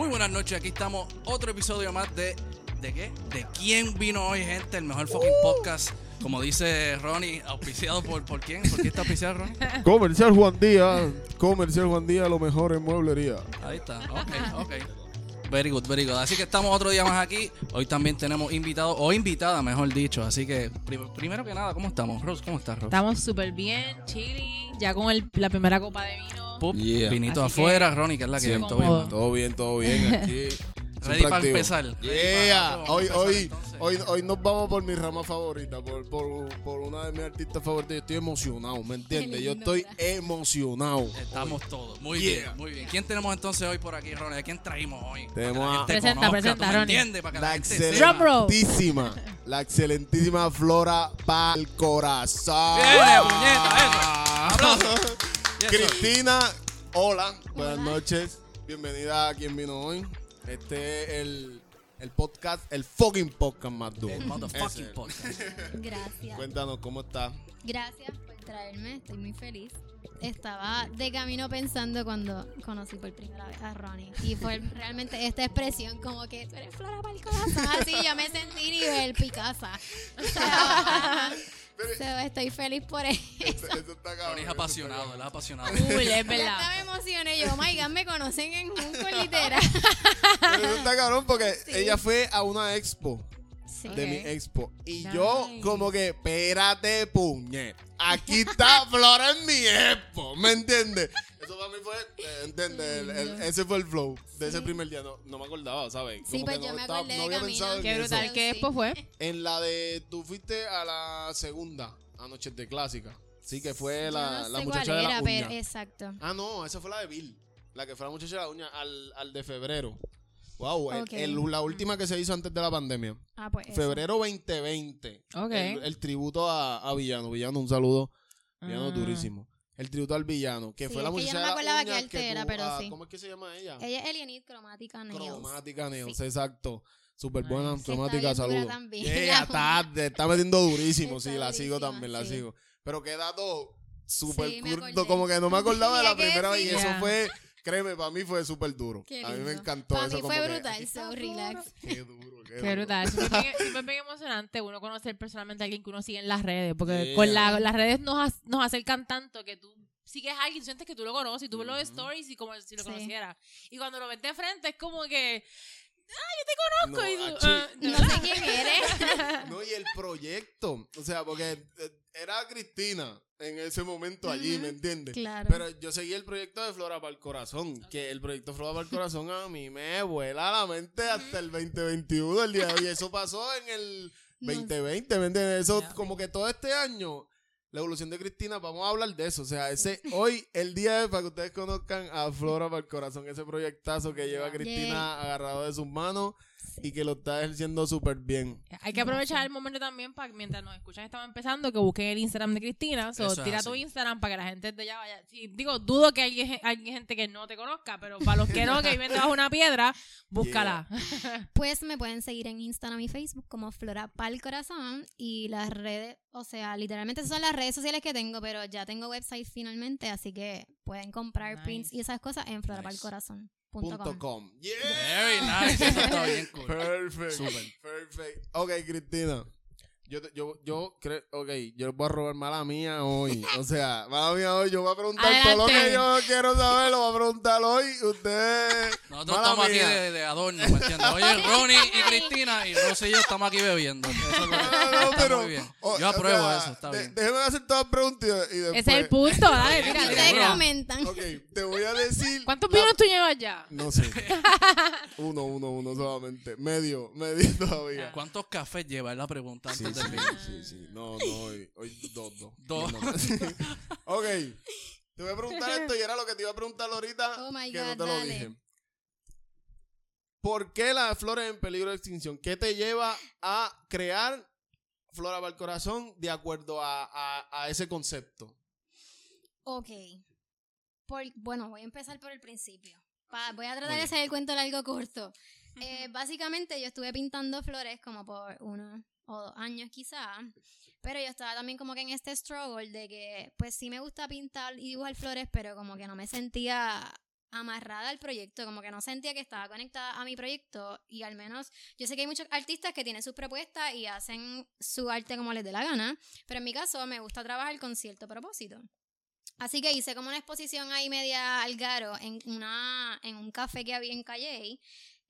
Muy buenas noches, aquí estamos. Otro episodio más de. ¿De qué? ¿De quién vino hoy, gente? El mejor fucking podcast. Como dice Ronnie, auspiciado por, ¿por quién? ¿Por qué está auspiciado Ronnie? Comercial Juan Díaz. Comercial Juan Díaz, lo mejor en mueblería. Ahí está. Ok, ok. Very good, very good. Así que estamos otro día más aquí. Hoy también tenemos invitado, o invitada, mejor dicho. Así que, prim- primero que nada, ¿cómo estamos? Rose, ¿cómo estás, Rose? Estamos súper bien, chilling, ya con el- la primera copa de vino. Yeah. Vinito Así que- afuera, Ronnie, que es la que Sí, todo bien. Todo bien, todo bien aquí. Ready para empezar. Ready Yeah. para- Hoy, hoy, entonces. hoy, hoy nos vamos por mi rama favorita, por, por, por una de mis artistas favoritas. Yo estoy emocionado, ¿me entiendes? Yo estoy emocionado. Estamos todos. Muy Yeah. bien, muy bien. ¿Quién tenemos entonces hoy por aquí, Ronnie? ¿A quién traímos hoy? Tenemos Para que la a- Presenta, conozca, presenta, ¿tú me Ronnie. entiendes? Para que la, excelentísima, la excelentísima Flora pa'l corazón. Viene, puñeta, eso. Aplausos. Cristina, hola, buenas noches. Bienvenida a quien vino hoy. Este es el, el podcast, el fucking podcast más duro. El motherfucking podcast. Gracias. Cuéntanos cómo está. Gracias por traerme, estoy muy feliz. Estaba de camino pensando cuando conocí por primera vez a Ronnie. Y fue realmente esta expresión como que tú eres Flora para el corazón. Así yo me sentí nivel Picasa. O sea, so, estoy feliz por eso. Eso está cabrón, Ronnie es apasionado, él es apasionado. Uy, es Ya verdad. me emocioné yo, my God, me conocen en un colitera. Pero eso está cabrón porque Sí. ella fue a una expo. Sí. de mi expo. Y Nice. yo, como que, espérate, puñet. Aquí está Flora en mi expo. ¿Me entiendes? Eso para mí fue, eh, ¿entiendes? El- el- ese fue el flow de ese primer día. No, no me acordaba, ¿sabes? Sí, Como pues que yo no me estaba- acordé no de había camino. pensado en Qué eso. brutal, ¿qué expo fue? En la de, tú fuiste a la segunda, a Noches de Clásica. Sí, que fue Yo la, no la sé muchacha cuál de la era, uña. pero exacto. Ah, no, esa fue la de Bill. La que fue la muchacha de la uña al, al de febrero. Wow, el- el- la última que se hizo antes de la pandemia. Ah, pues eso. Febrero 2020. Ok. El, el tributo a, a Villano. Villano, un saludo. Villano Ah. durísimo. El tributo al villano. Que Sí, fue la es que yo muchacha no me acordaba que era, tú- pero ah, sí. ¿Cómo es que se llama ella? Ella es Elianit Cromática Nails. Cromática Nails, Sí. exacto. Súper buena, cromática, saludos. también. Yeah, está, está metiendo durísimo, Está sí, la sigo también, la sigo. Pero qué dato súper curto, como que no me acordaba de la primera vez y eso fue, créeme, para mí fue súper duro. A mí me encantó Para eso. mí fue que, brutal, aquí so relax. Qué duro, qué, Qué duro. brutal. Es bien, emocionante uno conocer personalmente a alguien que uno sigue en las redes. Porque Yeah. con la- las redes nos, nos acercan tanto que tú sigues a alguien, sientes que tú lo conoces y tú ves los stories y como si lo Sí. conociera. Y cuando lo ves de frente es como que. No, conozco y tú, ah, No sé quién eres. No, y el proyecto. O sea, porque eh, era Cristina en ese momento allí, ¿me entiendes? Claro. Pero yo seguí el proyecto de Flora para el Corazón. Que el proyecto Flora para el Corazón a mí me vuela la mente hasta el 2021, el día de hoy. Eso pasó en el No 2020, ¿me entiendes? Eso, como que todo este año, la evolución de Cristina, vamos a hablar de eso. O sea, ese hoy, el día de para que ustedes conozcan a Flora para el Corazón, ese proyectazo que lleva Yeah. Cristina agarrado de sus manos y que lo está ejerciendo súper bien. Hay que aprovechar el momento también para que mientras nos escuchan estamos empezando que busquen el Instagram de Cristina. So, tira tu. Instagram para que la gente de allá vaya. Sí, digo, dudo que hay, hay gente que no te conozca, pero para los que no, que viven debajo de una piedra, búscala. Pues me pueden seguir en Instagram y Facebook como Flora Pal Corazón y las redes, o sea, literalmente esas son las redes sociales que tengo, pero ya tengo website finalmente, así que pueden comprar Nice. prints y esas cosas en florapalcorazón.com. Punto com. Yeah. Very nice. Eso está bien cool. Perfect. Súper. Perfect. Ok, Cristina. Yo, te- yo, yo creo, ok, yo voy a robar mala mía hoy. O sea, mala mía hoy, yo voy a preguntar todo lo que Adelante. yo quiero saber, lo voy a preguntar hoy. Usted. Nosotros mala estamos aquí mía. de, de adorno, ¿me entiendes? Oye, Ronnie y Cristina y Rosy y yo estamos aquí bebiendo. Eso es lo que- No, no, o- Yo o apruebo sea, eso, está de- bien. Déjeme hacer todas las preguntas y, y después. Ese es el punto, dale, ustedes tira. comentan. Ok, te voy a decir. ¿Cuántos la- vinos tú llevas ya? No sé. uno, uno, uno solamente. Medio, medio todavía. ¿Cuántos cafés lleva? Es la pregunta Sí, antes sí, del sí, sí. No, no, hoy, hoy dos, dos. Dos. No ok. Te voy a preguntar esto y era lo que te iba a preguntar ahorita Oh my que no God, te lo dale. dije. ¿Por qué las flores en peligro de extinción? ¿Qué te lleva a crear Flora para el Corazón de acuerdo a, a- a ese concepto? Ok. Por, bueno, voy a empezar por el principio. Pa- voy a tratar de hacer el cuento largo corto. Eh, básicamente yo estuve pintando flores como por uno o dos años quizá. Pero yo estaba también como que en este struggle de que pues sí me gusta pintar y dibujar flores, pero como que no me sentía amarrada al proyecto, como que no sentía que estaba conectada a mi proyecto y al menos yo sé que hay muchos artistas que tienen sus propuestas y hacen su arte como les dé la gana, pero en mi caso me gusta trabajar con cierto propósito. Así que hice como una exposición ahí media al garo en, una, en un café que había en Calle,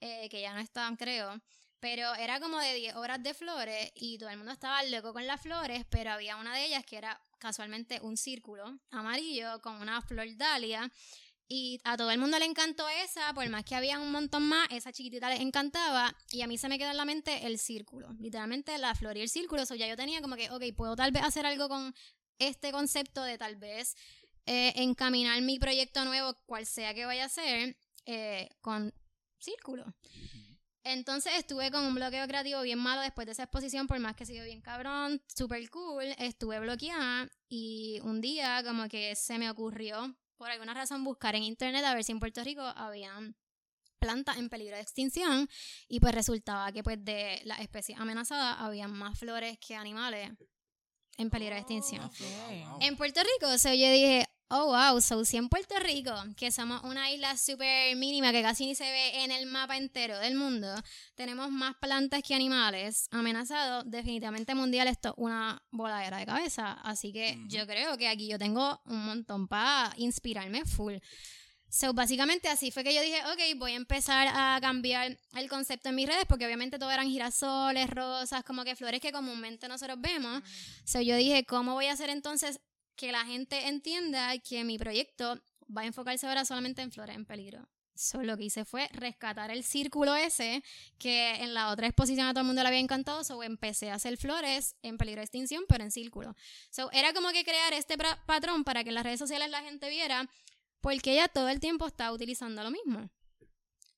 eh, que ya no estaban creo, pero era como de 10 horas de flores y todo el mundo estaba loco con las flores, pero había una de ellas que era casualmente un círculo amarillo con una flor dalia y a todo el mundo le encantó esa, por más que había un montón más, esa chiquitita les encantaba. Y a mí se me quedó en la mente el círculo. Literalmente la flor y el círculo. So ya yo tenía como que, ok, puedo tal vez hacer algo con este concepto de tal vez eh, encaminar mi proyecto nuevo, cual sea que vaya a ser, eh, con círculo. Entonces estuve con un bloqueo creativo bien malo después de esa exposición, por más que sido bien cabrón, super cool, estuve bloqueada y un día como que se me ocurrió por alguna razón buscar en internet a ver si en Puerto Rico habían plantas en peligro de extinción y pues resultaba que pues de las especies amenazadas había más flores que animales en peligro de extinción. Oh, En Puerto Rico, o sea, yo dije, oh wow, so si en Puerto Rico, que somos una isla súper mínima que casi ni se ve en el mapa entero del mundo, tenemos más plantas que animales amenazados, definitivamente mundial esto es una voladera de cabeza. Así que yo creo que aquí yo tengo un montón para inspirarme full. So, básicamente así fue que yo dije, ok, voy a empezar a cambiar el concepto en mis redes, porque obviamente todo eran girasoles, rosas, como que flores que comúnmente nosotros vemos. So, yo dije, ¿cómo voy a hacer entonces que la gente entienda que mi proyecto va a enfocarse ahora solamente en flores en peligro? So, lo que hice fue rescatar el círculo ese que en la otra exposición a todo el mundo le había encantado. So, empecé a hacer flores en peligro de extinción, pero en círculo. So, era como que crear este patrón para que en las redes sociales la gente viera porque ella todo el tiempo está utilizando lo mismo.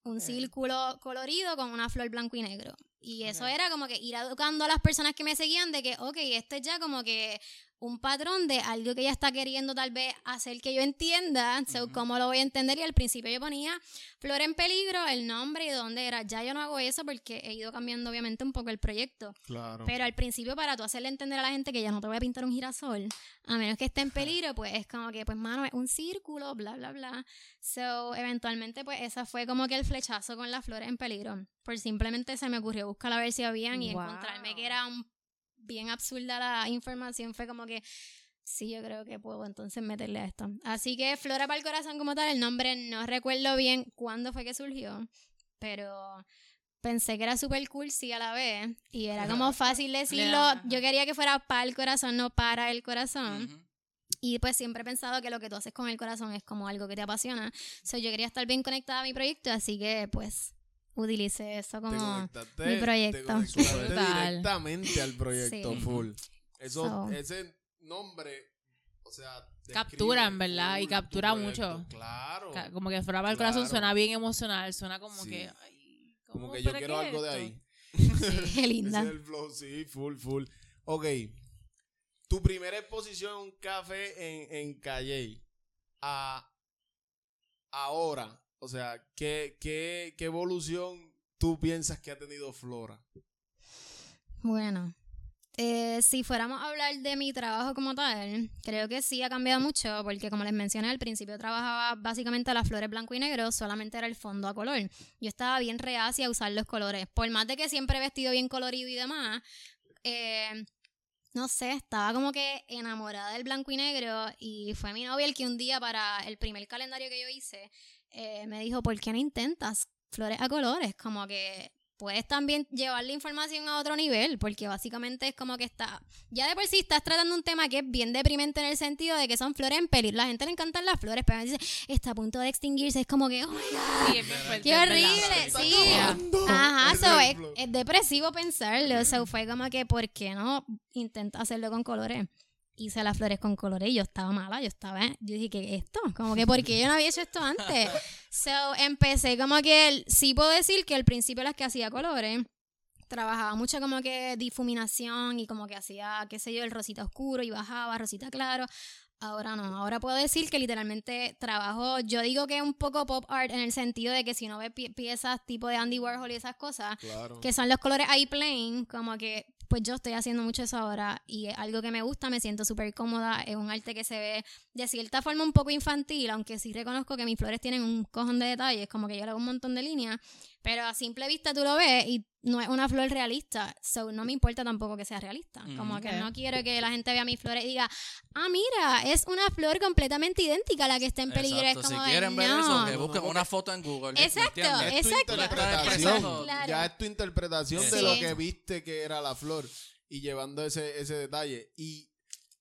Un círculo colorido con una flor blanco y negro. Y eso era como que ir educando a las personas que me seguían de que, ok, este es ya como que un patrón de algo que ella está queriendo tal vez hacer que yo entienda, so, cómo lo voy a entender. Y al principio yo ponía Flor en peligro, el nombre y dónde era. Ya yo no hago eso porque he ido cambiando obviamente un poco el proyecto. Claro. Pero al principio, para tú hacerle entender a la gente que ya no te voy a pintar un girasol, a menos que esté en peligro, pues es como que, pues, mano, es un círculo, bla, bla, bla. So, eventualmente, pues, esa fue como que el flechazo con las flores en peligro. Por simplemente se me ocurrió buscar a ver si habían y Wow. encontrarme que era un, bien absurda la información. Fue como que, sí, yo creo que puedo entonces meterle a esto. Así que Flora para el Corazón como tal, el nombre no recuerdo bien cuándo fue que surgió, pero pensé que era súper cool, sí, a la vez. Y era como fácil decirlo. Yo quería que fuera para el corazón, no para el corazón. Y pues siempre he pensado que lo que tú haces con el corazón es como algo que te apasiona. So, yo quería estar bien conectada a mi proyecto, así que pues utilicé eso Te como... conectaste- mi proyecto. te directamente al proyecto Sí. full. Eso, So. ese nombre, o sea, describe Captura, en verdad, y captura mucho. Claro. Como que fuera para el corazón suena bien emocional, suena como Sí. que. ay, Como que yo ¿Pero quiero algo de ahí. Qué linda. Ese es el flow, sí, full, full. Ok. Tu primera exposición en un café en, en Calle. A ahora. O sea, ¿qué, qué, ¿qué evolución tú piensas que ha tenido Flora? Bueno, eh, si fuéramos a hablar de mi trabajo como tal, creo que sí ha cambiado mucho, porque como les mencioné al principio trabajaba básicamente las flores blanco y negro, solamente era el fondo a color. Yo estaba bien reacia a usar los colores, por más de que siempre he vestido bien colorido y demás, eh, no sé, estaba como que enamorada del blanco y negro y fue mi novia el que un día para el primer calendario que yo hice eh, me dijo, ¿por qué no intentas flores a colores? Como que puedes también llevar la información a otro nivel, porque básicamente es como que está, ya de por sí estás tratando un tema que es bien deprimente en el sentido de que son flores en peligro. La gente le encantan las flores, pero a veces está a punto de extinguirse, es como que, oh my God, Sí, ¡Qué horrible! Está Sí. acabando. Ajá, so, es es, depresivo pensarlo. So, fue como que, ¿por qué no intenta hacerlo con colores? Hice las flores con colores y yo estaba mala, yo estaba, yo dije, ¿qué es esto? Como que, ¿por qué yo no había hecho esto antes? So, empecé como que, el- sí puedo decir que al principio las que hacía colores, trabajaba mucho como que difuminación y como que hacía, qué sé yo, el rosita oscuro y bajaba, rosita claro. Ahora no, ahora puedo decir que literalmente trabajo, yo digo que es un poco pop art en el sentido de que si no ves pie- piezas tipo de Andy Warhol y esas cosas, Claro. que son los colores ahí plain, como que pues yo estoy haciendo mucho eso ahora y algo que me gusta, me siento súper cómoda, es un arte que se ve de cierta forma un poco infantil, aunque sí reconozco que mis flores tienen un cojón de detalles, como que yo le hago un montón de líneas, pero a simple vista tú lo ves y no es una flor realista, so no me importa tampoco que sea realista, como que Ok. no quiero que la gente vea mis flores y diga, ah, mira, es una flor completamente idéntica a la que está en peligro, Exacto, es si como de, quieren ver no. eso, que busquen una foto en Google. ¿me Exacto? Es exacto. interpretación. Claro. Ya es tu interpretación de Sí. lo que viste que era la flor y llevando ese, ese detalle. Y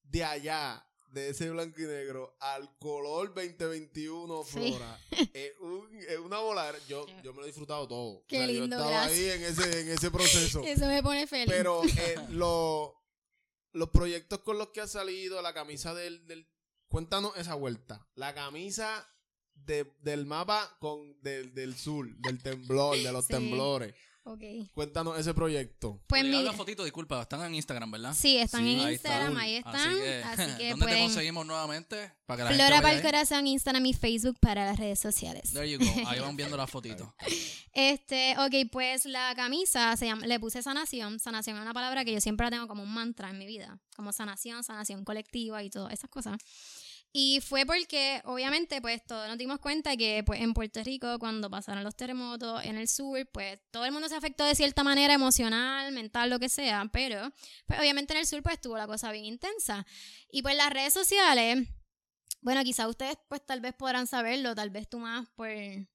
de allá, de ese blanco y negro, al color 2021 Sí. Flora, es, un- es una voladera. Yo, yo me lo he disfrutado todo. Qué O sea, yo estaba gracias. ahí en ese, en ese proceso. Eso me pone feliz. Pero eh, lo- los proyectos con los que ha salido, la camisa del, del- Cuéntanos esa vuelta. La camisa de- del mapa con del, del sur, del temblor, de los Sí. temblores. Ok. Cuéntanos ese proyecto. Pues mira, la fotito, disculpa, están en Instagram, ¿verdad? sí, están Sí, en ahí está. Instagram, Cool. ahí están. Así que, Así que ¿dónde te pueden. conseguimos nuevamente? Para que la Flora para el corazón, Instagram y Facebook para las redes sociales. There you go. Ahí van viendo la fotito. Este, ok, pues la camisa se llama, le puse sanación. Sanación es una palabra que yo siempre la tengo como un mantra en mi vida. Como sanación, sanación colectiva y todas esas cosas. Y fue porque, obviamente, pues todos nos dimos cuenta que pues, en Puerto Rico, cuando pasaron los terremotos en el sur, pues todo el mundo se afectó de cierta manera emocional, mental, lo que sea. Pero, pues obviamente en el sur, pues estuvo la cosa bien intensa. Y pues las redes sociales, bueno, quizá ustedes, pues tal vez podrán saberlo, tal vez tú más, pues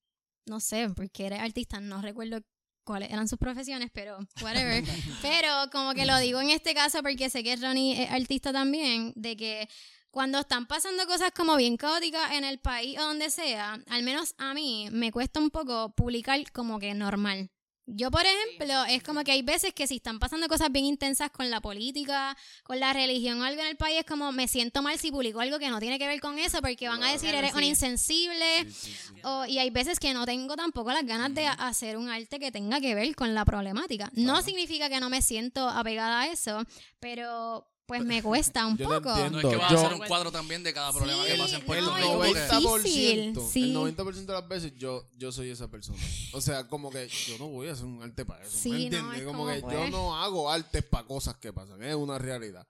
no sé, porque eres artista, no recuerdo cuáles eran sus profesiones, pero whatever. pero como que lo digo en este caso porque sé que Ronnie es artista también, de que cuando están pasando cosas como bien caóticas en el país o donde sea, al menos a mí me cuesta un poco publicar como que normal. Yo, por ejemplo, es como que hay veces que si están pasando cosas bien intensas con la política, con la religión o algo en el país, es como me siento mal si publico algo que no tiene que ver con eso porque van a decir eres un insensible. Sí, sí, sí. O- y hay veces que no tengo tampoco las ganas de a- hacer un arte que tenga que ver con la problemática. No significa que no me siento apegada a eso, pero pues me cuesta un Yo poco. entiendo. No es que vas Yo- a hacer un cuadro también de cada problema Sí, que pasa en no, Puerto y Rico. porque- difícil, 90%, sí. el 90% de las veces yo, yo soy esa persona. O sea, como que yo no voy a hacer un arte para eso. Sí, ¿Me no, entiendes? es como, como, que pues. yo no hago artes para cosas que pasan. Es una realidad.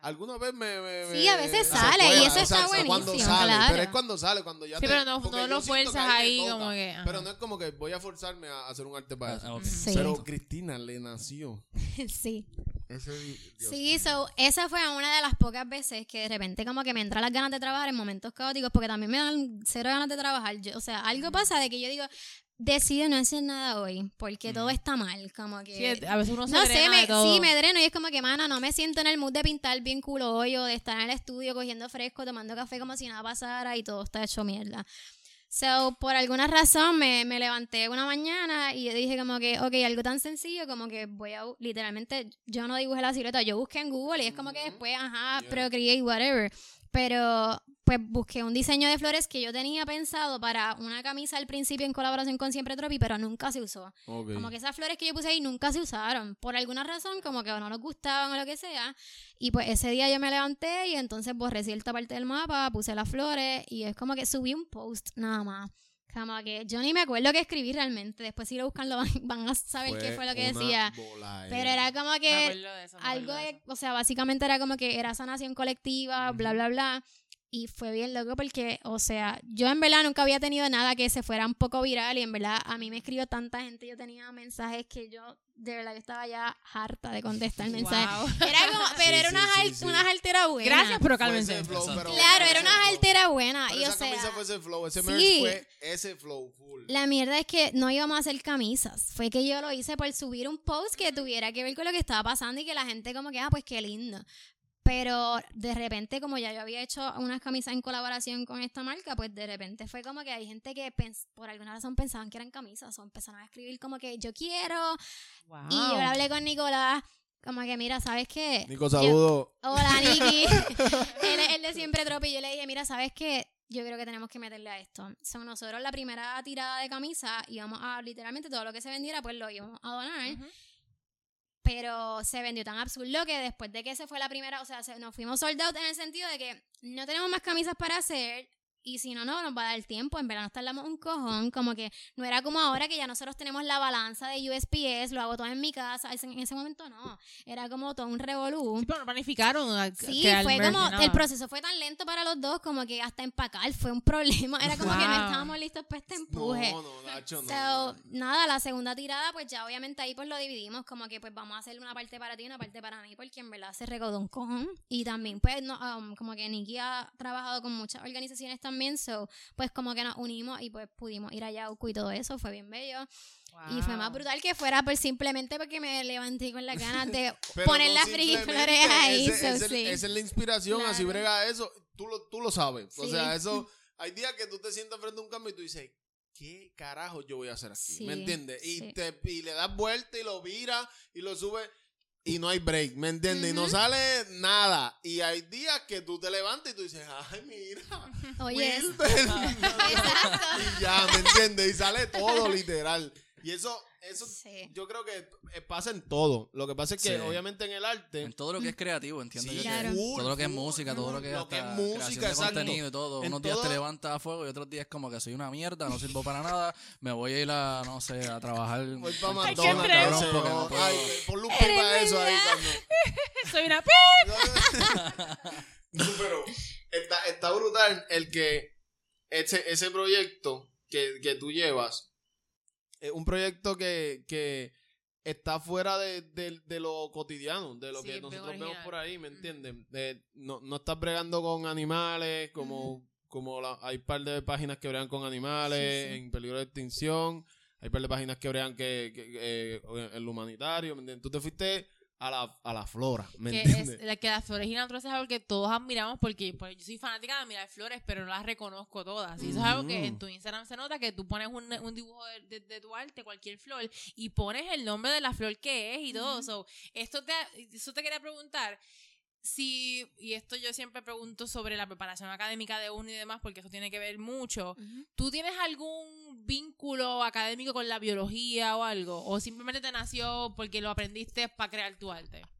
Alguna vez me. me- Sí, a veces sale, y eso está exacto, Cuando buenísimo, sale, claro. pero es cuando sale, cuando ya Sí, te- pero no- no lo fuerzas ahí me como toca. que, ajá. Pero no es como que voy a forzarme a hacer un arte para eso. Ah, ok. Sí. Pero Cristina le nació. sí. Ese, Dios Sí, so, esa fue una de las pocas veces que de repente como que me entran las ganas de trabajar en momentos caóticos porque también me dan cero ganas de trabajar. Yo, o sea, algo pasa de que yo digo, decido no hacer nada hoy porque todo está mal, como que... Sí, a veces uno se No drena sé, de me, todo. sí, me dreno y es como que, mana, no me siento en el mood de pintar bien culo hoy o de estar en el estudio cogiendo fresco, tomando café como si nada pasara y todo está hecho mierda. So, por alguna razón me, me levanté una mañana y yo dije como que, ok, algo tan sencillo como que voy a, literalmente, yo no dibujé la silueta, yo busqué en Google y es como que después, ajá, Yeah. procreate, whatever. Pero, pues busqué un diseño de flores que yo tenía pensado para una camisa al principio en colaboración con Siempre Tropi, pero nunca se usó. Ok. Como que esas flores que yo puse ahí nunca se usaron. Por alguna razón, como que no nos gustaban o lo que sea. Y pues ese día yo me levanté y entonces borré cierta parte del mapa, puse las flores y es como que subí un post nada más. Como que yo ni me acuerdo qué escribí realmente. Después si lo buscan lo van, van a saber qué fue lo que decía. Pero era como que de eso, me algo de o sea, básicamente era como que era sanación colectiva, bla, bla, bla. Y fue bien loco porque, o sea, yo en verdad nunca había tenido nada que se fuera un poco viral y en verdad a mí me escribió tanta gente, yo tenía mensajes que yo de verdad que estaba ya harta de contestar mensajes. Wow. Era como, pero Sí, era una, sí, al- sí. una altera buena. Gracias, pero cálmense. flow, pero- Claro, era una flow. altera buena. Pero Y o esa camisa sea, fue ese flow, ese sí. merch fue ese flow full. La mierda es que no íbamos a hacer camisas. Fue que yo lo hice por subir un post que tuviera que ver con lo que estaba pasando y que la gente como que, ah, pues qué lindo. Pero de repente, como ya yo había hecho unas camisas en colaboración con esta marca, pues de repente fue como que hay gente que por alguna razón pensaban que eran camisas o empezaron a escribir como que yo quiero. Wow. Y yo le hablé con Nicolás, como que mira, ¿sabes qué? Nico, Yo- saludo. Hola, Niki. él es el de siempre tropi. Y yo le dije, mira, ¿sabes qué? Yo creo que tenemos que meterle a esto. Son nosotros la primera tirada de camisa íbamos a literalmente todo lo que se vendiera, pues lo íbamos a donar. Ujú. Pero se vendió tan absurdo que después de que se fue la primera, o sea, se- nos fuimos sold out en el sentido de que no tenemos más camisas para hacer. Y si no, no nos va a dar tiempo. En verano tardamos un cojón, como que no era como ahora que ya nosotros tenemos la balanza de USPS, lo hago todo en mi casa. En ese momento no, era como todo un revolú. Sí, pero no planificaron. a- Sí, fue como, el proceso fue tan lento para los dos como que hasta empacar fue un problema. Era como que no Wow. estábamos listos para este empuje. No, no, Nacho, no. So, nada, la segunda tirada, pues ya obviamente ahí pues lo dividimos, como que pues vamos a hacer una parte para ti y una parte para mí, porque en verdad se regodó un cojón. Y también, pues, no, um, como que Nikki ha trabajado con muchas organizaciones también, so, pues como que nos unimos y pues pudimos ir a Ucu y todo eso, fue bien bello. Y fue más Wow. brutal que fuera pues simplemente porque me levanté con las ganas de poner las frigiflores ahí, ese- so, ese- sí. Esa es la inspiración, así Claro. brega eso. Tú lo, tú lo sabes. O Sí. sea, eso. Hay días que tú te sientas frente a un cambio y tú dices, ¿qué carajo yo voy a hacer aquí? Sí, ¿Me entiendes? Y, sí. te, y le das vuelta y lo viras y lo subes y no hay break, ¿me entiendes? Y no sale nada. Y hay días que tú te levantas y tú dices, ay, mira, Oye, Wilber. y ya, ¿me entiendes? Y sale todo literal. Y eso, eso Sí. yo creo que eh, pasa en todo. Lo que pasa es que Sí. obviamente en el arte... En todo lo que es creativo, entiendo Sí, yo. que Claro. full, todo lo que es música, todo lo que es, lo que es hasta música, creación de exacto. contenido y todo. En Unos días te levantas a fuego y otros días como que soy una mierda, no sirvo para nada, me voy a ir a, no sé, a trabajar. Voy para Ay, qué McDonald's, fresco. cabrón, Porque no puedo. Ay, ponle un pipa a eso ahí, Soy una No, pero está, está brutal el que ese, ese proyecto que, que tú llevas es un proyecto que, que está fuera de, de- de lo cotidiano, de lo Sí, que nosotros original. vemos por ahí, ¿me entiendes? De- no, no estás bregando con animales, como, como la- hay par de páginas que bregan con animales Sí, sí. en peligro de extinción, hay par de páginas que bregan que, que- que, eh, en lo humanitario, ¿me entiendes? Tú te fuiste a la, a la flora, ¿me que entiendes? es la que las flores y la naturaleza es algo que todos admiramos porque pues, yo soy fanática de admirar flores, pero no las reconozco todas. Y eso es algo que Ujú. en tu Instagram se nota que tú pones un, un dibujo de, de- de tu arte, cualquier flor, y pones el nombre de la flor que es y todo. So, esto te, eso te quería preguntar. Si, y esto yo siempre pregunto sobre la preparación académica de uno y demás, porque eso tiene que ver mucho. ¿Tú tienes algún vínculo académico con la biología o algo? ¿O simplemente te nació porque lo aprendiste para crear tu arte?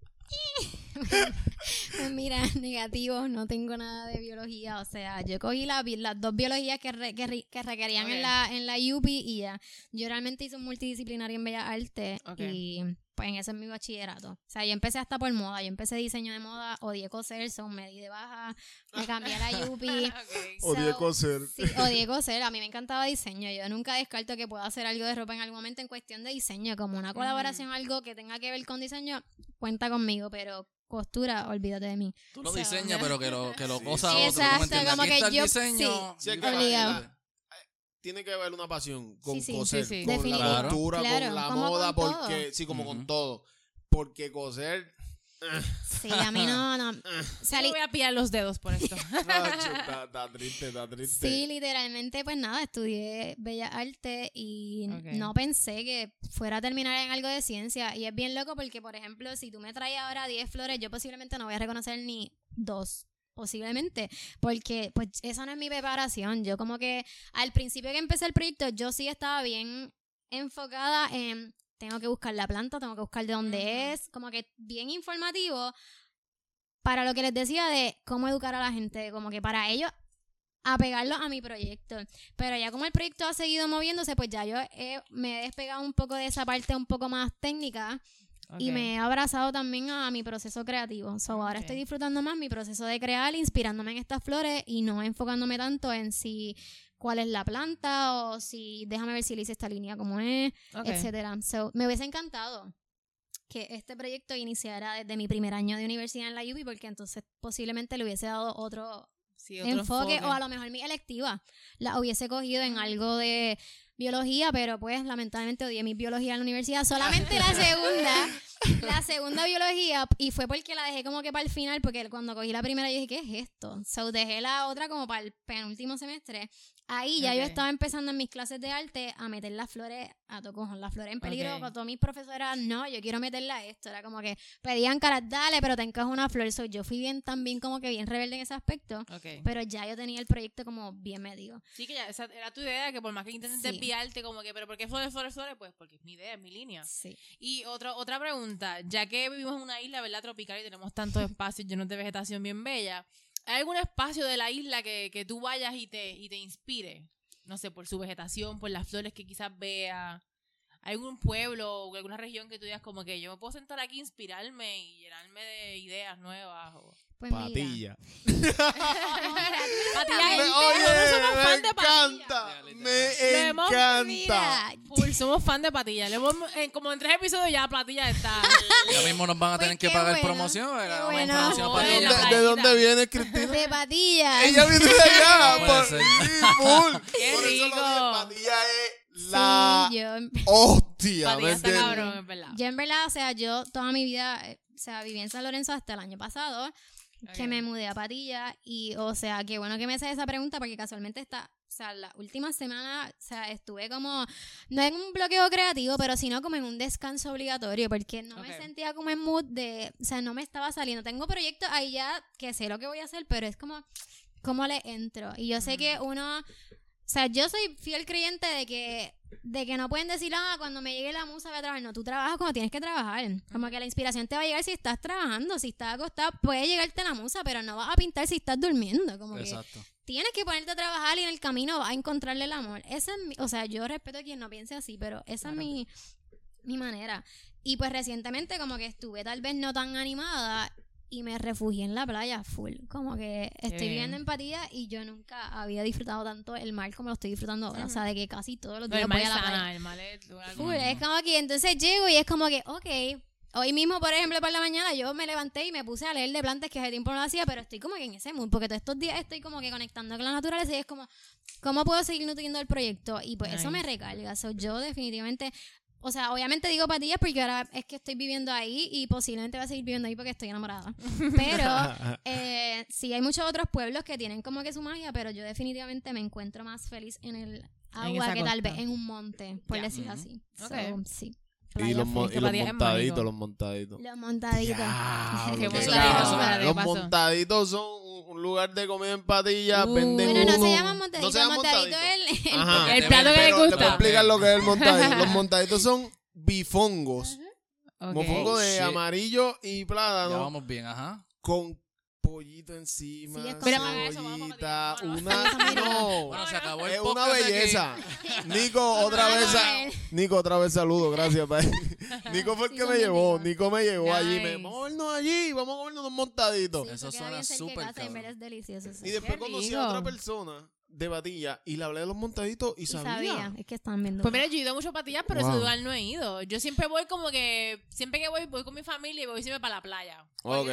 Pues mira, negativo, no tengo nada de biología. O sea, yo cogí la las dos biologías que, re- que, re- que requerían en la en la UPI y ya. Yo realmente hice un multidisciplinario en Bellas Artes y pues en eso es mi bachillerato. O sea, yo empecé hasta por moda. Yo empecé diseño de moda, odié coser, son me di de baja, me cambié a la UPI. Ok. Odié So, coser. Sí, odié coser. A mí me encantaba diseño. Yo nunca descarto que pueda hacer algo de ropa en algún momento en cuestión de diseño. Como una colaboración, algo que tenga que ver con diseño, cuenta conmigo. Pero costura, olvídate de mí. Tú lo So, diseñas, pero que lo, que lo Sí, cosa sí. otro. ¿tú me Exacto, como que yo- diseño. Sí, es y- que Obligado. Tiene que haber una pasión con Sí, sí. coser, Sí, sí. con Definitivo. la cultura, Claro, con la como moda, con porque todo. sí, como con todo. Porque coser, Sí, a mí no, no. Yo Salí- voy a pillar los dedos por esto. Está, está triste, está triste. Sí, literalmente, pues nada, estudié Bellas Artes y no pensé que fuera a terminar en algo de ciencia. Y es bien loco porque, por ejemplo, si tú me traes ahora 10 flores, yo posiblemente no voy a reconocer ni dos. Posiblemente, porque pues esa no es mi preparación. Yo como que al principio que empecé el proyecto, yo sí estaba bien enfocada en tengo que buscar la planta, tengo que buscar de dónde es, como que bien informativo para lo que les decía de cómo educar a la gente, como que para ellos apegarlo a mi proyecto. Pero ya como el proyecto ha seguido moviéndose, pues ya yo he- me he despegado un poco de esa parte un poco más técnica y Ok. me he abrazado también a mi proceso creativo. So, ahora Ok. estoy disfrutando más mi proceso de crear, inspirándome en estas flores y no enfocándome tanto en si cuál es la planta o si déjame ver si le hice esta línea como es, Ok. etcétera. So, me hubiese encantado que este proyecto iniciara desde mi primer año de universidad en la UPI porque entonces posiblemente le hubiese dado otro Sí, otro enfoque, o a lo mejor mi electiva la hubiese cogido en algo de biología, pero pues lamentablemente odié mi biología en la universidad. Solamente la segunda, la segunda biología, y fue porque la dejé como que para el final, porque cuando cogí la primera yo dije, ¿qué es esto? So dejé la otra como para el penúltimo semestre. Ahí ya yo Ok. estaba empezando en mis clases de arte a meter las flores a tocojón, las flores en peligro. Ok. Con todas mis profesoras, no, yo quiero meterla a esto. Era como que pedían caras, dale, pero te encajo una flor. So, yo fui bien también como que bien rebelde en ese aspecto. Ok. Pero ya yo tenía el proyecto como bien medido. Sí, que ya, esa era tu idea, que por más que intentes Sí. desviarte, como que, pero ¿por qué flores, flores, flores? Pues porque es mi idea, es mi línea. Sí. Y otra otra pregunta, ya que vivimos en una isla, ¿verdad? Tropical y tenemos tantos espacios llenos de vegetación bien bella, ¿Hay algún espacio de la isla que, que tú vayas y te, y te inspire? No sé, por su vegetación, por las flores que quizás vea. ¿Hay algún pueblo o alguna región que tú digas como que yo me puedo sentar aquí, inspirarme y llenarme de ideas nuevas? O... Pues mira, Patilla. Patilla, Me- oye, somos me fan de Patilla. encanta. Me hemos- encanta. mira, somos fan de Patilla. Le hemos- en- como en tres episodios ya Patilla está. Ya mismo nos van a Pues tener que pagar bueno, promoción. bueno. ¿De, Patilla. la dónde- playita. de dónde viene Cristina? de patillas. Ella viene de allá. Por- ser. sí, full. Qué Por eso lo dije. Patilla es la Sí, yo, hostia. ¿me está cabrón, es verdad. yo en verdad, o sea, yo toda mi vida, eh, o sea, viví en San Lorenzo hasta el año pasado, que Ok. me mudé a Patilla y, o sea, qué bueno que me haces esa pregunta porque casualmente está, o sea, la última semana, o sea, estuve como, no en un bloqueo creativo, pero sino como en un descanso obligatorio porque no Ok. me sentía como en mood de, o sea, no me estaba saliendo. Tengo proyectos ahí ya que sé lo que voy a hacer, pero es como, ¿cómo le entro? Y yo sé que uno, o sea, yo soy fiel creyente de que de que no pueden decir, ah, cuando me llegue la musa voy a trabajar. No, tú trabajas cuando tienes que trabajar. Como que la inspiración te va a llegar si estás trabajando. Si estás acostado, puede llegarte la musa, pero no vas a pintar si estás durmiendo. Como que Exacto. tienes que ponerte a trabajar y en el camino vas a encontrarle el amor. Esa es mi- o sea, yo respeto a quien no piense así, pero esa es mi, mi manera. Y pues recientemente como que estuve tal vez no tan animada y me refugié en la playa full. Como que estoy viviendo empatía y yo nunca había disfrutado tanto el mar como lo estoy disfrutando ahora. O sea, de que casi todos los días voy a la playa. el mal es Full, es como que entonces llego y es como que, ok. Hoy mismo, por ejemplo, por la mañana yo me levanté y me puse a leer de plantas que hace tiempo no lo hacía, pero estoy como que en ese mood, porque todos estos días estoy como que conectando con la naturaleza y es como, ¿cómo puedo seguir nutriendo el proyecto? Y pues eso me recarga. So, yo definitivamente, o sea, obviamente digo patillas porque ahora es que estoy viviendo ahí y posiblemente voy a seguir viviendo ahí porque estoy enamorada. Pero eh, sí, hay muchos otros pueblos que tienen como que su magia, pero yo definitivamente me encuentro más feliz en el agua que tal vez en un monte, por decirlo Ujú. así. Ok. So, sí. Y los, mo- y montaditos, los montaditos. Los montaditos. Diablo, Qué qué bueno. cabrón. Espérate, ¿qué Los montaditos son un lugar de comida en patilla. Uh. venden Bueno, no uno- se llaman montaditos, no se llaman montadito es el, Ajá. El plato que le le voy a gusta. explicar lo que es el montadito. Los montaditos son bifongos. Mofongo de Shit. amarillo y Ya plátano vamos bien, ajá. con pollito encima, Sí, cebollita, una... No, Bueno, se acabó el es una belleza. Nico, otra vez... a. Nico, otra vez saludo, gracias. pa. Nico fue el que me llevó. Nico me llevó allí. Me, vamos a vernos allí, vamos a comernos unos montaditos. Sí, Eso suena súper y después conocí a otra persona de Batilla y le hablé de los montaditos y, Y sabía. sabía, es que están viendo. Pues mira, yo he ido mucho a patillas, pero ese Wow. lugar no he ido. Yo siempre voy como que, siempre que voy, voy con mi familia y voy siempre para la playa. Ok,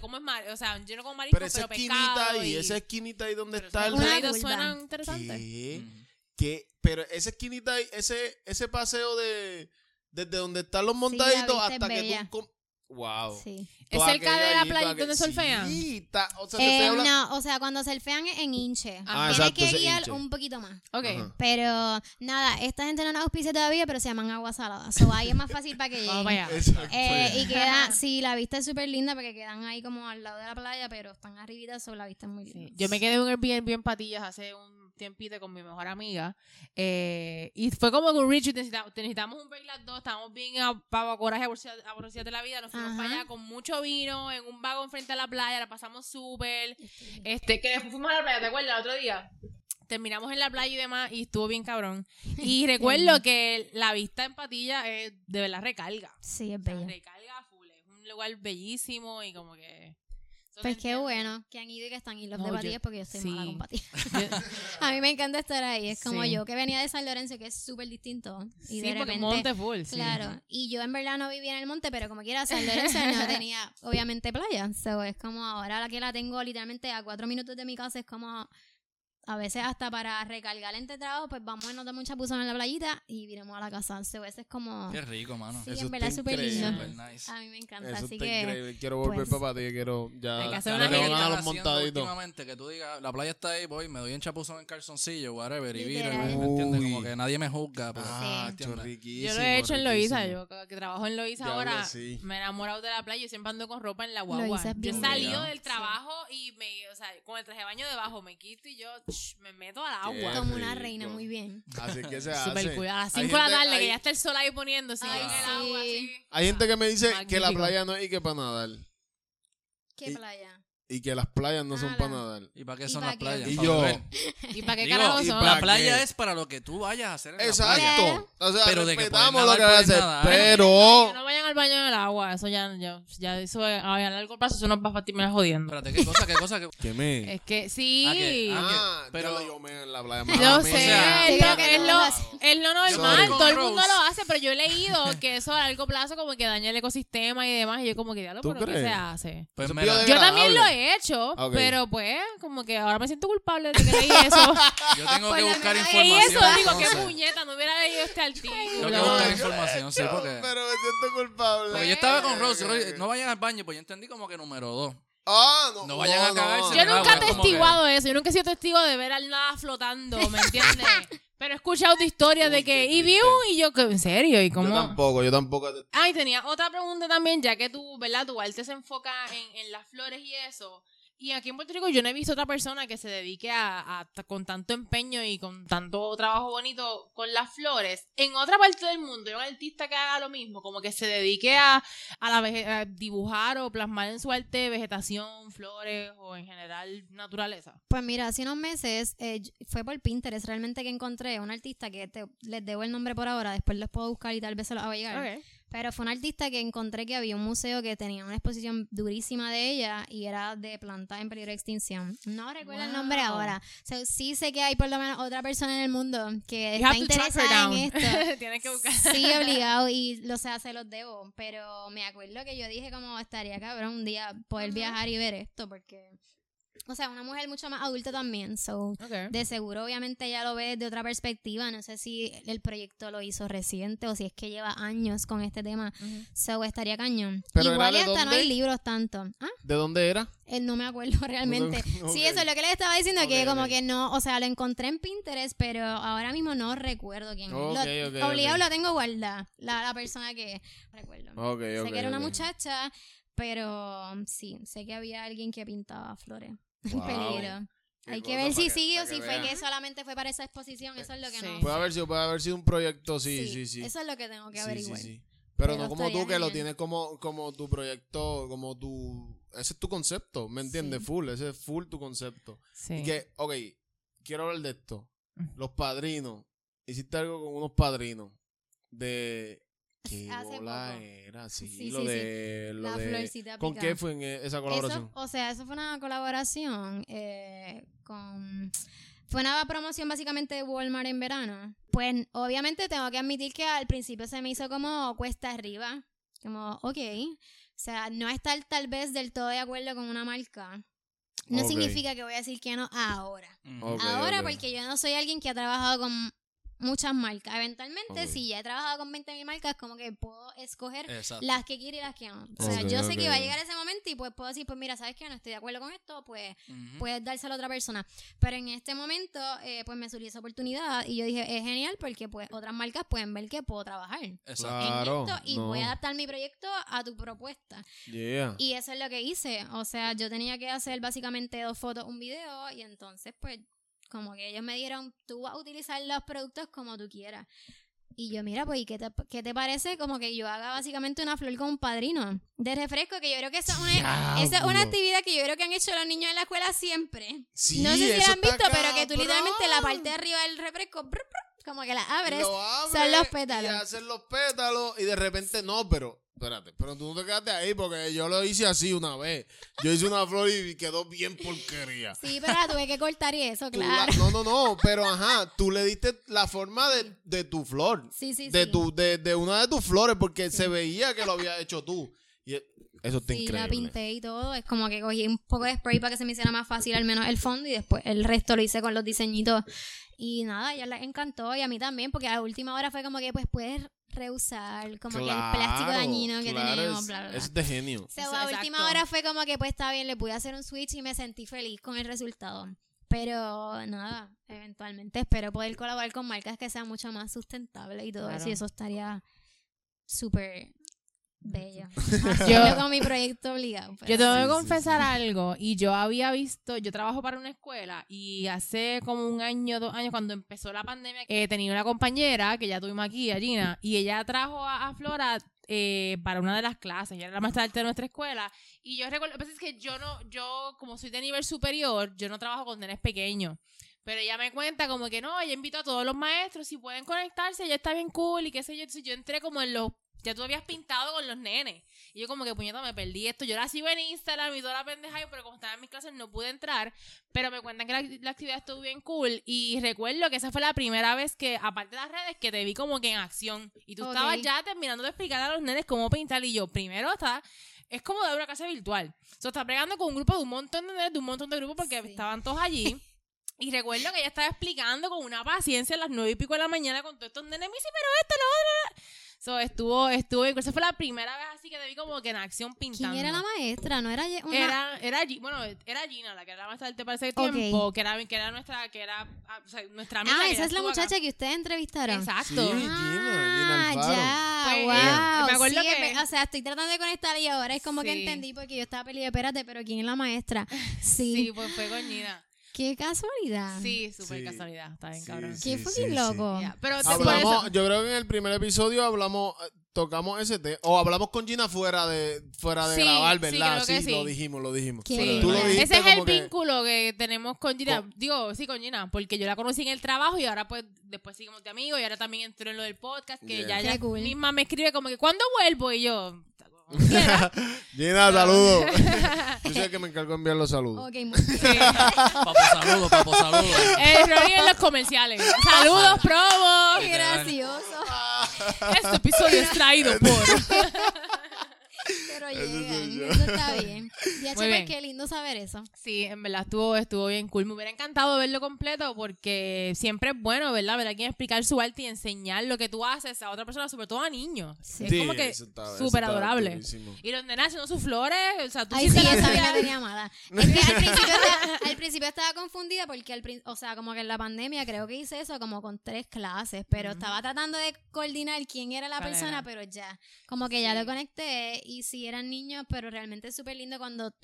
como es mar, o sea, yo no como marisco, Pero pero, esa esquinita pescado ahí, y... esa esquinita ahí donde pero está el... Una suenan interesantes. ¿Qué? Mm. ¿Qué? Pero esa esquinita ahí, ese, ese paseo de... Desde donde están los montaditos hasta que tú... Wow. Sí. ¿Es cerca de la playa donde surfean? Sí, está- o sea, Eh, no, o sea, cuando surfean es en hinche. Ah, Tienes exacto, que guiar un poquito más. Ok. Ajá. Pero nada, esta gente no nos auspicia todavía, pero se llaman agua salada. So ahí es más fácil para que lleguen. Vamos para allá. Exacto. Eh, y queda, sí, la vista es súper linda porque quedan ahí como al lado de la playa, pero están arribitas, so la vista es muy linda. Sí. Yo me quedé en un Airbnb en Patillas hace un tiempito con mi mejor amiga. eh, y fue como con Richard, necesitamos, necesitamos un break las dos, estábamos bien pavo coraje, aborrecidas de la vida. Nos fuimos Ajá. para allá con mucho vino, en un vagón frente a la playa, la pasamos súper. Este, que después fuimos a la playa, ¿te acuerdas? El otro día. Terminamos en la playa y demás, y estuvo bien cabrón. Y recuerdo que la vista en Patilla es de verdad recarga. Sí, es O sea, recarga full. Es un lugar bellísimo y como que. Pues qué bueno que han ido y que están y los No, de patillas porque yo estoy mala sí. con patillas. A mí me encanta estar ahí. Es como Sí. yo que venía de San Lorenzo, que es súper distinto. Y sí, de porque repente, monte full. sí. Claro, y yo en verdad no vivía en el monte, pero como quiera, San Lorenzo no tenía, obviamente, playa. So, es como ahora la que la tengo literalmente a cuatro minutos de mi casa, es como a veces hasta para recargar entre trabajo, pues vamos a nos damos un chapuzón en la playita y vinimos a la casa. So, eso es como, Qué rico, mano. sí, Eso en verdad es súper lindo. Nice. A mí me encanta, Eso así que increíble. Quiero volver pues, para Patilla, quiero... Ya, Hay que hacer una a los montaditos. últimamente que tú digas, la playa está ahí, voy, me doy en chapuzón en calzoncillo, whatever, y viro. ¿me entiendes? Como que nadie me juzga. Pero, Ah, Sí. riquísimo. Yo lo he hecho en Loiza, yo que trabajo en Loiza ahora, sí. me he enamorado de la playa, yo siempre ando con ropa en la guagua. Yo he salido del trabajo y me, o sea, con el traje de baño debajo me quito y yo me meto al Qué agua. como una rico. reina, muy bien. Así que se hace. Cool. A las Hay 5 de la gente- tarde, hay- que ya está el sol ahí poniéndose Ay, sí. Hay gente que me dice que la Magnífico. playa no hay que para nadar. ¿Qué Y- playa? Y que las playas no son Ah, para la- nadar. ¿Y para qué ¿Y son pa' las qué? playas? Y Para yo-. ¿Y para qué carajo son? la playa qué? es para lo que tú vayas a hacer en la Exacto. playa. O sea, Pero de que lo que a hacer, nadar. pero... Que no vayan al baño en el agua, eso ya, ya, ya eso es- a largo plazo eso nos va a terminar jodiendo. Espérate, ¿qué cosa? ¿Qué cosa? ¿Qué me? Es que sí. Ah, que- ah, Ah, pero- yo me en la playa. Yo sé, es, lo, creo que es no lo- lo hace. es lo normal, todo el mundo lo hace, pero yo he leído que eso a largo plazo como que daña el ecosistema y demás, y yo como que diablo, ¿Tú pero ¿qué se hace? Pues Yo también lo Agradable. He hecho, pero pues como que ahora me siento culpable de que leí eso. yo tengo Por que buscar menos y información. eso digo, qué puñeta, no hubiera leído este artículo. Tengo que buscar información, sí, porque... Pero me siento culpable. Porque yo estaba con Rose, Rose, no vayan al baño, pues yo entendí como que número dos. Ah, no. No vayan a cagarse Yo nunca he testiguado eso, yo nunca he sido testigo de ver al nada flotando, ¿me entiendes? Pero he escuchado de historias de que, y vi un, y yo, que ¿en serio? ¿Y Yo cómo? tampoco, yo tampoco. Ah, y tenía otra pregunta también, ya que tú, ¿verdad? Tu arte se enfoca en, en las flores y eso. Y aquí en Puerto Rico yo no he visto otra persona que se dedique a, a- con tanto empeño y con tanto trabajo bonito con las flores. En otra parte del mundo, hay un artista que haga lo mismo, como que se dedique a, a, la vege- a dibujar o plasmar en su arte vegetación, flores o en general naturaleza. Pues mira, hace unos meses eh, fue por Pinterest realmente que encontré un artista que te- les debo el nombre por ahora, después los puedo buscar y tal vez se los haga llegar. Pero fue un artista que encontré que había un museo que tenía una exposición durísima de ella y era de plantas en peligro de extinción. No recuerdo el nombre Wow. ahora. So, sí sé que hay por lo menos otra persona en el mundo que You está interesada en esto. Tienes que buscar. Sí, obligado y lo sé, se los debo. Pero me acuerdo que yo dije como estaría cabrón un día poder Ujú. viajar y ver esto porque... O sea, una mujer mucho más adulta también, so... De seguro, obviamente, ella lo ve de otra perspectiva. No sé si el proyecto lo hizo reciente o si es que lleva años con este tema. Ujú. So, estaría cañón. Pero Igual y hasta no dónde? hay libros tanto. ¿Ah? ¿De dónde era? Eh, no me acuerdo realmente. Sí, eso es lo que les estaba diciendo, que Ok, como que no, o sea, lo encontré en Pinterest, pero ahora mismo no recuerdo quién Lo- obligado lo tengo guardada, la, la persona que recuerdo. Sé que era una muchacha, pero sí, sé que había alguien que pintaba flores. En Wow. peligro. Qué Hay que ver si sigue o si fue vean. que solamente fue para esa exposición. Eso es lo que Sí. no. Puede haber sido, puede haber sido un proyecto, sí, sí, sí. Eso es lo que tengo que Sí, averiguar. sí, sí. Pero, Pero no como tú que lo tienes como, como tu proyecto, como tu... Ese es tu concepto, ¿me entiendes? Sí. Full, ese es full tu concepto. Sí. Y que, ok, quiero hablar de esto. Mm. Los padrinos. Hiciste algo con unos padrinos de... ¿Qué Hace bola poco. era? Sí, Sí, lo sí, sí. de... Lo La de florcita ¿Con picada. qué fue en e- esa colaboración? Eso, o sea, eso fue una colaboración eh, con... Fue una promoción básicamente de Walmart en verano. Pues obviamente tengo que admitir que al principio se me hizo como cuesta arriba. Como, ok. O sea, no estar tal vez del todo de acuerdo con una marca. No Ok. significa que voy a decir que no ahora. Ujú. Ok, ahora ok. porque yo no soy alguien que ha trabajado con muchas marcas. Eventualmente, si ya he trabajado con 20.000 marcas, como que puedo escoger Exacto. las que quiero y las que no. O sea, yo sé que va a llegar ese momento y pues puedo decir, pues mira, ¿sabes qué? No estoy de acuerdo con esto, pues puedes dárselo a otra persona. Pero en este momento, eh, pues me surgió esa oportunidad y yo dije, es genial porque pues otras marcas pueden ver que puedo trabajar en Exacto. Claro, esto y no. voy a adaptar mi proyecto a tu propuesta. Yeah. Y eso es lo que hice. O sea, yo tenía que hacer básicamente dos fotos, un video y entonces pues como que ellos me dieron, tú vas a utilizar los productos como tú quieras. Y yo, mira, pues, ¿y qué te, qué te parece? Como que yo haga básicamente una flor con un padrino de refresco, que yo creo que eso es una, esa es una actividad que yo creo que han hecho los niños en la escuela siempre. Sí, no sé si la han visto, pero que tú literalmente la parte de arriba del refresco, brr, brr, como que la abres. Lo abres son los Y pétalos. hacen los pétalos y de repente no, pero espérate, pero tú no te quedaste ahí porque yo lo hice así una vez. Yo hice una flor y quedó bien porquería. Sí, pero la tuve que cortar y eso, la- claro. no, no, no, pero ajá, tú le diste la forma de, de tu flor. Sí, sí, de sí. tu de, de una de tus flores porque se veía que lo había hecho tú. Y e- eso está Sí, la increíble. pinté y todo. Es como que cogí un poco de spray para que se me hiciera más fácil al menos el fondo y después el resto lo hice con los diseñitos. Y nada, a ella les encantó y a mí también porque a la última hora fue como que pues puedes reusar como que el plástico Claro, dañino que claro, tenemos, es- bla, bla, bla. Es de genio. So, Eso, a exacto. última hora fue como que pues está bien, le pude hacer un switch y me sentí feliz con el resultado. Pero nada, eventualmente espero poder colaborar con marcas que sean mucho más sustentables y todo Claro. eso. Y eso estaría súper Bello. Yo- con mi proyecto obligado. pero Yo tengo Sí, que sí, confesar algo y yo había visto, yo trabajo para una escuela y hace como un año, dos años cuando empezó la pandemia, eh, tenía una compañera que ya tuvimos aquí, a Gina, y ella trajo a, a Flora eh, para una de las clases, ella era la maestra de arte de nuestra escuela y yo recuerdo, pasa es que yo no, yo como soy de nivel superior, yo no trabajo con nenes pequeños. Pero ella me cuenta como que no, ella invitó a todos los maestros, si pueden conectarse, ella está bien cool y qué sé yo. Entonces yo entré como en los, ya tú habías pintado con los nenes. Y yo como que, puñeta, me perdí esto. Yo la sigo en Instagram y toda la pendeja, pero como estaba en mis clases no pude entrar. Pero me cuentan que la, la actividad estuvo bien cool. Y recuerdo que esa fue la primera vez que, aparte de las redes, que te vi como que en acción. Y tú estabas ya terminando de explicar a los nenes cómo pintar. Y yo, primero está... Es como de una clase virtual. O sea, está pregando con un grupo de un montón de nenes, de un montón de grupos, porque Sí. estaban todos allí. Y recuerdo que ella estaba explicando con una paciencia a las nueve y pico de la mañana con todos estos nenes. Me dice, pero esto, lo otro. So, estuvo, estuvo. Esa fue la primera vez así que te vi como que en acción pintando. ¿Quién era la maestra? ¿No era una... Era, era, bueno, era Gina, la que era la maestra del te parece tiempo, que era, que era nuestra, que era, ah, o sea, nuestra amiga. Ah, esa es la acá. muchacha que ustedes entrevistaron. Exacto. Sí. Gina, Gina Alfaro. Ah, Pues, ya, wow. eh, me acuerdo Sí, que- o sea, estoy tratando de conectar y ahora es como que entendí porque yo estaba peleando, espérate, pero ¿quién es la maestra? Sí, Sí. pues fue con Gina. Qué casualidad. Sí, súper Sí. casualidad. Está bien, Sí, cabrón. sí. Qué fucking loco. Ya, Pero Hablamos, yo creo que en el primer episodio hablamos, eh, tocamos ese tema, o hablamos con Gina fuera de, fuera de Sí, grabar, sí, ¿verdad? creo que sí. lo dijimos, lo dijimos. Qué Sí. Tú lo dijiste Ese es el como que- vínculo que tenemos con Gina. Con- Digo, sí, con Gina, porque yo la conocí en el trabajo y ahora pues después seguimos de amigos y ahora también entró en lo del podcast que Yeah. ya Qué ella cool. misma me escribe como que ¿cuándo vuelvo? Y yo, "Cuando quieras". Gina, saludos. Yo el que me encargo de enviar los saludos. Ok, mu- Sí. Papo saludos, papo saludos. Eh, Ronnie en los comerciales. Saludos, promo. qué gracioso. Este episodio es traído por... Pero llegan, yo. eso está bien. Ya, Muy bien. qué lindo saber eso. Sí, en verdad estuvo, estuvo bien cool. Me hubiera encantado verlo completo porque siempre es bueno, ¿verdad? Ver a alguien explicar su arte y enseñar lo que tú haces a otra persona, sobre todo a niños. Sí. Es Sí, como que eso eso súper adorable. Y los nenas haciendo sus flores, o sea, tú Ay, sí, la esa a mí me actividad- tenía mala. Es que al principio, estaba, al principio estaba confundida porque, al o sea, como que en la pandemia creo que hice eso como con tres clases, pero estaba tratando de coordinar quién era la ¿Cuál persona, pero ya, como que ya Sí. lo conecté y sí eran niños, pero realmente es súper lindo cuando,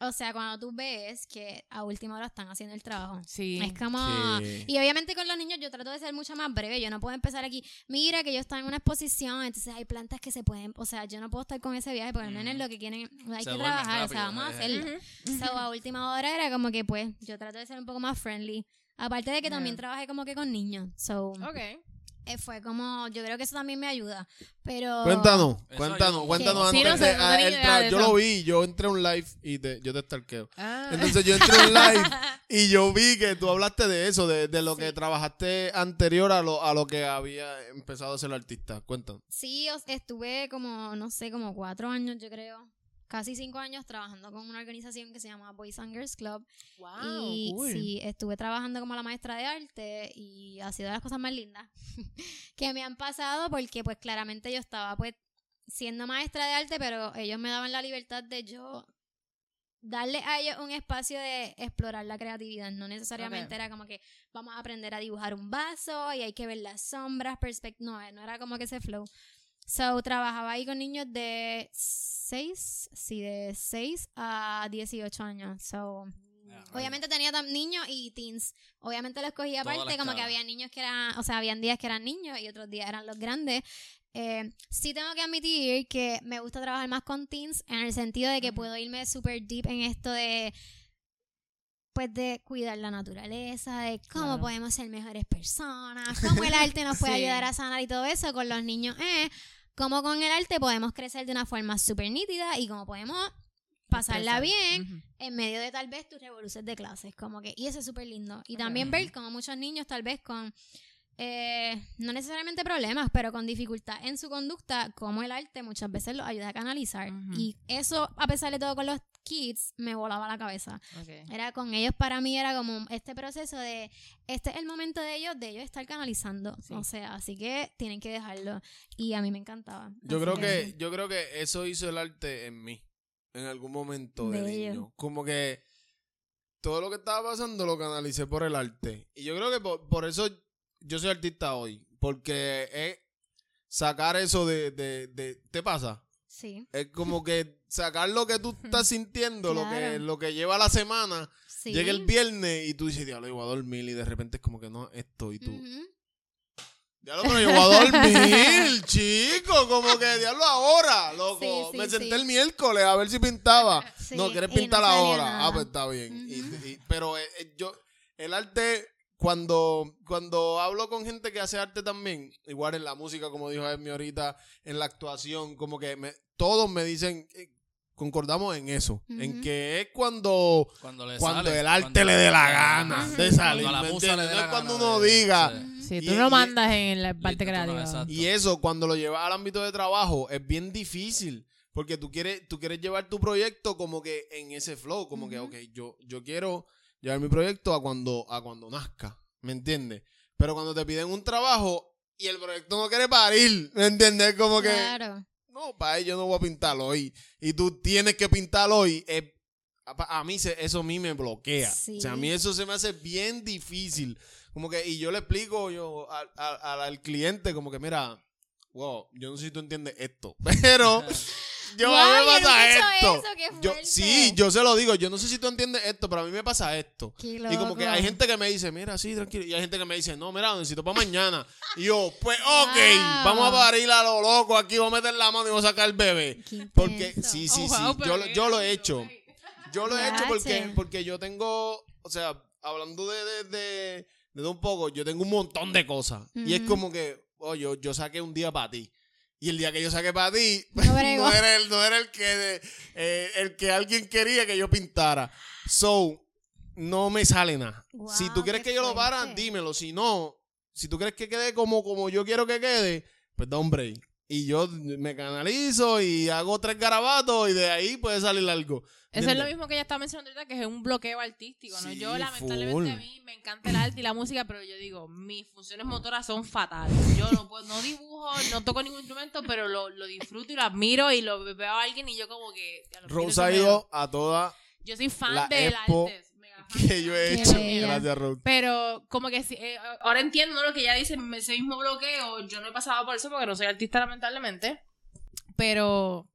o sea, cuando tú ves que a última hora están haciendo el trabajo. Sí. Es como... Sí. Y obviamente con los niños yo trato de ser mucho más breve. Yo no puedo empezar aquí, mira que yo estoy en una exposición, entonces hay plantas que se pueden... O sea, yo no puedo estar con ese viaje porque los nenes lo que quieren... Hay Se que trabajar, o rápido, sea, vamos a hacerlo. So, a última hora era como que pues yo trato de ser un poco más friendly. Aparte de que también Yeah. trabajé como que con niños. So, Ok. Eh, fue como... Yo creo que eso también me ayuda. Pero... Cuéntanos, Eso cuéntanos, cuéntanos Sí, antes no sé, de- no yo lo vi, yo entré a un live y te- yo te stalkeo. Ah. Entonces yo entré a un live y yo vi que tú hablaste de eso, de, de lo que trabajaste anterior a lo, a lo que había empezado a ser artista. Cuéntanos. Sí, estuve como, no sé, como cuatro años, yo creo. Casi cinco años trabajando con una organización que se llama Boys and Girls Club. Wow, y cool. sí, estuve trabajando como la maestra de arte y ha sido de las cosas más lindas que me han pasado porque pues claramente yo estaba pues siendo maestra de arte, pero ellos me daban la libertad de yo darle a ellos un espacio de explorar la creatividad. No necesariamente era como que vamos a aprender a dibujar un vaso y hay que ver las sombras, perspect no, no era como que ese flow. So, trabajaba ahí con niños de 6, sí, de 6 a 18 años. So, Obviamente tenía tam- niños y teens. Obviamente los cogía aparte, como que escala. había niños que eran, o sea, habían días que eran niños y otros días eran los grandes. Eh, sí tengo que admitir que me gusta trabajar más con teens en el sentido de que puedo irme súper deep en esto de pues de cuidar la naturaleza, de cómo Claro. podemos ser mejores personas, cómo el arte nos puede Sí. ayudar a sanar y todo eso con los niños, eh, cómo con el arte podemos crecer de una forma súper nítida y cómo podemos pasarla bien en medio de tal vez tus revoluciones de clases, como que, y eso es súper lindo. Y también ver como muchos niños tal vez con, eh, no necesariamente problemas, pero con dificultad en su conducta, como el arte muchas veces los ayuda a canalizar. Y eso, a pesar de todo con los kids, me volaba la cabeza. Era con ellos, para mí era como este proceso de, este es el momento de ellos, de ellos estar canalizando. Sí. O sea, así que tienen que dejarlo. Y a mí me encantaba. Yo Así creo que, yo creo que eso hizo el arte en mí. En algún momento de niño. Como que todo lo que estaba pasando lo canalicé por el arte. Y yo creo que por, por eso yo soy artista hoy. Porque es sacar eso de, de, de- ¿Te pasa? Sí, Es como que sacar lo que tú estás sintiendo, lo, que, lo que lleva la semana, sí. llega el viernes y tú dices, diablo, yo voy a dormir y de repente es como que no, esto y tú. Ujú. Diablo, pero yo voy a dormir, chico, como que diablo ahora, loco. Sí, sí, Me senté el miércoles a ver si pintaba. No, ¿quieres no pintar salía ahora? nada. Ah, pues está bien. Y- pero eh, eh, yo, el arte, cuando, cuando hablo con gente que hace arte también, igual en la música, como dijo Emi ahorita, en la actuación, como que me, todos me dicen, eh, concordamos en eso, en que es cuando Cuando, le cuando sale, el arte cuando- le dé la gana de salir, Cuando la ¿me musa le dé No la es cuando gana uno de- diga, sí. Y- tú lo mandas en la parte creativa. Y eso, cuando lo llevas al ámbito de trabajo, es bien difícil. Porque tú quieres, tú quieres llevar tu proyecto como que en ese flow. Como que, ok, yo, yo quiero llevar mi proyecto a cuando, a cuando nazca. ¿Me entiendes? Pero cuando te piden un trabajo y el proyecto no quiere parir, ¿me entiendes? Como que, Claro. No, para ello no voy a pintarlo hoy. Y tú tienes que pintarlo hoy. eh, a, a mí se- eso a mí me bloquea. Sí. O sea, a mí eso se me hace bien difícil. Como que, y yo le explico yo al, al- al cliente, como que, mira, wow, yo no sé si tú entiendes esto, pero yo a mí me pasa esto. eso, yo, sí, yo se lo digo, yo no sé si tú entiendes esto, pero a mí me pasa esto. Qué Y como que hay gente que me dice, mira, sí, tranquilo. Y hay gente que me dice, no, mira, lo necesito para mañana. Y yo, pues, ok, Wow. vamos a parir a lo loco aquí, vamos a meter la mano y vamos a sacar el bebé. Qué Porque, intenso. sí, Oh, sí, wow, sí, yo, yo lo he hecho. Yo lo he hecho porque, porque yo tengo, o sea, hablando de, de, de, de un poco, yo tengo un montón de cosas. Y es como que, oh, yo, yo saqué un día para ti. Y el día que yo saqué para ti, No era el, no era el que eh, el que alguien quería que yo pintara. So, no me sale nada. Si tú quieres que yo lo para, dímelo. Si no, si tú crees que quede como, como yo quiero que quede, pues da un break. Y yo me canalizo y hago tres garabatos y de ahí puede salir algo. Eso es lo mismo que ella estaba mencionando ahorita, que es un bloqueo artístico, ¿no? Sí, yo, lamentablemente, full. a mí me encanta el arte y la música, pero yo digo, mis funciones motoras son fatales. Yo no puedo, no dibujo, no toco ningún instrumento, pero lo, lo disfruto y lo admiro y lo veo a alguien y yo como que... pienso ha ido a toda Yo soy fan del expo arte. que yo he Qué hecho. bella. Gracias, Rose. Pero como que sí, eh, ahora entiendo lo que ella dice, ese mismo bloqueo, yo no he pasado por eso porque no soy artista lamentablemente, pero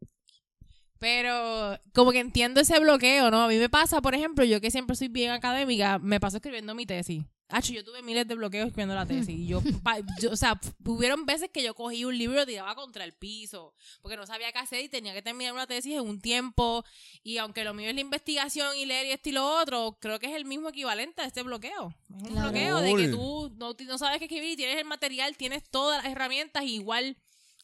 pero como que entiendo ese bloqueo, ¿no? A mí me pasa, por ejemplo, yo que siempre soy bien académica, me paso escribiendo mi tesis. Hacho, yo tuve miles de bloqueos escribiendo la tesis. Y yo, pa- yo, o sea, hubieron veces que yo cogí un libro y lo tiraba contra el piso, porque no sabía qué hacer y tenía que terminar una tesis en un tiempo. Y aunque lo mío es la investigación y leer y esto y lo otro, creo que es el mismo equivalente a este bloqueo. Es un Claro. bloqueo de que tú no, no sabes qué escribir y tienes el material, tienes todas las herramientas y igual...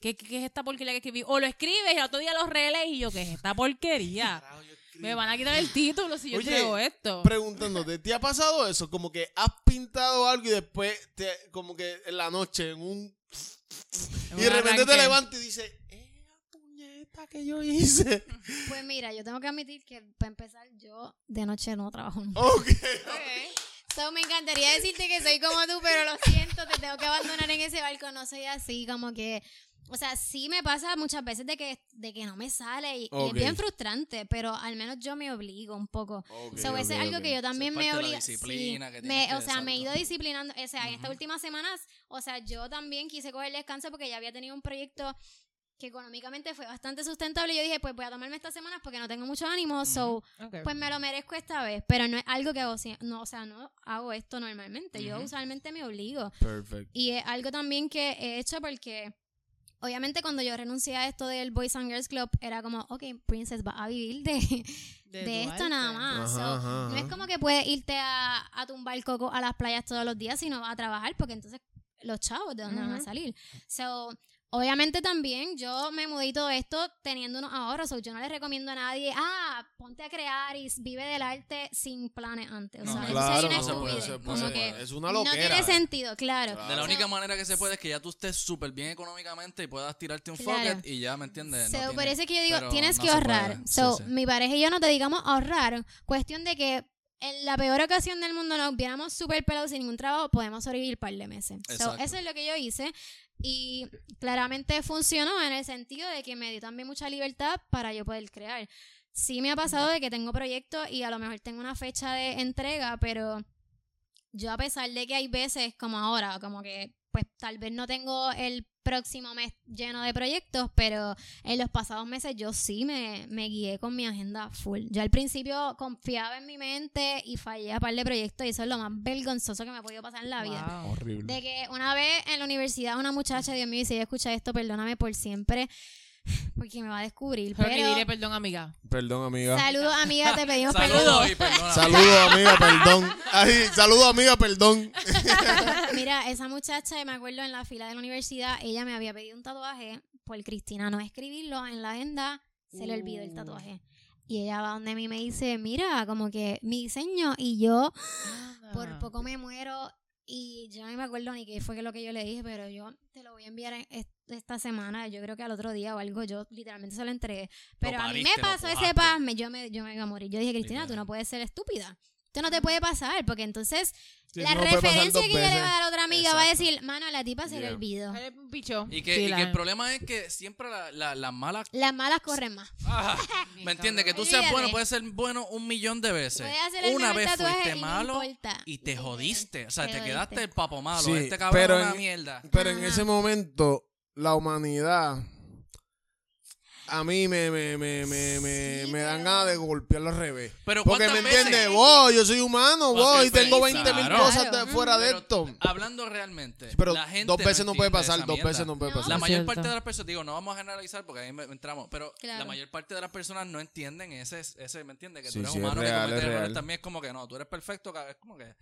¿Qué, qué, qué es esta porquería que escribí? O lo escribes y el otro día lo relees y yo, ¿qué es esta porquería? Me van a quitar el título si yo Oye, entrego esto. Preguntándote, ¿te ha pasado eso? Como que has pintado algo y después, te, como que en la noche, en un. En y de repente te levantas y dices, ¡eh, la puñeta que yo hice! Pues mira, yo tengo que admitir que para empezar, yo de noche no trabajo nunca. ok. So, me encantaría decirte que soy como tú, pero lo siento, te tengo que abandonar en ese barco. No soy así, como que. O sea, sí me pasa muchas veces de que, de que no me sale y, es bien frustrante, pero al menos yo me obligo un poco. Ok, So, eso ok, es algo que yo también me obligo. sí, me- o sea, me he ido disciplinando. O sea, en estas últimas semanas, o sea, yo también quise coger descanso porque ya había tenido un proyecto que económicamente fue bastante sustentable y yo dije, pues voy a tomarme estas semanas porque no tengo mucho ánimo, so pues me lo merezco esta vez, pero no es algo que hago, no, o sea, no hago esto normalmente, yo usualmente me obligo. Perfecto. Y es algo también que he hecho porque, obviamente cuando yo renuncié a esto del Boys and Girls Club, era como, ok, Princess va a vivir de, de, esto arte. nada más. Ajá, So, ajá, No es como que puedes irte a, a tumbar coco a las playas todos los días, sino a trabajar, porque entonces los chavos, ¿de dónde van a salir? So, Obviamente también yo me mudé y todo esto teniendo unos ahorros, so, yo no le recomiendo a nadie, ah, ponte a crear y vive del arte sin planes antes. O No, sea, eso Claro, no una se puede, se Como puede. que Es una no loquera. tiene sentido, claro. Claro. De la So, única manera que se puede es que ya tú estés súper bien económicamente y puedas tirarte un Claro. fuck it y ya, ¿me entiendes? So, No tiene- es que yo digo, tienes no que ahorrar. puede. Sí, So, sí. mi pareja y yo nos dedicamos a ahorrar. Cuestión de que en la peor ocasión del mundo nos viéramos súper pelados sin ningún trabajo, podemos sobrevivir un par de meses. So, Exacto. eso es lo que yo hice. Y claramente funcionó en el sentido de que me dio también mucha libertad para yo poder crear. Sí me ha pasado de que tengo proyectos y a lo mejor tengo una fecha de entrega, pero yo a pesar de que hay veces como ahora, como que pues tal vez no tengo el próximo mes lleno de proyectos, pero en los pasados meses yo sí me, me guié con mi agenda full. Yo al principio confiaba en mi mente y fallé a par de proyectos y eso es lo más vergonzoso que me ha podido pasar en la vida. Wow. Horrible. De que una vez en la universidad una muchacha, Dios mío, si ella escucha esto, perdóname por siempre, porque me va a descubrir. Pero que Pero, diré perdón, amiga. Perdón, amiga. saludos, amiga, te pedimos perdón. Saludos amiga, perdón. Ay, saludos, amiga, perdón. Mira, esa muchacha, me acuerdo en la fila de la universidad, ella me había pedido un tatuaje por Cristina no escribirlo en la agenda, se le olvidó el tatuaje. Y ella va donde mí me dice, mira, como que mi diseño y yo por poco me muero y yo no me acuerdo ni qué fue lo que yo le dije, pero yo te lo voy a enviar en est- esta semana, yo creo que al otro día o algo, yo literalmente se lo entregué. Pero a mí me pasó ese pasme, yo me, yo me iba a morir. Yo dije, Cristina, tú no puedes ser estúpida. Esto no te puede pasar, porque entonces Sí, la no referencia que ella le va a dar a otra amiga va a decir, mano, a la tipa se le Yeah. olvidó. Eres un bicho. Y que, Sí, y la- que el problema es que siempre la- la- las malas Las malas corren más. ¿Me entiendes? Que tú seas bueno, puedes ser bueno un millón de veces. Hacer Una vez fuiste malo y te jodiste. O sea, Te quedaste el papo malo. Sí, este cabrón pero es una en- mierda. Pero en ese momento, la humanidad. A mí me, me, me, me, me, Sí, me dan ganas de golpearlo al revés. Pero Porque ¿cuántas me entiendes, veces? vos, yo soy humano, Porque, vos, y tengo 20 mil claro. cosas de fuera de esto. Hablando realmente, Pero la gente dos veces no, puede pasar, dos veces no puede pasar. La mayor parte de las personas, digo, no vamos a generalizar porque ahí me- entramos, pero Claro. la mayor parte de las personas no entienden ese, ese ¿me entiendes? Que Sí, tú eres sí, es humano, real, que es cometes errores también es como que no, tú eres perfecto, es como que...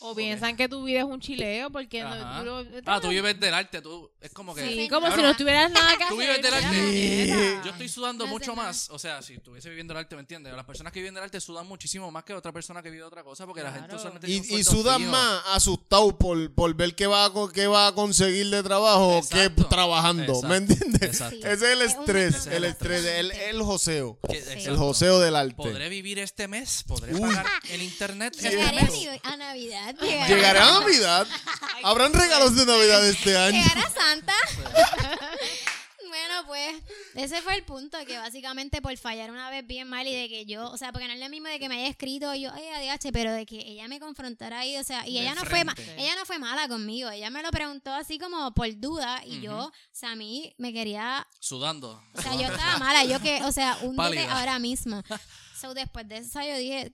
O piensan que tu vida es un chileo porque no, tú lo- Ah, tú vives del arte, tú, es como que... Sí, Sí, como si no tuvieras nada que hacer. Tú vives del arte. Yo estoy sudando No mucho nada. más. O sea, si estuviese viviendo el arte, ¿me entiendes? Las personas que viven del arte sudan muchísimo más que otra persona que vive otra cosa porque la gente Claro. usualmente Y, y sudan más asustado por, por ver qué va, a, co- qué va a conseguir de trabajo Exacto. que trabajando. Exacto. ¿Me entiendes? Exacto. Ese es el estrés, el estrés, el, el joseo. Sí. El joseo del arte. ¿Podré vivir este mes? ¿Podré Uy. pagar el internet este Llegaré mes? A Navidad. Llegará a Navidad. Habrán regalos de Navidad este año. Llegará Santa. bueno, pues ese fue el punto, que básicamente por fallar una vez bien mal y de que yo, o sea, porque no es lo mismo de que me haya escrito y yo, ay, ADH, pero de que ella me confrontara ahí, o sea, y De ella no fue ma- ella no fue mala conmigo, ella me lo preguntó así como por duda y yo, Ujú. o sea, a mí me quería Sudando. o sea, yo estaba mala, yo que, o sea, un ahora mismo. So, después de eso yo dije,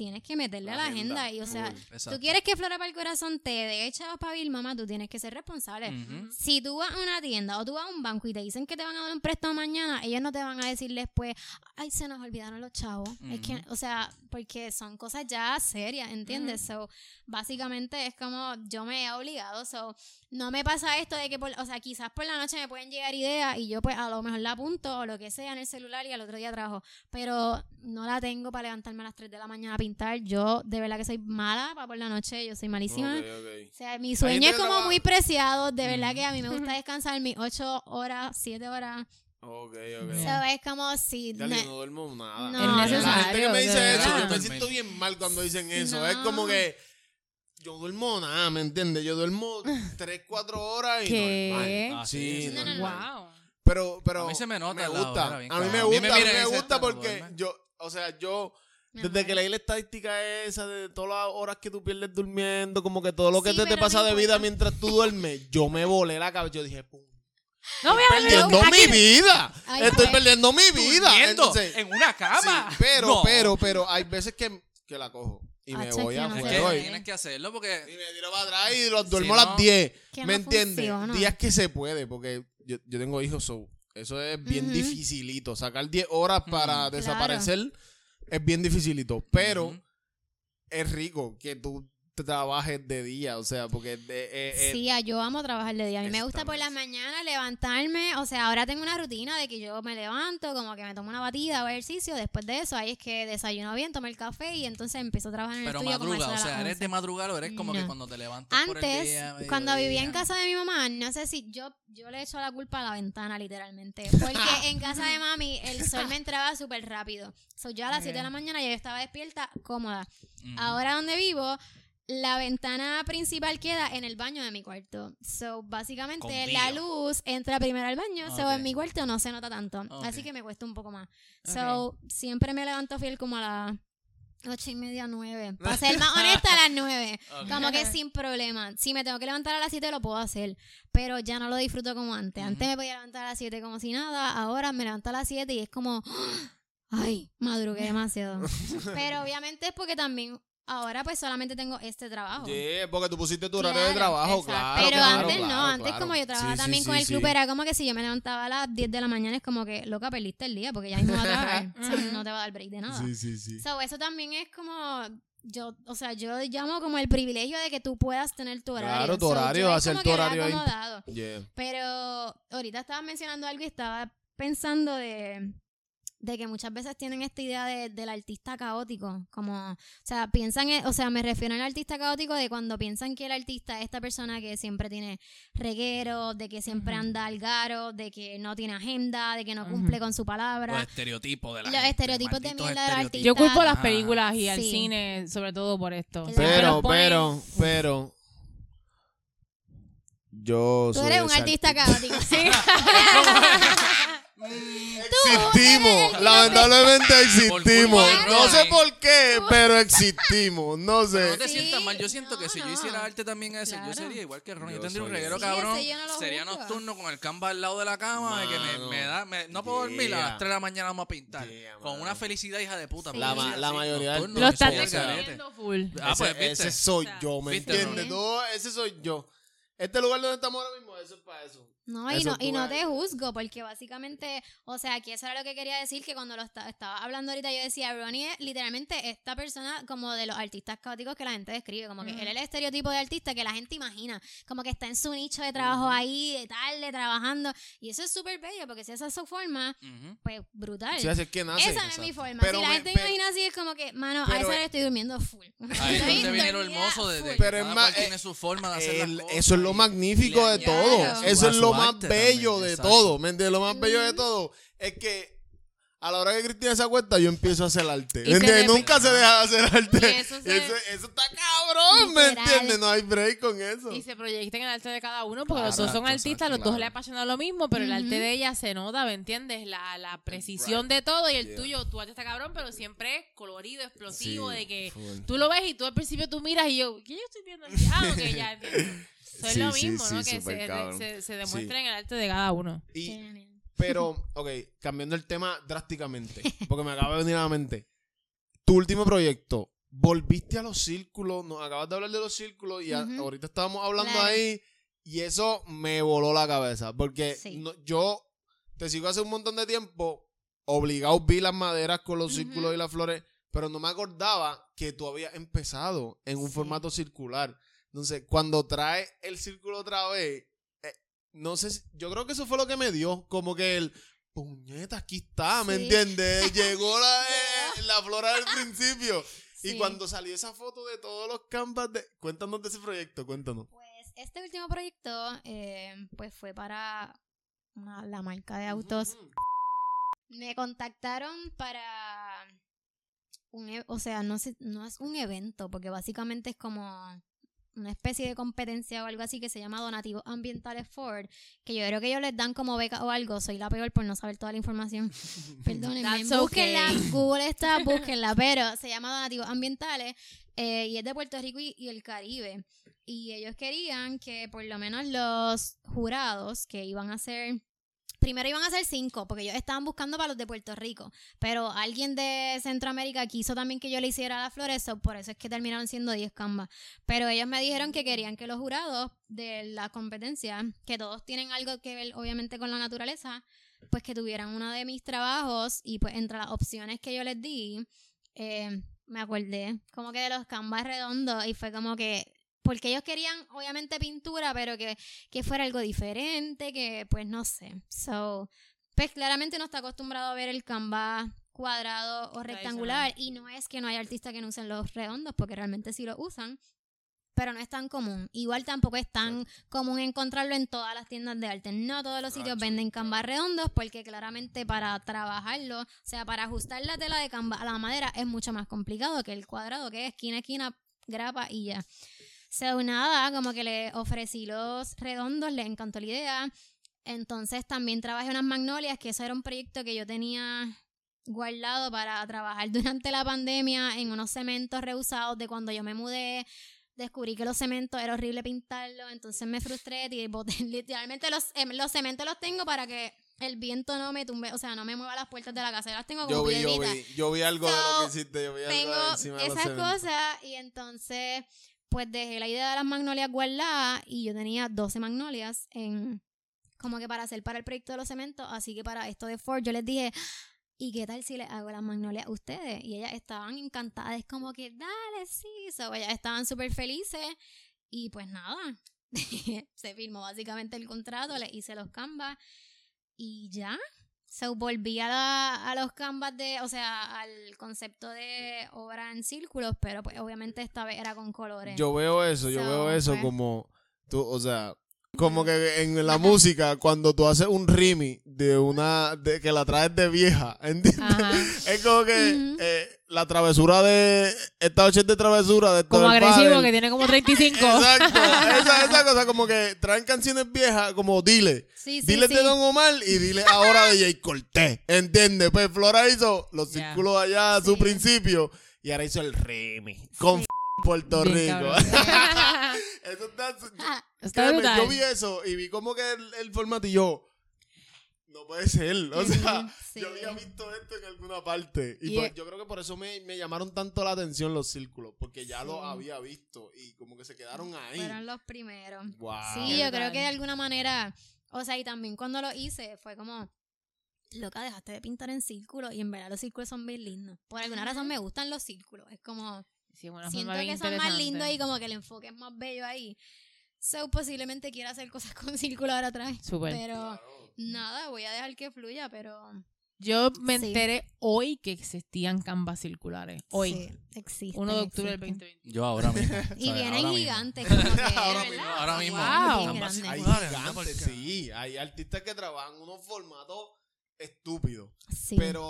tienes que meterle a la agenda. Y, o sea, tú quieres que Flora para el Corazón te dé chavos para vivir, mamá, tú tienes que ser responsable. Si tú vas a una tienda o tú vas a un banco y te dicen que te van a dar un préstamo mañana, ellos no te van a decir después, ay, se nos olvidaron los chavos. Es que, o sea, porque son cosas ya serias, ¿entiendes? So, básicamente es como yo me he obligado, so, no me pasa esto de que, por, o sea, quizás por la noche me pueden llegar ideas y yo pues a lo mejor la apunto o lo que sea en el celular y al otro día trabajo, pero no la tengo para levantarme a las 3 de la mañana a pintar. Yo de verdad que soy mala para por la noche, yo soy malísima. O sea, mi sueño es como muy preciado, de verdad que a mí me gusta descansar mis 8 horas, 7 horas. Ok, ok. So, es como si... Dale, ne- no duermo nada. No, la necesario, gente que me dice de eso, yo me siento bien mal cuando dicen eso. No. Es como que yo duermo nada, ¿me entiendes? Yo duermo 3, 4 horas y ¿Qué? normal. Ah, sí, sí, No, no, no. normal. Wow. Pero, pero A mí se me nota me la gusta. hora, bien a mí me cabrón. A mí me gusta, a mí me gusta "Esta no porque duerme". yo, o sea, yo desde que leí la estadística esa de todas las horas que tú pierdes durmiendo, como que todo lo que Sí, te, te pasa no de vida mientras tú duermes, yo me volé la cabeza. Yo dije, pum, No voy a perdiendo mi vida. Ay, Estoy perdiendo mi vida. Entonces, en una cama. Sí, pero, No. pero, pero hay veces que, que la cojo y me voy que puede. tienes que hacerlo Y porque me tiro para atrás y los duermo a las 10. Que ¿Me no entiendes? Días que se puede, porque yo, yo tengo hijos, so, eso es bien Ujú. dificilito. Sacar 10 horas para Ujú. desaparecer es bien dificilito. Pero Ujú. es rico que tú trabajes de día, o sea, porque de, eh, eh, Sí, ah, yo amo trabajar de día. A mí me gusta por las mañanas levantarme. O sea, ahora tengo una rutina de que yo me levanto, como que me tomo una batida o ejercicio. Después de eso, ahí es que desayuno bien, tomo el café y entonces empiezo a trabajar en el pero estudio como madruga, o sea, eres de 11. madrugada o eres como que cuando te levantas por el Antes, día, cuando vivía en casa de mi mamá, no sé si yo, yo le echo la culpa a la ventana, literalmente. Porque en casa de mami el sol me entraba súper rápido. So, yo a las 7 de la mañana ya yo estaba despierta, cómoda. Ahora donde vivo, la ventana principal queda en el baño de mi cuarto. So, básicamente la luz entra primero al baño. So, Ok. en mi cuarto no se nota tanto. Así que me cuesta un poco más. So, siempre me levanto fiel como a las Ocho y media, nueve. Para ser más honesta, a las nueve. Como que sin problema. Si me tengo que levantar a las siete, lo puedo hacer. Pero ya no lo disfruto como antes. Antes me podía levantar a las siete como si nada. Ahora me levanto a las siete y es como... Ay, madrugué demasiado. Pero obviamente es porque también... Ahora pues solamente tengo este trabajo. Yeah, porque tú pusiste tu horario de Claro, trabajo, exacto. claro. Pero claro, antes no, claro, antes claro. como yo trabajaba Sí, sí, también con sí, el club, sí. era como que si yo me levantaba a las 10 de la mañana es como que, loca, perdiste el día porque ya mismo va a trabajar. O sea, no te va a dar break de nada. Sí, sí, sí. So, eso también es como, yo, o sea, yo llamo como el privilegio de que tú puedas tener tu horario. Claro, tu So, horario, es hacer tu horario ahí. acomodado. Yeah. Pero ahorita estabas mencionando algo y estaba pensando de, de que muchas veces tienen esta idea de- del artista caótico, como, o sea, piensan, en- o sea, me refiero al artista caótico de cuando piensan que el artista es esta persona que siempre tiene reguero, de que siempre anda al garo, de que no tiene agenda, de que no cumple con su Los palabra. estereotipos de la Los gente, estereotipos de malditos mierda del estereotipos. Yo culpo a las películas y al sí. cine, sobre todo por esto. Pero, los ponen- pero, pero. Yo Tú soy eres un artista caótico. Sí. Existimos, lamentablemente existimos. No sé por qué, pero existimos. No sé. no te sientas mal. Yo siento que si yo hiciera arte también ese, yo sería igual que Ron. Yo, tendría un reguero cabrón. Sería nocturno con el canvas al lado de la cama. que me, da, me- no puedo dormir a las 3 de la mañana vamos a pintar. Con una felicidad hija de puta. La mayoría Lo estás defendiendo full. Ah, pues, ese, soy yo, ¿me ¿viste, entiendes? ese soy yo. Este lugar donde estamos ahora mismo, eso es para eso. No, y no, y no te juzgo, porque básicamente, o sea, que eso era lo que quería decir, que cuando lo esta- estaba hablando ahorita, yo decía, Ronnie es literalmente esta persona como de los artistas caóticos que la gente describe, como que Ujú. él es el estereotipo de artista que la gente imagina, como que está en su nicho de trabajo ahí, de tarde, trabajando, y eso es súper bello, porque si esa es su forma, Ujú. pues brutal. Si es que nace. esa no es mi forma. Pero si la me- gente pero- imagina así, es como que, mano, a esa es- hora estoy durmiendo full. Ahí es donde viene lo hermoso de, de Pero es cada más, cual tiene eh, su forma de hacer El- las cosas. eso es lo magnífico de todo. Eso es lo más bello también, de exacto. todo. ¿Me entiendes? Lo más bello de todo es que a la hora que Cristina se acuesta, yo empiezo a hacer arte. ¿Me entiendes? Nunca se deja de hacer arte. Y eso se- Eso, eso está cabrón, ¿me entiendes? No hay break con eso. Y se proyecta en el arte de cada uno, porque los dos son artistas, exacto, los dos le apasiona lo mismo, pero el arte de ella se nota, ¿me entiendes? La, la precisión de todo y el Yeah. tuyo, tu arte está cabrón, pero siempre es colorido, explosivo, Sí, de que full. tú lo ves y tú al principio tú miras y yo, ¿qué yo estoy viendo aquí? Ah, ok, ya entiendo. Eso es Sí, lo sí, mismo, ¿no? sí, Que se, cabrón. se, se demuestra en el arte de cada uno. Y, Genial. Pero, ok, cambiando el tema drásticamente, porque me acaba de venir a la mente. Tu último proyecto, volviste a los círculos, nos acabas de hablar de los círculos y a- ahorita estábamos hablando Claro. ahí y eso me voló la cabeza, porque Sí. no- yo te sigo hace un montón de tiempo, obligado vi las maderas con los círculos y las flores, pero no me acordaba que tú habías empezado en un Sí. formato circular. Entonces, cuando trae el círculo otra vez, no sé, si- yo creo que eso fue lo que me dio, como que el puñeta, aquí está, ¿me Sí. entiendes? Llegó la, eh, la flora del principio. Y cuando salió esa foto de todos los canvas de... Cuéntanos de ese proyecto, cuéntanos. Pues este último proyecto, eh, pues fue para una- la marca de autos. Me contactaron para un, e- o sea, no sé, no es un evento, porque básicamente es como una especie de competencia o algo así que se llama Donativos Ambientales Ford, que yo creo que ellos les dan como beca o algo, soy la peor por no saber toda la información. Perdónenme, That's búsquenla, okay. Google está, búsquenla, pero se llama Donativos Ambientales eh, y es de Puerto Rico y, y el Caribe. Y ellos querían que por lo menos los jurados que iban a ser Primero iban a ser cinco, porque ellos estaban buscando para los de Puerto Rico. Pero alguien de Centroamérica quiso también que yo le hiciera las flores, so por eso es que terminaron siendo 10 canvas. Pero ellos me dijeron que querían que los jurados de la competencia, que todos tienen algo que ver obviamente con la naturaleza, pues que tuvieran uno de mis trabajos y pues entre las opciones que yo les di, eh, me acordé como que de los canvas redondos y fue como que porque ellos querían obviamente pintura, pero que, que fuera algo diferente, que pues no sé. So, pues claramente no está acostumbrado a ver el canvas cuadrado o rectangular y no es que no haya artistas que no usen los redondos, porque realmente sí lo usan, pero no es tan común. Igual tampoco es tan común encontrarlo en todas las tiendas de arte. No todos los sitios Gacho, venden canvas redondos porque claramente para trabajarlo, o sea, para ajustar la tela de canvas a la madera es mucho más complicado que el cuadrado, que es esquina a esquina, grapa y ya. So, nada, como que le ofrecí los redondos, le encantó la idea. Entonces también trabajé unas magnolias, que eso era un proyecto que yo tenía guardado para trabajar durante la pandemia en unos cementos reusados de cuando yo me mudé. Descubrí que los cementos era horrible pintarlos, entonces me frustré y boté, literalmente los, em, los cementos los tengo para que el viento no me tumbe, o sea, no me mueva las puertas de la casa, las tengo como Yo vi, yo vi, yo vi algo de lo que hiciste, yo vi algo de encima de los esas cementos. cosas y entonces pues dejé la idea de las magnolias guardadas y yo tenía 12 magnolias en como que para hacer para el proyecto de los cementos, así que para esto de Ford yo les dije, ¿y qué tal si les hago las magnolias a ustedes? Y ellas estaban encantadas, como que, dale, sí, so, ellas estaban súper felices y pues nada, se firmó básicamente el contrato, les hice los canvas y ya. So, volví a, la- a los canvas de, o sea, al concepto de obra en círculos, pero pues obviamente esta vez era con colores. Yo veo eso, yo veo eso pues. como tú, o sea, como que en la música cuando tú haces un rimi de una de que la traes de vieja, ¿entiendes? Es como que eh, la travesura de esta noche de travesura de Como agresivo, padre. que tiene como 35. Exacto, esa, esa cosa como que traen canciones viejas como Dile. sí, sí, Dile sí. de Don Omar y dile ahora de Jay Cortés. ¿Entiendes? Pues Flora hizo los círculos allá a su principio y ahora hizo el remi con Puerto Bien Rico. eso está. Está créeme, brutal. yo vi eso y vi como que el, el formato y yo. No puede ser. O sea, Sí. yo había visto esto en alguna parte. Y, Y pues, es- yo creo que por eso me, me llamaron tanto la atención los círculos. Porque ya Sí. lo había visto y como que se quedaron ahí. Fueron los primeros. Wow. Sí, yo creo que de alguna manera, o sea, y también cuando lo hice fue como, loca, dejaste de pintar en círculos y en verdad los círculos son bien lindos. Por alguna razón me gustan los círculos, es como, Sí, una siento que son más lindos y como que el enfoque es más bello ahí. So, posiblemente quiera hacer cosas con círculo ahora atrás. Súper. Pero nada, voy a dejar que fluya, pero Yo me Sí. enteré hoy que existían canvas circulares. Hoy. sí, existen. 1 de octubre del existen. 2020. Yo ahora mismo. Y ¿sabes? vienen gigantes, como que, Ahora mismo, ahora mismo. Wow. Hay gigantes, sí. Hay artistas que trabajan unos formatos estúpidos. Sí. Pero,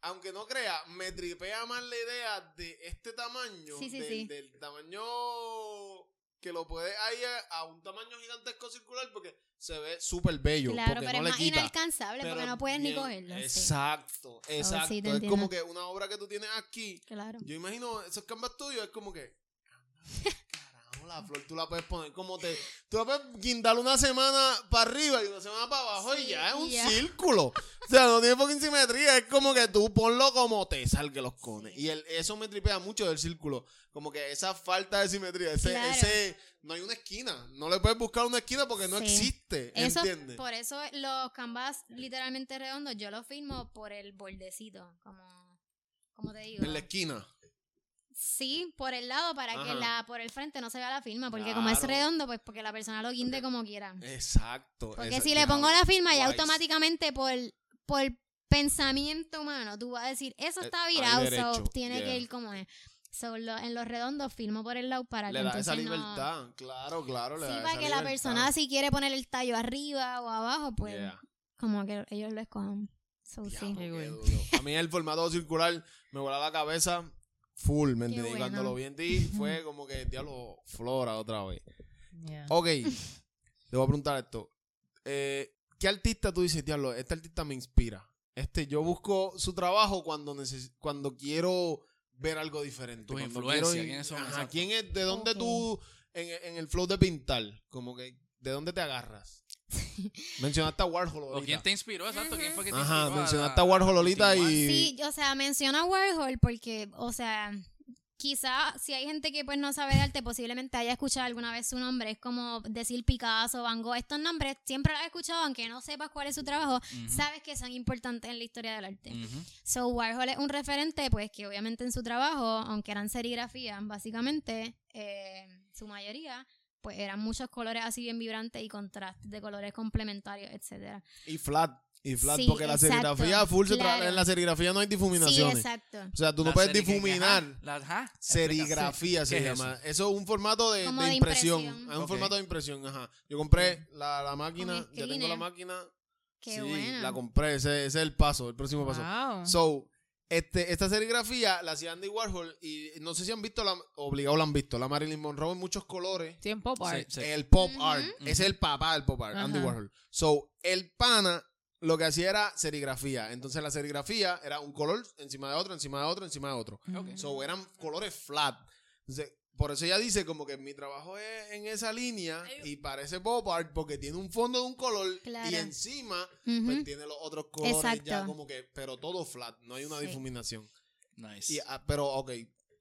aunque no crea, me tripea más la idea de este tamaño. Sí, sí, del, sí. del tamaño que lo puede ahí a, a un tamaño gigantesco circular porque se ve súper bello. Claro, porque pero no es le más quita. inalcanzable porque no puedes ni cogerlo. sí. Exacto, exacto. sí, te es entiendo. como que una obra que tú tienes aquí. Claro. Yo imagino esos canvas tuyos, es como que. La flor tú la puedes poner como te. Tú la puedes guindar una semana para arriba y una semana para abajo y ya es un círculo. O sea, no tiene poca simetría. Es como que tú ponlo como te salga los cones. Y el, eso me tripea mucho del círculo. Como que esa falta de simetría. Ese, Claro. ese. No hay una esquina. No le puedes buscar una esquina porque no Sí. existe. Eso, ¿Entiendes? por eso los canvas literalmente redondos yo los firmo por el bordecito, como, como te digo. En la esquina. Sí, por el lado para que la por el frente no se vea la firma, porque como es redondo, pues porque la persona lo guinde como quiera. Exacto. Porque si le pongo la firma ya automáticamente por por pensamiento humano, tú vas a decir, eso Eh, está virado, so, tiene yeah. que ir como es. So, lo- en los redondos firmo por el lado para Le que da entonces esa no- libertad. Claro, claro. Le Sí, da para esa que la persona si quiere poner el tallo arriba o abajo, pues Yeah. como que ellos lo escojan. So, sí. A mí el formato circular me volaba la cabeza full, ¿me entiendes? Y cuando lo vi en ti fue como que, diablo, flora otra vez. Yeah. Ok, te voy a preguntar esto. Eh, ¿Qué artista tú dices, diablo, este artista me inspira? Este, yo busco su trabajo cuando, neces cuando quiero ver algo diferente. Tus cuando influencias, quiero- ¿quiénes son? Ajá, Exacto. ¿quién es, de dónde tú, en, en el flow de pintar, como que, de dónde te agarras? Mencionaste a Warhol ¿O ahorita. quién te inspiró? Exacto. ¿Quién fue que te Ajá, inspiró? a- mencionaste a Warhol ahorita y... Sí, o sea, menciona Warhol porque, o sea, quizá si hay gente que pues no sabe de arte, posiblemente haya escuchado alguna vez su nombre. Es como decir Picasso, Van Gogh. Estos nombres siempre los has escuchado, aunque no sepas cuál es su trabajo, sabes que son importantes en la historia del arte. So, Warhol es un referente, pues que obviamente en su trabajo, aunque eran serigrafías, básicamente, eh, su mayoría, pues eran muchos colores así bien vibrantes y contrastes de colores complementarios, etcétera. Y flat. Y flat, Sí, porque la serigrafía full se tra- en la serigrafía no hay Sí, difuminaciones. exacto. o sea, tú no puedes difuminar. ajá, la- ajá, Serigrafía se ¿Qué es llama. Eso? es un formato de, Como de de impresión. impresión. Es un formato de impresión, ajá. Yo compré la, la máquina, ya tengo la máquina. Qué sí, buena. la compré. Ese, ese es el paso, el próximo paso. Wow. So, este, esta serigrafía la hacía Andy Warhol y no sé si han visto, la, obligado la han visto, la Marilyn Monroe en muchos colores. Sí, en pop art. Sí, sí. El pop art. Es el papá del pop art, Andy. Warhol. So, el pana lo que hacía era serigrafía. Entonces la serigrafía era un color encima de otro, encima de otro, encima de otro. So eran colores flat. Entonces, por eso ella dice como que mi trabajo es en esa línea y parece pop art porque tiene un fondo de un color Claro. y encima pues tiene los otros colores Exacto. ya como que, pero todo flat, no hay una Sí. difuminación. Nice. Y, ah, pero, ok,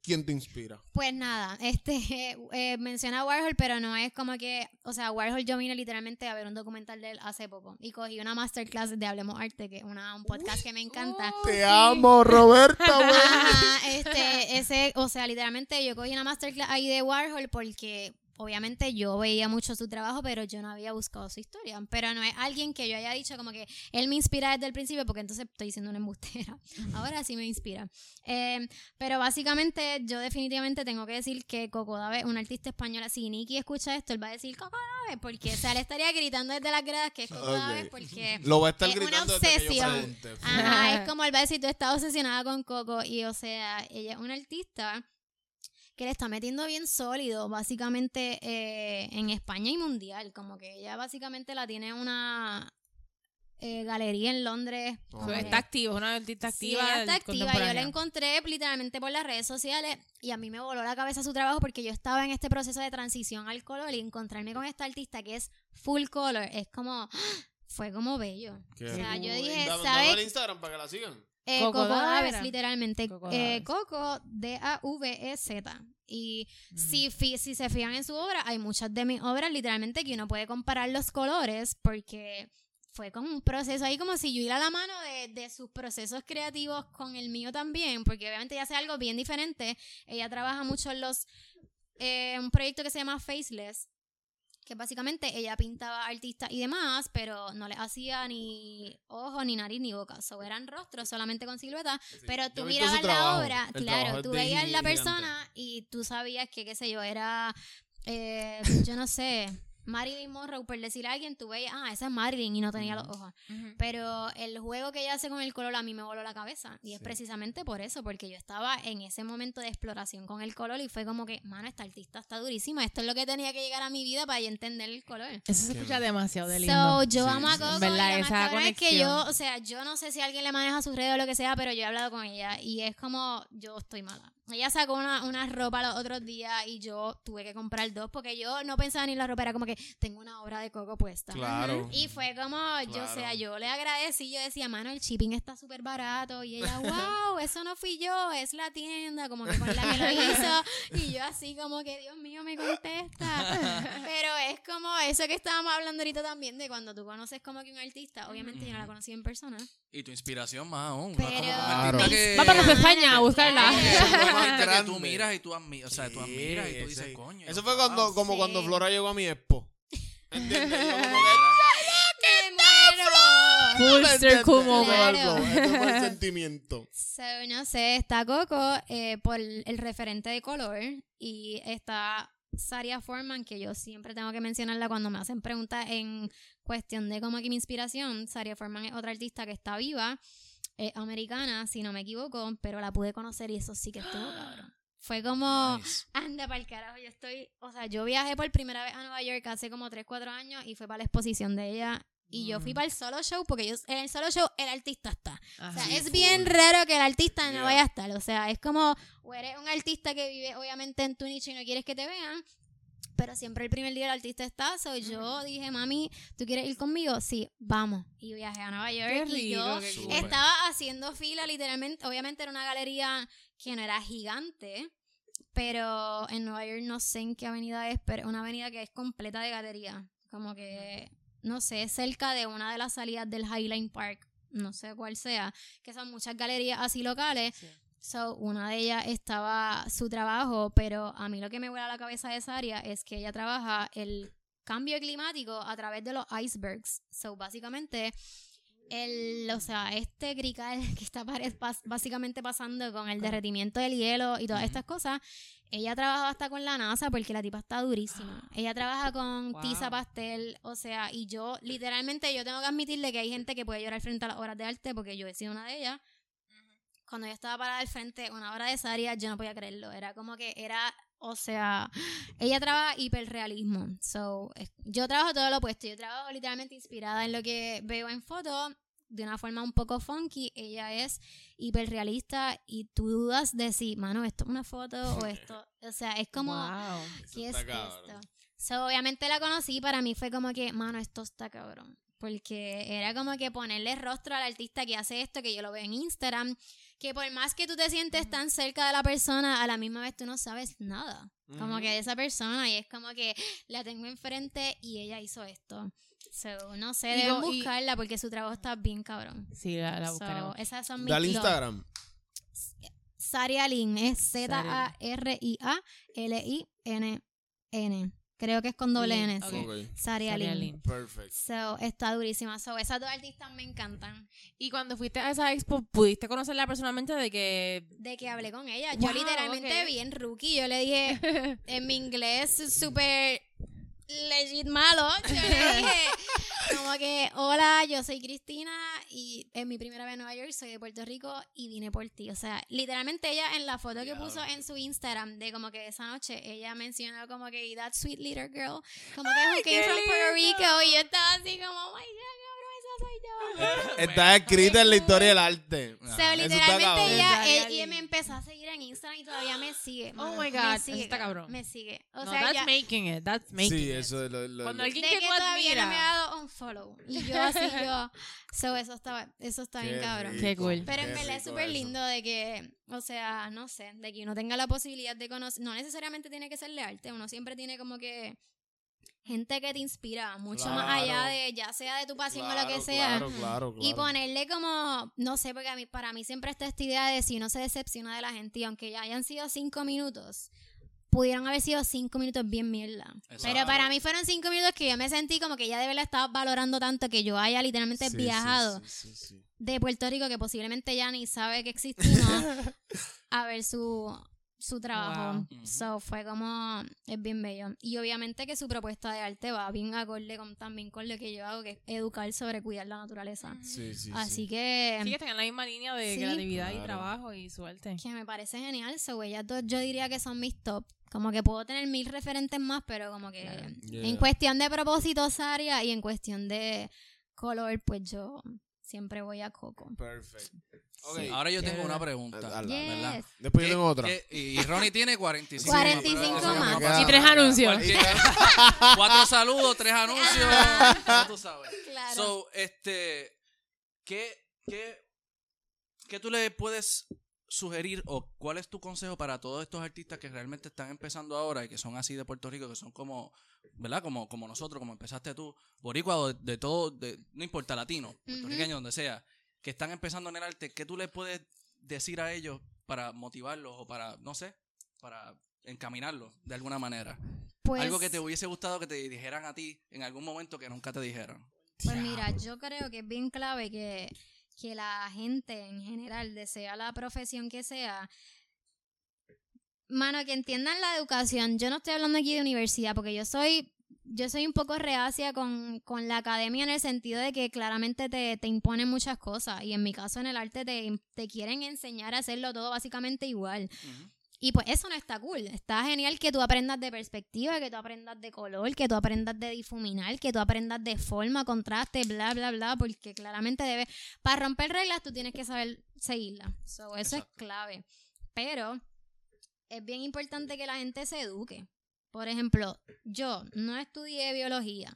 ¿quién te inspira? Pues nada, este eh, menciona a Warhol, pero no es como que, o sea, Warhol yo vine literalmente a ver un documental de él hace poco y cogí una masterclass de Hablemos Arte, que es una, un podcast que me encanta. Oh, Te sí. amo, Roberta. Ajá, este, ese, o sea, literalmente yo cogí una masterclass ahí de Warhol porque obviamente yo veía mucho su trabajo, pero yo no había buscado su historia. Pero no es alguien que yo haya dicho como que él me inspira desde el principio, porque entonces estoy diciendo una embustera. Ahora sí me inspira. Eh, pero básicamente yo definitivamente tengo que decir que Coco Dave es una artista española. Si Nicky escucha esto, él va a decir Coco Dave, porque o sea, le estaría gritando desde las gradas que es Coco. Dave, porque... Lo va a estar Es una gritando desde que yo obsesión. Ajá, es como él va a decir, tú estás obsesionada con Coco y o sea, ella es una artista que le está metiendo bien sólido, básicamente eh, en España y mundial, como que ella básicamente la tiene una eh, galería en Londres. Oh. Está activa, es una artista Sí, activa. ella está activa. Yo la encontré literalmente por las redes sociales y a mí me voló la cabeza su trabajo porque yo estaba en este proceso de transición al color y encontrarme con esta artista que es full color es como fue como bello. Qué o sea, yo dije, Dame- ¿sabes? dame el Instagram para que la sigan. Eh, Coco Coco, Daves. Literalmente. Coco Eh, Daves. Coco, D-A-V-E-Z. Y Mm. si, si se fijan en su obra, hay muchas de mis obras literalmente que uno puede comparar los colores porque fue como un proceso ahí como si yo iba a la mano de, de sus procesos creativos con el mío también, porque obviamente ella hace algo bien diferente. Ella trabaja mucho en los... eh, un proyecto que se llama Faceless, que básicamente ella pintaba artistas y demás, pero no le hacía ni ojos, ni nariz, ni boca. So, eran rostros solamente con silueta, pero tú mirabas la trabajo. obra, claro, tú veías la persona y tú sabías que, qué sé yo, era, eh, yo no sé, Marilyn Monroe, por decir a alguien, tú veías, ah, esa es Marilyn y no tenía los ojos. Pero el juego que ella hace con el color a mí me voló la cabeza. Y es precisamente por eso, porque yo estaba en ese momento de exploración con el color y fue como que, mano, esta artista está durísima. Esto es lo que tenía que llegar a mi vida para yo entender el color. Eso se escucha demasiado de lindo. So, yo Sí, amo a. Coco y verdad, más esa es que yo, o sea, yo no sé si alguien le maneja sus redes o lo que sea, pero yo he hablado con ella y es como, yo estoy mala. Ella sacó una, una ropa los otros días y yo tuve que comprar dos porque yo no pensaba ni en la ropa, era como que tengo una obra de Coco puesta. Claro. Y fue como, yo, o sea, yo le agradecí, yo decía, mano, el shipping está súper barato. Y ella, wow, eso no fui yo, es la tienda, como que con la que lo hizo. Y yo así como que, Dios mío, me contesta. Pero es como eso que estábamos hablando ahorita también, de cuando tú conoces como que un artista, obviamente yo no la conocí en persona. Y tu inspiración más aún. Pero- Como Claro. que- Va para pestañas a buscarla. Gente que tú miras y tú admiras, o sea, tú admiras y tú dices, sí. coño. Eso fue cuando, como Sí. cuando Flora llegó a mi expo. ¿Entiendes? Yo como. Full el Claro. sentimiento. So, no sé, está Coco eh, por el referente de color y está Saria Foreman, que yo siempre tengo que mencionarla cuando me hacen preguntas en cuestión de como que mi inspiración. Saria Foreman es otra artista que está viva, es americana, si no me equivoco, pero la pude conocer y eso sí que estuvo cabrón. Fue como, Nice. anda para el carajo, yo estoy, o sea, yo viajé por primera vez a Nueva York hace como 3, 4 años y fue para la exposición de ella. Y yo fui Mm. para el solo show porque yo, en el solo show el artista está. O Ajá. sea, Sí, es bien raro que el artista no Yeah. vaya a estar. O sea, es como, o eres un artista que vive obviamente en tu nicho y no quieres que te vean, pero siempre el primer día el artista está. So, yo dije, mami, ¿tú quieres ir conmigo? Sí, vamos. Y viajé a Nueva York Qué y yo rico, estaba haciendo fila literalmente. Obviamente era una galería que no era gigante. Pero en Nueva York no sé en qué avenida es, pero una avenida que es completa de galería. Como que, no sé, cerca de una de las salidas del Highline Park. No sé cuál sea. Que son muchas galerías así locales. Sí. So, una de ellas estaba su trabajo, pero a mí lo que me vuela la cabeza de esa área es que ella trabaja el cambio climático a través de los icebergs. So, básicamente, el, o sea, este grical que está básicamente pasando con el derretimiento del hielo y todas estas cosas, ella trabaja hasta con la NASA porque la tipa está durísima. Ella trabaja con Wow. tiza pastel, o sea, y yo literalmente yo tengo que admitirle que hay gente que puede llorar frente a las obras de arte porque yo he sido una de ellas. Cuando yo estaba parada al frente, una obra de Saria, yo no podía creerlo. Era como que era, o sea, ella trabaja hiperrealismo. So, yo trabajo todo lo opuesto. Yo trabajo literalmente inspirada en lo que veo en fotos de una forma un poco funky, ella es hiperrealista y tú dudas de si, mano, esto es una foto o esto, o sea, es como, Wow. ¿qué es está cabrón. esto? So, obviamente la conocí, para mí fue como que, mano, esto está cabrón. Porque era como que ponerle rostro al artista que hace esto, que yo lo veo en Instagram, que por más que tú te sientes tan cerca de la persona, a la misma vez tú no sabes nada. Como que de esa persona, y es como que la tengo enfrente y ella hizo esto. So, no sé, Y deben y- buscarla porque su trabajo está bien cabrón. Sí, la, la So, buscaremos. esas son mis Dale. Instagram. Saria Lin es Z-A-R-I-A-L-I-N-N. Creo que es con doble Lin, N. sí. ok. Ok. Saria Lin. Lin. Perfect. So, está durísima. So, esas dos artistas me encantan. Y cuando fuiste a esa expo, ¿pudiste conocerla personalmente de que... De que hablé con ella. Yo literalmente ok. bien rookie. Yo le dije en mi inglés súper legit malo. Yo le dije como que, hola, yo soy Cristina y es mi primera vez en Nueva York, soy de Puerto Rico y vine por ti. O sea, literalmente ella en la foto que puso en su Instagram de como que esa noche, ella mencionó como que that sweet little girl, como que who came from Puerto. Rico y yo estaba así como, oh my god, soy yo. Está escrita en la historia del arte. O sea, Eso está literalmente cabrón. ella, y Lin. me empezó a seguir en Instagram y todavía me sigue. Oh my Me God, eso sigue, está cabrón. Me sigue. O no, sea, that's ya, making it, that's making Sí, it. eso es lo, lo- Cuando alguien de que que todavía no me ha dado un follow. Y yo así, yo. So, eso está, eso está bien cabrón. rico, Qué cool. Pero en verdad es súper eso. lindo de que, o sea, no sé, de que uno tenga la posibilidad de conocer, no necesariamente tiene que ser de arte, uno siempre tiene como que gente que te inspira mucho más allá de, ya sea de tu pasión o lo que sea. Claro, claro, Y claro. ponerle como, no sé, porque a mí, para mí siempre está esta idea de si uno se decepciona de la gente y aunque ya hayan sido cinco minutos, pudieron haber sido cinco minutos bien mierda. Exacto. Pero para mí fueron cinco minutos que yo me sentí como que ya de verdad estaba valorando tanto que yo haya literalmente Sí, viajado sí, sí, sí. de Puerto Rico, que posiblemente ya ni sabe que existimos, a ver su, su trabajo. Wow. So fue como, es bien bello. Y obviamente que su propuesta de arte va bien acorde con, también con lo que yo hago, que es educar sobre cuidar la naturaleza. Sí, sí, Así sí. que, Sí, que están en la misma línea de Sí. creatividad y trabajo y suerte. que me parece genial. So, ellas dos yo diría que son mis top. Como que puedo tener mil referentes más, pero como que Yeah. en cuestión de propósito, Saria, y en cuestión de color, pues yo siempre voy a Coco. Perfect. Ok. Ahora yo tengo una verdad. pregunta. Después yo ¿Qué- tengo otra. y Ronnie tiene 45 45 pero eso no más. me pasa Y tres anuncios. Cuatro saludos, tres anuncios. tú sabes. Claro. So, este, ¿qué, qué, qué tú le puedes sugerir o cuál es tu consejo para todos estos artistas que realmente están empezando ahora y que son así de Puerto Rico, que son como, ¿verdad? Como, como nosotros, como empezaste tú, boricua o de, de todo, de, no importa, latino, puertorriqueño, donde sea, que están empezando en el arte, ¿qué tú le puedes decir a ellos para motivarlos o para, no sé, para encaminarlos de alguna manera? Pues, Algo que te hubiese gustado que te dijeran a ti en algún momento que nunca te dijeran. Pues mira, yo creo que es bien clave que, que la gente en general, de sea la profesión que sea, mano, que entiendan la educación. Yo no estoy hablando aquí de universidad, porque yo soy, yo soy un poco reacia con, con la academia en el sentido de que claramente te, te imponen muchas cosas. Y en mi caso, en el arte, te, te quieren enseñar a hacerlo todo básicamente igual. Y pues eso no está cool. Está genial que tú aprendas de perspectiva, que tú aprendas de color, que tú aprendas de difuminar, que tú aprendas de forma, contraste, bla, bla, bla, porque claramente debe, para romper reglas tú tienes que saber seguirlas. So, eso Exacto. es clave. Pero es bien importante que la gente se eduque. Por ejemplo, yo no estudié biología.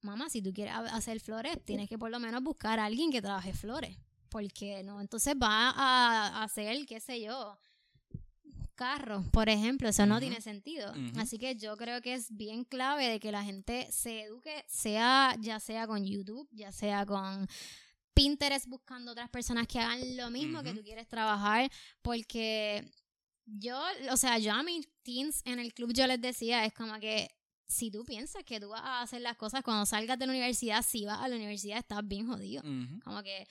Mamá, si tú quieres ha- hacer flores, tienes que por lo menos buscar a alguien que trabaje flores. Porque no, entonces va a hacer, qué sé yo, carros, por ejemplo. Eso no tiene sentido. Así que yo creo que es bien clave de que la gente se eduque, sea ya sea con YouTube, ya sea con Pinterest buscando otras personas que hagan lo mismo que tú quieres trabajar, porque yo, o sea, yo a mis teens en el club yo les decía, es como que si tú piensas que tú vas a hacer las cosas cuando salgas de la universidad, si vas a la universidad estás bien jodido. Como que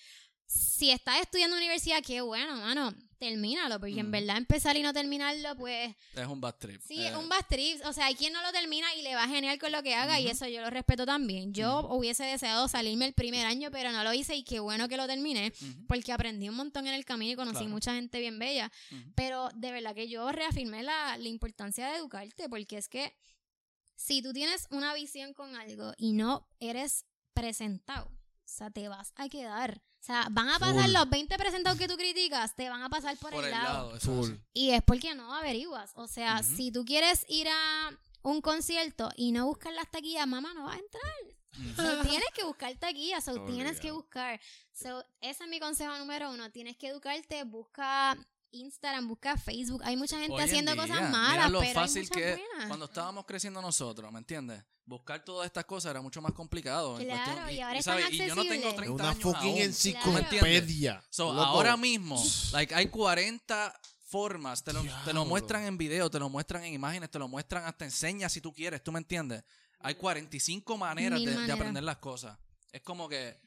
si estás estudiando en universidad, qué bueno, mano, termínalo, porque en Ujú. verdad empezar y no terminarlo, pues Es un bad trip. Sí, Eh, es un bad trip. O sea, hay quien no lo termina y le va genial con lo que haga y eso yo lo respeto también. Yo hubiese deseado salirme el primer año, pero no lo hice y qué bueno que lo terminé porque aprendí un montón en el camino y conocí Claro. mucha gente bien bella. Pero de verdad que yo reafirmé la, la importancia de educarte porque es que si tú tienes una visión con algo y no eres presentado, O sea, te vas a quedar. O sea, van a pasar Full. los 20 presentados que tú criticas, te van a pasar por, Por el, el lado. lado. eso es Full. así. Y es porque no averiguas. O sea, si tú quieres ir a un concierto y no buscar las taquillas, mamá no va a entrar. So, tienes que buscar taquillas, so, tienes que buscar. So, ese es mi consejo número uno. Tienes que educarte, busca Instagram, busca Facebook. Hay mucha gente Hoy en haciendo día, cosas mira malas, lo pero fácil hay que buenas. cuando estábamos creciendo nosotros, ¿me entiendes? Buscar todas estas cosas era mucho más complicado. en Claro, cuestión- y ahora es tan ¿sabes? Y yo no tengo accesible. 30 Es una años fucking aún. enciclopedia. So, ahora mismo, like, hay 40 formas, te lo, te lo muestran en video, te lo muestran en imágenes, te lo muestran hasta enseñas si tú quieres, ¿tú me entiendes? Hay 45 maneras de, de maneras. aprender las cosas. Es como que,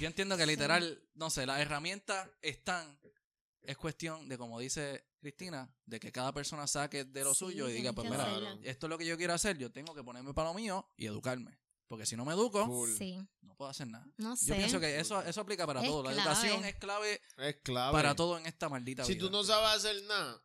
yo entiendo que literal, no sé, las herramientas están, es cuestión de, como dice Cristina, de que cada persona saque de lo Sí, suyo y diga, pues que mira, hacerlo. esto es lo que yo quiero hacer, yo tengo que ponerme para lo mío y educarme. Porque si no me educo, Full. No puedo hacer nada. no sé. Yo pienso que eso, eso aplica para Es todo. La clave. educación es clave Es clave. para todo en esta maldita Si vida. tú no sabes hacer nada,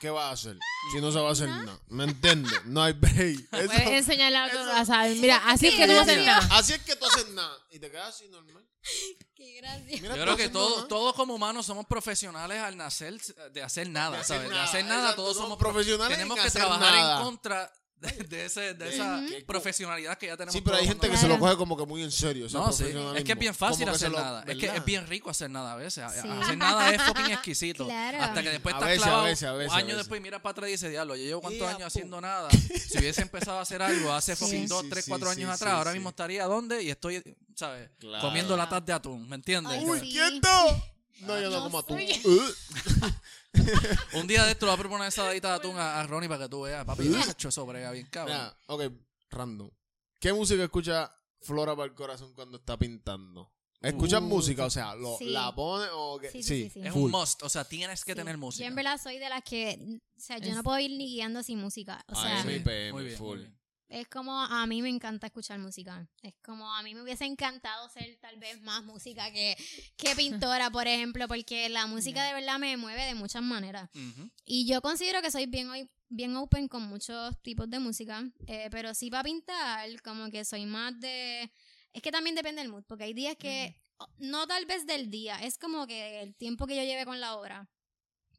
¿qué vas a hacer? Si no sabes hacer nada. ¿Me entiendes? No hay break. Eso- Puedes enseñarle a otro eso- a saber. Mira, así es que tú no haces nada. Así es que tú haces nada. Y te quedas así normal. Qué gracia. Mira, Yo creo que todos, nada. todos como humanos somos profesionales al nacer de hacer nada, De hacer ¿sabes? nada, de hacer nada, exacto, todos somos somos pro- profesionales Tenemos en que hacer trabajar nada. en contra de, de ese, de esa profesionalidad que ya tenemos. Sí, pero hay gente que se lo coge como que muy en serio. No, sí. Es que es bien fácil hacer lo- nada. Es que es bien rico hacer nada a veces. A- Sí. Hacer nada es fucking exquisito. Claro. Hasta que después A estás veces, a clavado. veces, a veces, a años veces. después miras para atrás y dices, diablo, yo llevo cuántos años haciendo nada. Si hubiese empezado a hacer algo hace Sí. fucking dos, Sí, tres, sí, cuatro sí, años sí, atrás, ahora mismo estaría donde y estoy, ¿sabes? Claro. Comiendo latas de atún, ¿me entiendes? ¡Uy, quieto! No, yo no, No como tú. sé. Un día de esto le voy a proponer esa dadita de atún a, a Ronnie para que tú veas. Papi, ¿Eh? hecho eso brega bien cabrón. Mira, ok, random. ¿Qué música escucha Flora para el corazón cuando está pintando? ¿Escuchas Uh, música? O sea, ¿lo, sí. ¿la pone o qué? Sí, sí, sí, sí. Es full. un must, o sea, tienes que Sí. tener Yo música. en verdad soy de las que, o sea, yo Es- no puedo ir ni guiando sin música. O sea, Sí, PM, muy bien, full. muy bien. Es como a mí me encanta escuchar música. Es como a mí me hubiese encantado ser tal vez más música que, que pintora, por ejemplo, porque la música de verdad me mueve de muchas maneras. Y yo considero que soy bien, bien open con muchos tipos de música, eh, pero sí para pintar, como que soy más de... Es que también depende del mood, porque hay días que, no tal vez del día, es como que el tiempo que yo lleve con la obra.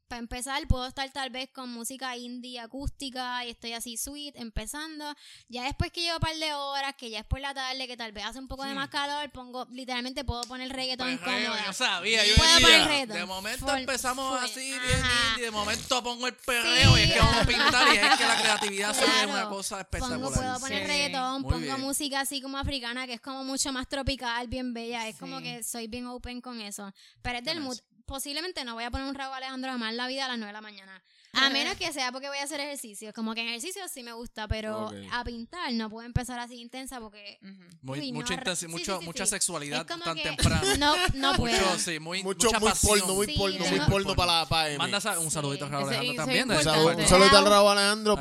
Para empezar, puedo estar tal vez con música indie acústica y estoy así sweet, empezando. Ya después que llevo un par de horas, que ya es por la tarde, que tal vez hace un poco de más calor, pongo, literalmente puedo poner reggaetón Perreo, cómoda. yo sabía, yo Puedo decía, poner reggaetón. de momento Full, empezamos full. así, bien indie, de momento pongo el perreo y es que vamos a pintar y es que la creatividad se ve Claro. una cosa espectacular. Pongo, puedo poner Sí. reggaetón, Muy pongo bien. música así como africana, que es como mucho más tropical, bien bella. Es como Sí. que soy bien open con eso. Pero es del mood. Posiblemente no voy a poner un Raúl Alejandro Amar la vida a las 9 de la mañana. A menos que sea porque voy a hacer ejercicio. Como que en ejercicio sí me gusta, pero a pintar no puedo empezar así intensa porque Ujú. Muy, Uy, no, mucha, sí, mucho- sí, sí, mucha sí. sexualidad Es como tan que- temprano. no, no puedo. Mucho, sí, muy, Mucho, mucha muy porno, muy Sí, porno, muy porno para la. Manda un Sí. saludito a Raúl Alejandro también. Un saludo al Raúl Alejandro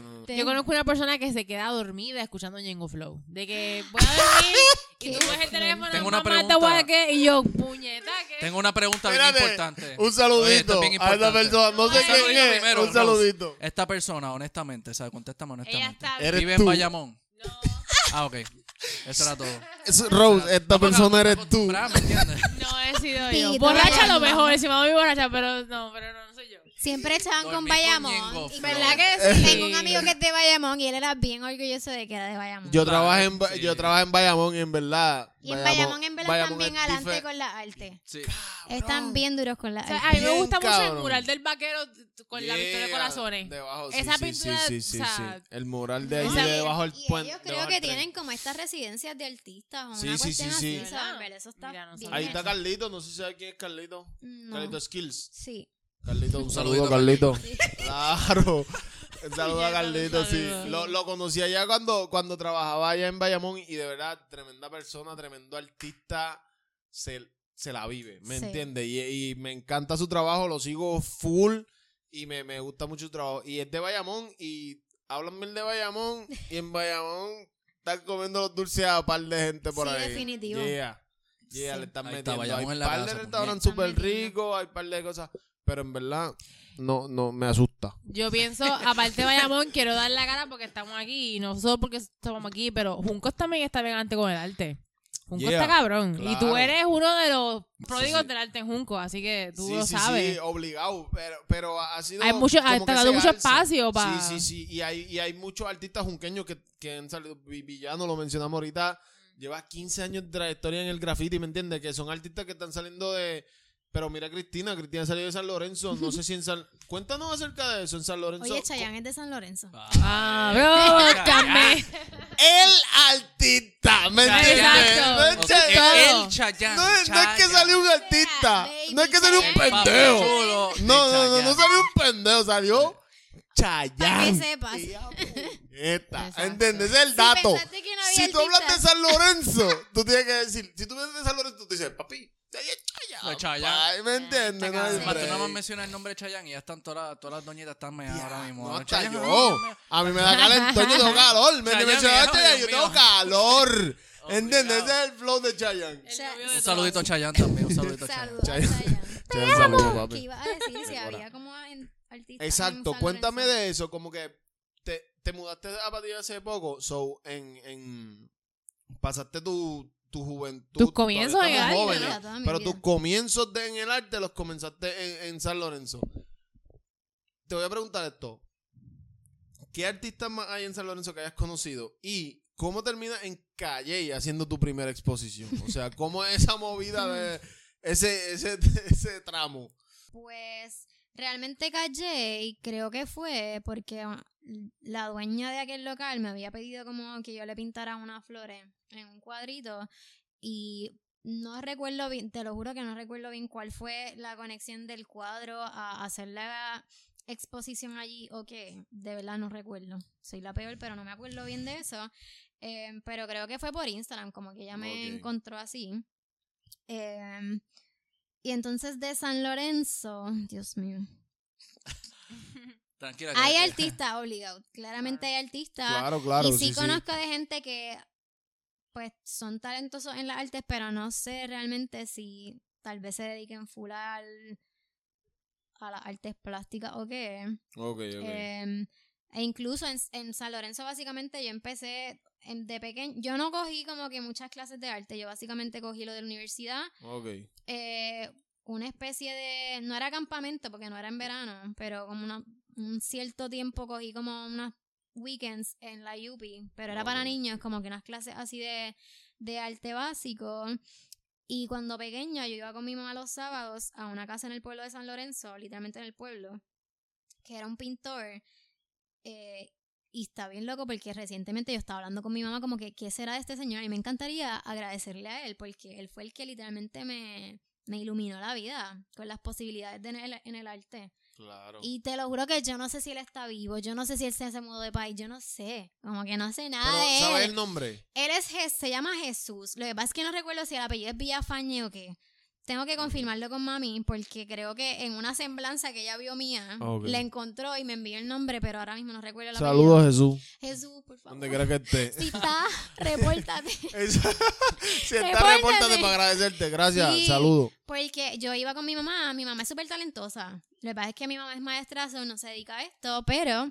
no- Te- Yo conozco una persona que se queda dormida escuchando Ñengo Flow. De que voy a dormir y tú ves el teléfono, Tengo una pregunta. a y yo, puñeta, ¿qué? Tengo una pregunta bien importante. Un saludito a esta persona. No sé quién saludito es. Primero, un Rose. saludito. Esta persona, honestamente, ¿sabes? Contéstame Ella honestamente. está... Eres Vive tú. en Bayamón. No. Ah, ok. Eso era todo. Es- Rose, esta persona eres tú. acostumbrada, ¿me entiendes? No he sido yo. Borracha a lo mejor, si me voy borracha, pero no, pero no, no soy yo. Siempre echaban con Dormí con Bayamón. Flow. ¿Verdad que sí? Tengo un amigo que es de Bayamón y él era bien orgulloso de que era de Bayamón. Yo Claro, trabajé en, sí. yo trabajé en Bayamón y en verdad. y en Bayamón en verdad Bayamón están bien adelante dife- con la arte. Sí. Están bien duros con la O sea, arte. a mí me gusta mucho el cabrón. mural del vaquero con la victoria de Yeah, corazones. debajo, sí, Esa sí, pintura, sí, sí, sí, o sea, sí. El mural de esa- de debajo del puente. ellos creo que tienen como estas residencias de artistas o Sí, una sí, sí, así. eso está Mira, no bien Ahí está. Carlito, no sé si sabe quién es Carlito. No. Carlito Skills. Sí. Carlito, un Un saludo, Carlito. Claro. Un saludo a Carlito, un sí. Lo, lo conocí allá cuando, cuando trabajaba allá en Bayamón y de verdad, tremenda persona, tremendo artista. Se, se la vive, ¿me Sí. entiendes? Y, y me encanta su trabajo, lo sigo full y me, me gusta mucho su trabajo. Y es de Bayamón y hablan bien de Bayamón y en Bayamón están comiendo los dulces a un par de gente por Sí, ahí. definitivo. Yeah. Yeah, Sí. le están Ahí metiendo. Hay la par de casa, restaurantes súper ricos, hay par de cosas. Pero en verdad, no, no, me asusta. Yo pienso, aparte de Bayamón, quiero dar la cara porque estamos aquí y no solo porque estamos aquí, pero Juncos también está bien adelante con el arte. Junco Yeah, está cabrón. Y tú eres uno de los pródigos sí. del arte en Junco, así que tú sí, lo sabes. Sí, obligado, pero, pero ha sido Hay mucho- ha- dado mucho alza. espacio pa- Sí, sí, sí, y hay, y hay muchos artistas junqueños que, que han salido, Vi- Villano lo mencionamos ahorita, lleva 15 años de trayectoria en el graffiti, ¿me entiendes? Que son artistas que están saliendo de... Pero mira Cristina, Cristina salió de San Lorenzo, no sé si en San... Cuéntanos acerca de eso, en San Lorenzo. Oye, Chayanne es de San Lorenzo. Ah, brócame. El artista, ¿me entiendes? El Chayanne. No es, no es que salió un artista, no es que salió un pendejo. No, no, no, no salió un pendejo, salió Chayanne. Para que sepas. Es el dato. pensaste que no había Si tú hablas de. San Lorenzo, tú tienes que decir, si tú vienes de San Lorenzo, tú dices, papi, Chayanne. De Chayanne. Ay, ¿Me entiendes? No hay Chayanne. Más tú nada más break. mencionas el nombre de Chayanne y ya están todas las, todas las doñitas están meadas ahora mismo. No, Chayanne, yo. A mí me da calentón, yo tengo calor. Me Chayanne, mencionaste Chayanne, yo Dios tengo mío. calor. ¿Entiendes? Ese es el flow de Chayanne. El novio de Un saludito a. Chayanne también, un saludito a Chayanne. Saludos Chayanne. Chayanne. Chayanne, saludos, ¿Qué papi. iba a decir si había como en- artistas en Exacto, San cuéntame Lorenzo? de eso, como que te, te mudaste a Patilla hace poco, so en, en pasaste tu, tu juventud. Tus comienzos en el arte, jóvenes, ¿no? Toda mi pero tus comienzos de, en el arte los comenzaste en, en San Lorenzo. Te voy a preguntar esto. ¿Qué artistas más hay en San Lorenzo que hayas conocido? Y ¿cómo terminas en Calle haciendo tu primera exposición? O sea, ¿cómo es esa movida de ese, ese, ese tramo? Pues realmente callé y creo que fue porque ah, la dueña de aquel local me había pedido como que yo le pintara unas flores en un cuadrito y no recuerdo bien, te lo juro que no recuerdo bien cuál fue la conexión del cuadro a hacer la exposición allí o qué, de verdad no recuerdo. Soy la peor, pero no me acuerdo bien de eso. Eh, pero creo que fue por Instagram, como que ella me encontró así. Eh, y entonces de San Lorenzo, Dios mío. Tranquila. Hay artistas obligados, claramente hay artistas. Claro, claro. y sí, sí, sí. conozco de gente que pues son talentosos en las artes, pero no sé realmente si tal vez se dediquen full al- a las artes plásticas o qué. Ok, ok. Eh, e incluso en, en San Lorenzo básicamente yo empecé en- de pequeño, yo no cogí como que muchas clases de arte, yo básicamente cogí lo de la universidad, ok. eh, una especie de, no era campamento porque no era en verano, pero como una- un cierto tiempo cogí como unas weekends en la UPI, pero era para niños, como que unas clases así de, de arte básico. Y cuando pequeña yo iba con mi mamá los sábados a una casa en el pueblo de San Lorenzo, literalmente en el pueblo, que era un pintor. Eh, y está bien loco porque recientemente yo estaba hablando con mi mamá como que, ¿qué será de este señor? Y me encantaría agradecerle a él porque él fue el que literalmente me, me iluminó la vida con las posibilidades de en, el, en el arte. Claro. Y te lo juro que yo no sé si él está vivo, yo no sé si él se, se mudó de país, yo no sé, como que no sé nada Pero, de ¿sabes él. el nombre? Él es, se llama Jesús. Lo que pasa es que no recuerdo si el apellido es Villafañe o qué. Tengo que confirmarlo con mami porque creo que en una semblanza que ella vio mía, Ok. le encontró y me envió el nombre, pero ahora mismo no recuerdo el Saludos. Jesús. Jesús, por favor. Donde quiera que esté. Si está, repórtate. Si está, Repórtate. repórtate para agradecerte. Gracias. Sí. Saludos. Porque yo iba con mi mamá, mi mamá es súper talentosa. Lo que pasa es que mi mamá es maestra, so no se dedica a esto, pero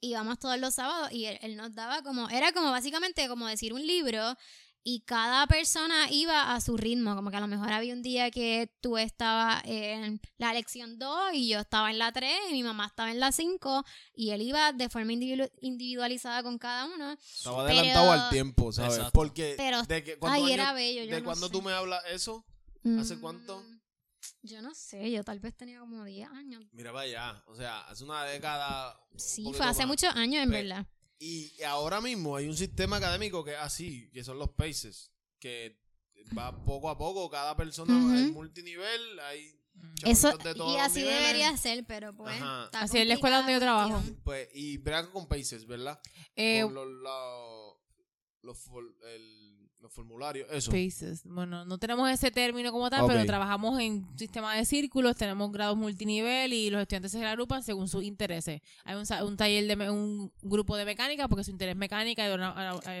íbamos todos los sábados y él, él nos daba como, era como básicamente como decir un libro y cada persona iba a su ritmo, como que a lo mejor había un día que tú estabas en la lección 2 y yo estaba en la 3 y mi mamá estaba en la 5 y él iba de forma individu- individualizada con cada uno. Estaba Pero- adelantado al tiempo, ¿sabes? Exacto. Porque. Pero- de que, ¿cuántos Ay, era bello, yo ¿De no cuándo sé. tú me hablas eso? ¿Hace Mm, cuánto? Yo no sé, yo tal vez tenía como 10 años. Mira para allá. O sea, hace una década. un Sí, fue hace más. muchos años, en Pe- verdad. Y ahora mismo hay un sistema académico que es así, que son los paces, que va poco a poco, cada persona Ujú. hay multinivel, hay Eso, chamaquitos de todos y así niveles. debería ser, pero pues. Así es la escuela donde yo trabajo. Pues, y bregan con paces, ¿verdad? Eh, Con los, los, los, el- los formularios, eso. Spaces. Bueno, no tenemos ese término como tal, Ok. pero trabajamos en sistema de círculos, tenemos grados multinivel y los estudiantes se agrupan según sus intereses. Hay un, un taller de un grupo de mecánica porque su interés es mecánica y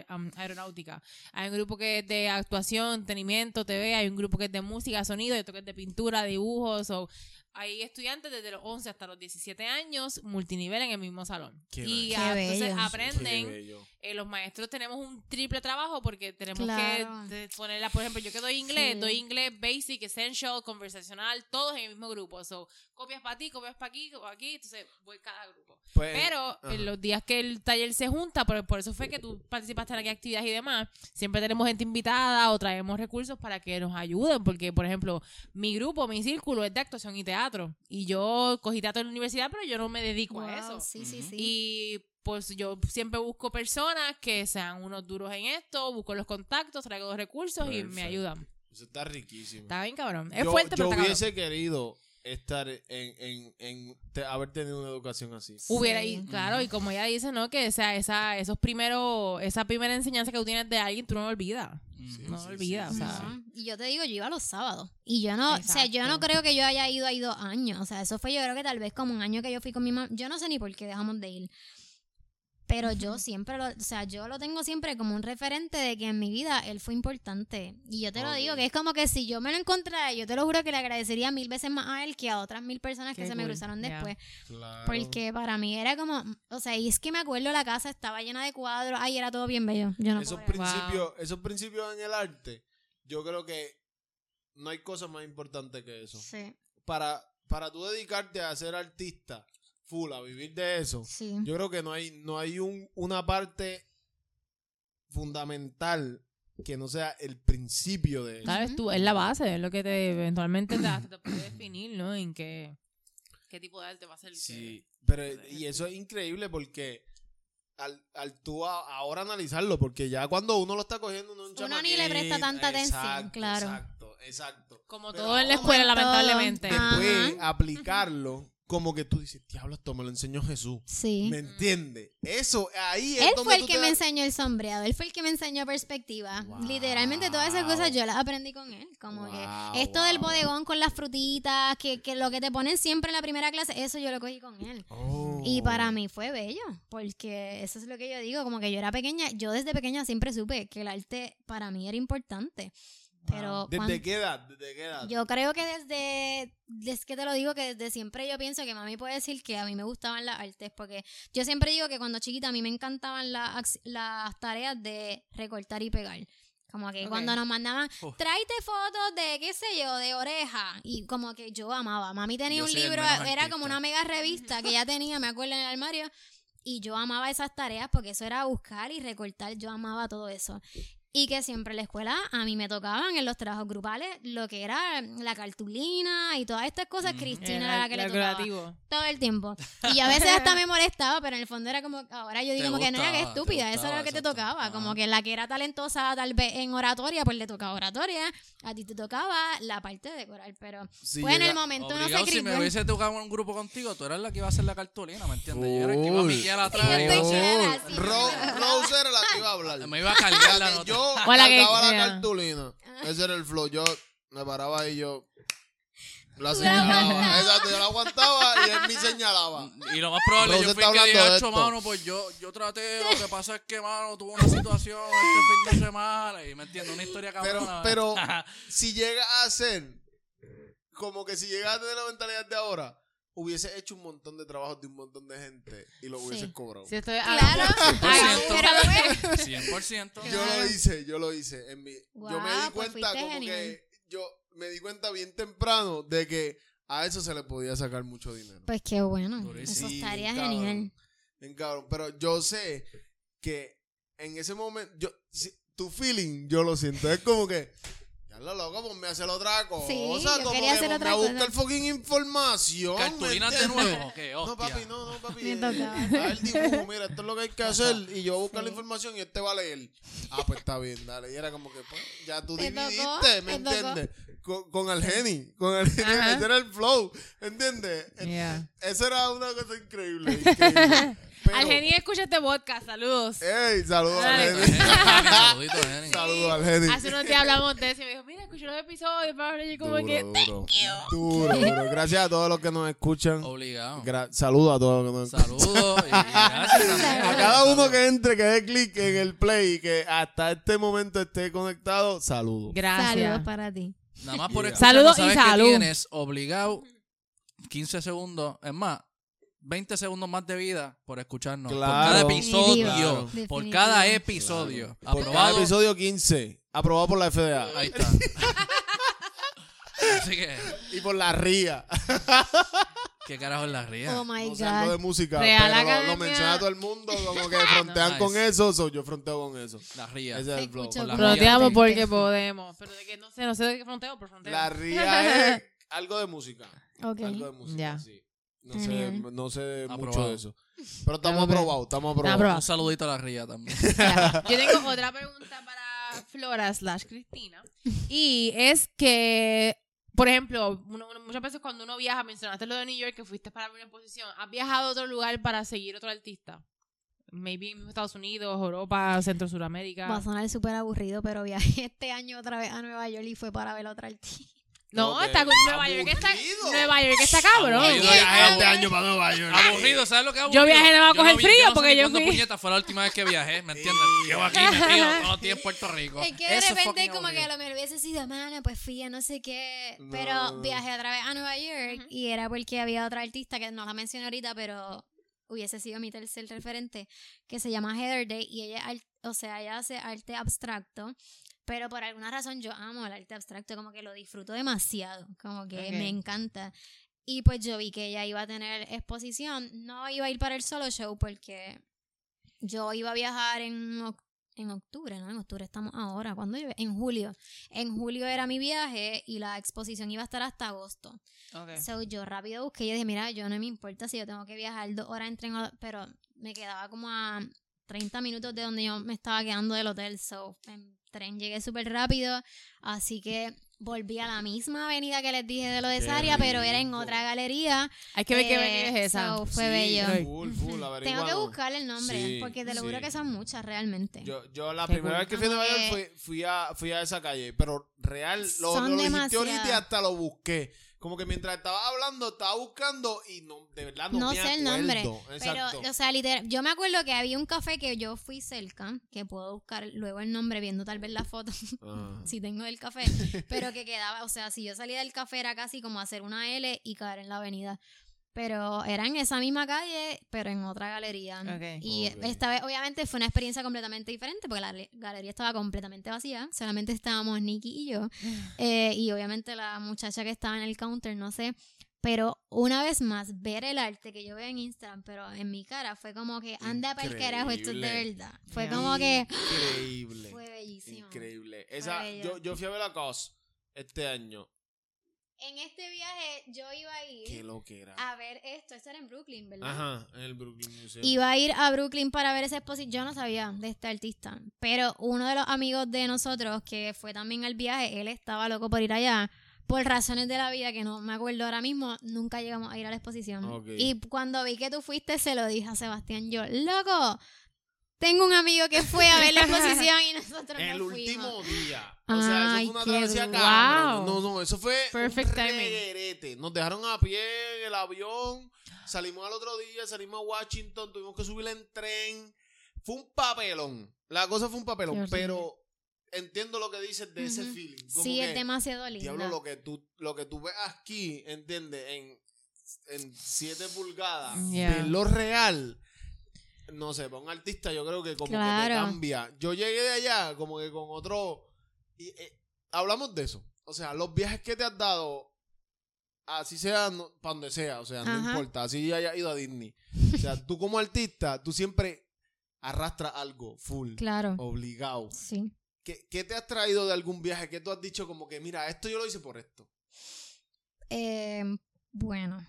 am- aeronáutica. Hay un grupo que es de actuación, entretenimiento, TV, hay un grupo que es de música, sonido, hay otro que es de pintura, dibujos o hay estudiantes desde los 11 hasta los 17 años, multinivel en el mismo salón. Qué y Qué entonces bello. aprenden. Qué bello. eh, los maestros tenemos un triple trabajo porque tenemos Claro. que ponerla, por ejemplo, yo que doy inglés, Sí. doy inglés basic, essential, conversacional, todos en el mismo grupo. So, copias para ti, copias para aquí, copias aquí, entonces voy cada grupo. Pues, Pero en los días que el taller se junta, por, por eso fue que tú participaste en aquí actividades y demás, siempre tenemos gente invitada o traemos recursos para que nos ayuden, porque por ejemplo, mi grupo, mi círculo es de actuación y teatro, y yo cogí teatro en la universidad, pero yo no me dedico a eso. Sí, sí, Ujú. sí. Y pues yo siempre busco personas que sean unos duros en esto, busco los contactos, traigo los recursos y me ayudan. Eso está riquísimo. Está bien, cabrón. Es yo fuerte, yo pero está cabrón. hubiese querido estar en, en, en te- haber tenido una educación así. Hubiera ido, claro, y como ella dice, ¿no? Que o sea, esa, esos primeros, esa primera enseñanza que tú tienes de alguien, tú no lo olvidas. Ujú. No sí, olvidas, sí, o sea. Y yo te digo, yo iba los sábados. Y yo no, o sea, yo no creo que yo haya ido ahí dos años. O sea, eso fue yo creo que tal vez como un año que yo fui con mi mamá. Yo no sé ni por qué dejamos de ir. Pero yo siempre lo, o sea, yo lo tengo siempre como un referente de que en mi vida él fue importante. Y yo te lo digo, que es como que si yo me lo encontrara, yo te lo juro que le agradecería mil veces más a él que a otras mil personas que se me cruzaron después. Claro. Porque para mí era como, o sea, y es que me acuerdo la casa estaba llena de cuadros, ay, era todo bien bello. Yo no esos principios, esos principios en el arte, yo creo que no hay cosa más importante que eso. Sí, Para, para tú dedicarte a ser artista, full, a vivir de eso, sí. yo creo que no hay, no hay un, una parte fundamental que no sea el principio de eso. ¿Sabes? Tú, es la base, es lo que te eventualmente te, te puede definir, ¿no? En qué, qué tipo de arte va a ser. el que- Sí, pero y eso es increíble porque al, al tú a- ahora analizarlo, porque ya cuando uno lo está cogiendo, uno, es un Uno ni le presta tanta atención, exacto, claro. Exacto, exacto. Como Pero todo en la escuela, lamentablemente. todo. Ajá. Después aplicarlo, como que tú dices, diablo, esto me lo enseñó Jesús. Sí. ¿Me entiendes? Eso, ahí es Él donde fue el tú que me das- enseñó el sombreado, él fue el que me enseñó perspectiva. Wow. Literalmente todas esas cosas yo las aprendí con él. Como Wow, que esto del bodegón con las frutitas, que, que lo que te ponen siempre en la primera clase, eso yo lo cogí con él. Oh. Y para mí fue bello, porque eso es lo que yo digo, como que yo era pequeña, yo desde pequeña siempre supe que el arte para mí era importante. Pero ¿Desde cuan- qué edad? ¿Desde qué edad? yo creo que desde, es que te lo digo, que desde siempre yo pienso que mami puede decir que a mí me gustaban las artes, porque yo siempre digo que cuando chiquita a mí me encantaban las, las tareas de recortar y pegar. Como que cuando nos mandaban, tráete fotos de, qué sé yo, de oreja. Y como que yo amaba. Mami tenía Yo un libro, era artista. como una mega revista que ella tenía, me acuerdo, en el armario. Y yo amaba esas tareas porque eso era buscar y recortar. Yo amaba todo eso. Y que siempre en la escuela a mí me tocaban en los trabajos grupales lo que era la cartulina y todas estas cosas. Ujú. Cristina Era era la que le tocaba creativo. todo el tiempo. Y a veces hasta me molestaba, pero en el fondo era como, ahora yo digo Te como que no era que gustaba, te estúpida, eso gustaba, era lo que te exacto. tocaba. Ajá. Como que la que era talentosa tal vez en oratoria, pues le tocaba oratoria, a ti te tocaba la parte de decorar, pero Si pues en el momento uno se Obligado, si me hubiese tocado en un grupo contigo, tú eras la que iba a hacer la cartulina, ¿me entiendes? Yo era el que iba a atrás. Sí, yo no sé. Ro- Rose era la que iba a hablar. Me iba a cargar la nota. yo O la que- la yeah. cartulina. Ese era el flow. Yo me paraba ahí y yo la señalaba. Exacto, yo la aguantaba y él me señalaba. Y lo más probable, yo fui que dije, mano, pues yo, yo traté, lo que pasa es que, mano, tuvo una situación este fin de semana, y me entiendo, una historia Pero, cabrona. pero si llega a ser como que si llega a tener la mentalidad de ahora, hubiese hecho un montón de trabajos de un montón de gente y lo hubiese Sí. cobrado. Si estoy Claro, hagamos- pero bueno. 100%. Yo lo hice, yo lo hice. En mi, yo me di pues cuenta como genial. que yo me di cuenta bien temprano de que a eso se le podía sacar mucho dinero. Pues qué bueno, Durísimo. eso Sí, estaría bien genial. cabrón. Bien cabrón. Pero yo sé que en ese momento, yo, si- tu feeling, yo lo siento. Es como que, ya lo loco, pues me hace la otra cosa. Sí, yo como quería que hacer ponme otra a cosa. buscar fucking información. ¿me ¿Cartulinas de entiendes? nuevo? No, Hostia. papi, no, no, papi. Eh, da el dibujo, mira, esto es lo que hay que hacer. Y yo voy a buscar la Sí. información y este va a leer. Ah, pues está bien, dale. Y era como que, pues, ya tú Te tocó, dividiste, ¿me te tocó. entiendes? Con, con el geni, con el geni, Ajá. ese era el flow, ¿entiendes? Yeah. Eso era una cosa increíble. increíble. Pero, Al escucha este podcast, saludos. ¡Ey! Saludos al Geni. Saludito, Jenny. Saludos al Geni. Hace unos días hablamos de eso y me dijo, mira, escuché los episodios, y yo como Duro, que... duro. Duro, duro. Gracias a todos los que nos escuchan. Obligado. Gra- Saludos a todos los que nos escuchan. Saludos. A cada uno que entre, que dé clic en el play y que hasta este momento esté conectado, saludos. Gracias. Saludos para ti. Nada más por Yeah. escuchar, Saludos y sabes que salud. tienes obligado 15 segundos, es más, 20 segundos más de vida por escucharnos. Claro. Por cada episodio. Claro. Por cada episodio. Por cada Aprobado. episodio 15. Aprobado por la FDA. Ahí está. Así que, Y por la RIA. ¿qué carajo es la ría? Oh my No sé, algo de God. música. Real pero lo- lo, Academia- menciona todo el mundo. Como que frontean Nice. con eso. so yo fronteo con eso. La ría. Ese es el flow. Fronteamos porque podemos. Pero de que no sé, no sé de qué fronteo, pero fronteo. La RIA es algo de música. Ok. Algo de música, Ya. sí. No sé, no sé mucho de eso. Pero estamos aprobados, estamos aprobados. aprobado. Un saludito a la ría también. Yo tengo otra pregunta para Flora slash Cristina. Y es que, por ejemplo, uno- uno- muchas veces cuando uno viaja, mencionaste lo de New York, que fuiste para una exposición, ¿has viajado a otro lugar para seguir otro artista? Maybe en Estados Unidos, Europa, Centro Suramérica. Va a sonar súper aburrido, pero viajé este año otra vez a Nueva York y fue para ver a otra artista. No, está Nueva York está. Nueva York está cabrón. Aburrido. Yo viajé este año para Nueva York. Aburrido, ¿sabes lo que aburrido? Yo viajé más a coger no frío no porque yo fui- puñeta fue la última vez que viajé, ¿me entiendes? Llevo aquí metido todo el tiempo en Puerto Rico. Es que de Eso repente como que a lo mejor hubiese sido, mana, pues fui a no sé qué. No. Pero viajé otra vez a Nueva York y era porque había otra artista que no la mencioné ahorita, pero hubiese sido mi tercer referente, que se llama Heather Day y ella, o sea, ella hace arte abstracto. Pero por alguna razón yo amo el arte abstracto, como que lo disfruto demasiado, como que me encanta. Y pues yo vi que ella iba a tener exposición, no iba a ir para el solo show porque yo iba a viajar en, en octubre, ¿no? En octubre estamos ahora. ¿Cuándo yo? En julio. En julio era mi viaje y la exposición iba a estar hasta agosto. Ok. So yo rápido busqué y dije, mira, yo no me importa si yo tengo que viajar dos horas en tren, o- pero me quedaba como a 30 minutos de donde yo me estaba quedando del hotel. So en tren llegué súper rápido, así que volví a la misma avenida que les dije de lo de Qué Saria, pero era en otra galería. Hay que ver qué Eh, avenida es esa. so, fue Sí, bello. Full, full, Tengo que buscarle el nombre, Sí, porque te lo sí. juro que son muchas realmente. Yo, yo la Qué primera cool. vez que fui a Nueva York fui, fui, a, fui a esa calle, pero real, lo, lo dijiste demasiadas. ahorita y hasta lo busqué. Como que mientras estaba hablando, estaba buscando y no, de verdad no, No me sé el acuerdo. nombre, Exacto. Pero, o sea, literal, yo me acuerdo que había un café que yo fui cerca, que puedo buscar luego el nombre viendo tal vez la foto, Ajá. si tengo el café, pero que quedaba, o sea, si yo salía del café era casi como hacer una L y caer en la avenida. Pero era en esa misma calle, pero en otra galería. Ok. Y Ok. esta vez, obviamente, fue una experiencia completamente diferente, porque la le- galería estaba completamente vacía. Solamente estábamos Nikki y yo. Eh, y obviamente la muchacha que estaba en el counter, no sé. Pero una vez más, ver el arte que yo veo en Instagram, pero en mi cara, fue como que anda para el carajo, esto es de verdad. Fue como que Increíble. fue bellísimo. Increíble. Esa, bello. yo, yo fui a ver la COS este año. En este viaje yo iba a ir Qué lo que era. a ver esto. Esto era en Brooklyn, ¿verdad? Ajá, en el Brooklyn Museum. Iba a ir a Brooklyn para ver esa exposición. Yo no sabía de este artista. Pero uno de los amigos de nosotros que fue también al viaje, él estaba loco por ir allá. Por razones de la vida que no me acuerdo ahora mismo, nunca llegamos a ir a la exposición. Y cuando vi que tú fuiste, se lo dije a Sebastián. Yo, loco, tengo un amigo que fue a ver la exposición y nosotros el no último fuimos. día. O sea, Ay, eso fue una travesía wow. cabrón. No, no, eso fue Perfect un timing. reguerete. Nos dejaron a pie en el avión. Salimos al otro día, salimos a Washington, tuvimos que subir en tren. Fue un papelón. La cosa fue un Qué papelón, horrible. pero entiendo lo que dices de ese feeling. Como Sí, que, es demasiado lindo. Diablo, lo que tú, lo que tú ves aquí, ¿entiendes? En, en 7 pulgadas, Yeah. verlo real. No sé, para un artista yo creo que como que te cambia. Yo llegué de allá como que con otro... Y, eh, hablamos de eso. O sea, los viajes que te has dado, así sea para donde sea, o sea, no importa, así haya ido a Disney. O sea, tú como artista, tú siempre arrastras algo full, Claro. obligado. Sí. ¿Qué, qué te has traído de algún viaje que tú has dicho como que, mira, esto yo lo hice por esto? Eh, bueno.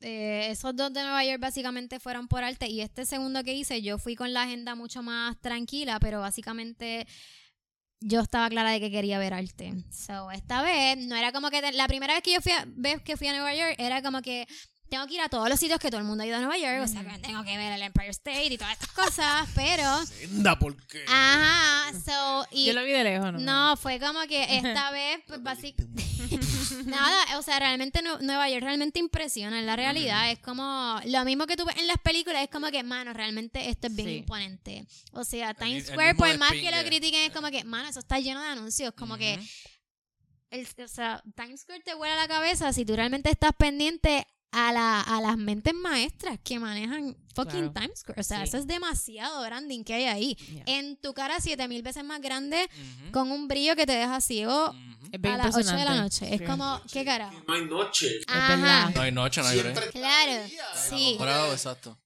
Eh, esos dos de Nueva York básicamente fueron por arte y este segundo que hice yo fui con la agenda mucho más tranquila, pero básicamente yo estaba clara de que quería ver arte. So, esta vez no era como que te- la primera vez que yo fui a, vez que fui a Nueva York era como que tengo que ir a todos los sitios que todo el mundo ha ido a Nueva York, o sea, que tengo que ver el Empire State y todas estas cosas, pero Senda, ¿por qué? ajá, so y Yo lo vi de lejos, ¿no? no, fue como que esta vez, pues básicamente. Nada, o sea, realmente Nu- Nueva York realmente impresiona en la realidad. Es como lo mismo que tú ves en las películas, es como que, mano, realmente esto es bien Sí. imponente. O sea, El Times el Square, mismo por más que lo critiquen, es como que, mano, eso está lleno de anuncios. Como que el, o sea, Times Square te vuela la cabeza si tú realmente estás pendiente a, la, a las mentes maestras que manejan fucking Claro. Times Square. O sea, Sí. eso es demasiado branding que hay ahí. Yeah. En tu cara siete mil veces más grande, con un brillo que te deja ciego. Es a las 8 de la noche. Es Sí. como, ¿qué carajo? No hay noche. Ajá. verdad. No hay noche, no hay. Siempre Claro, sí. Bravo, exacto.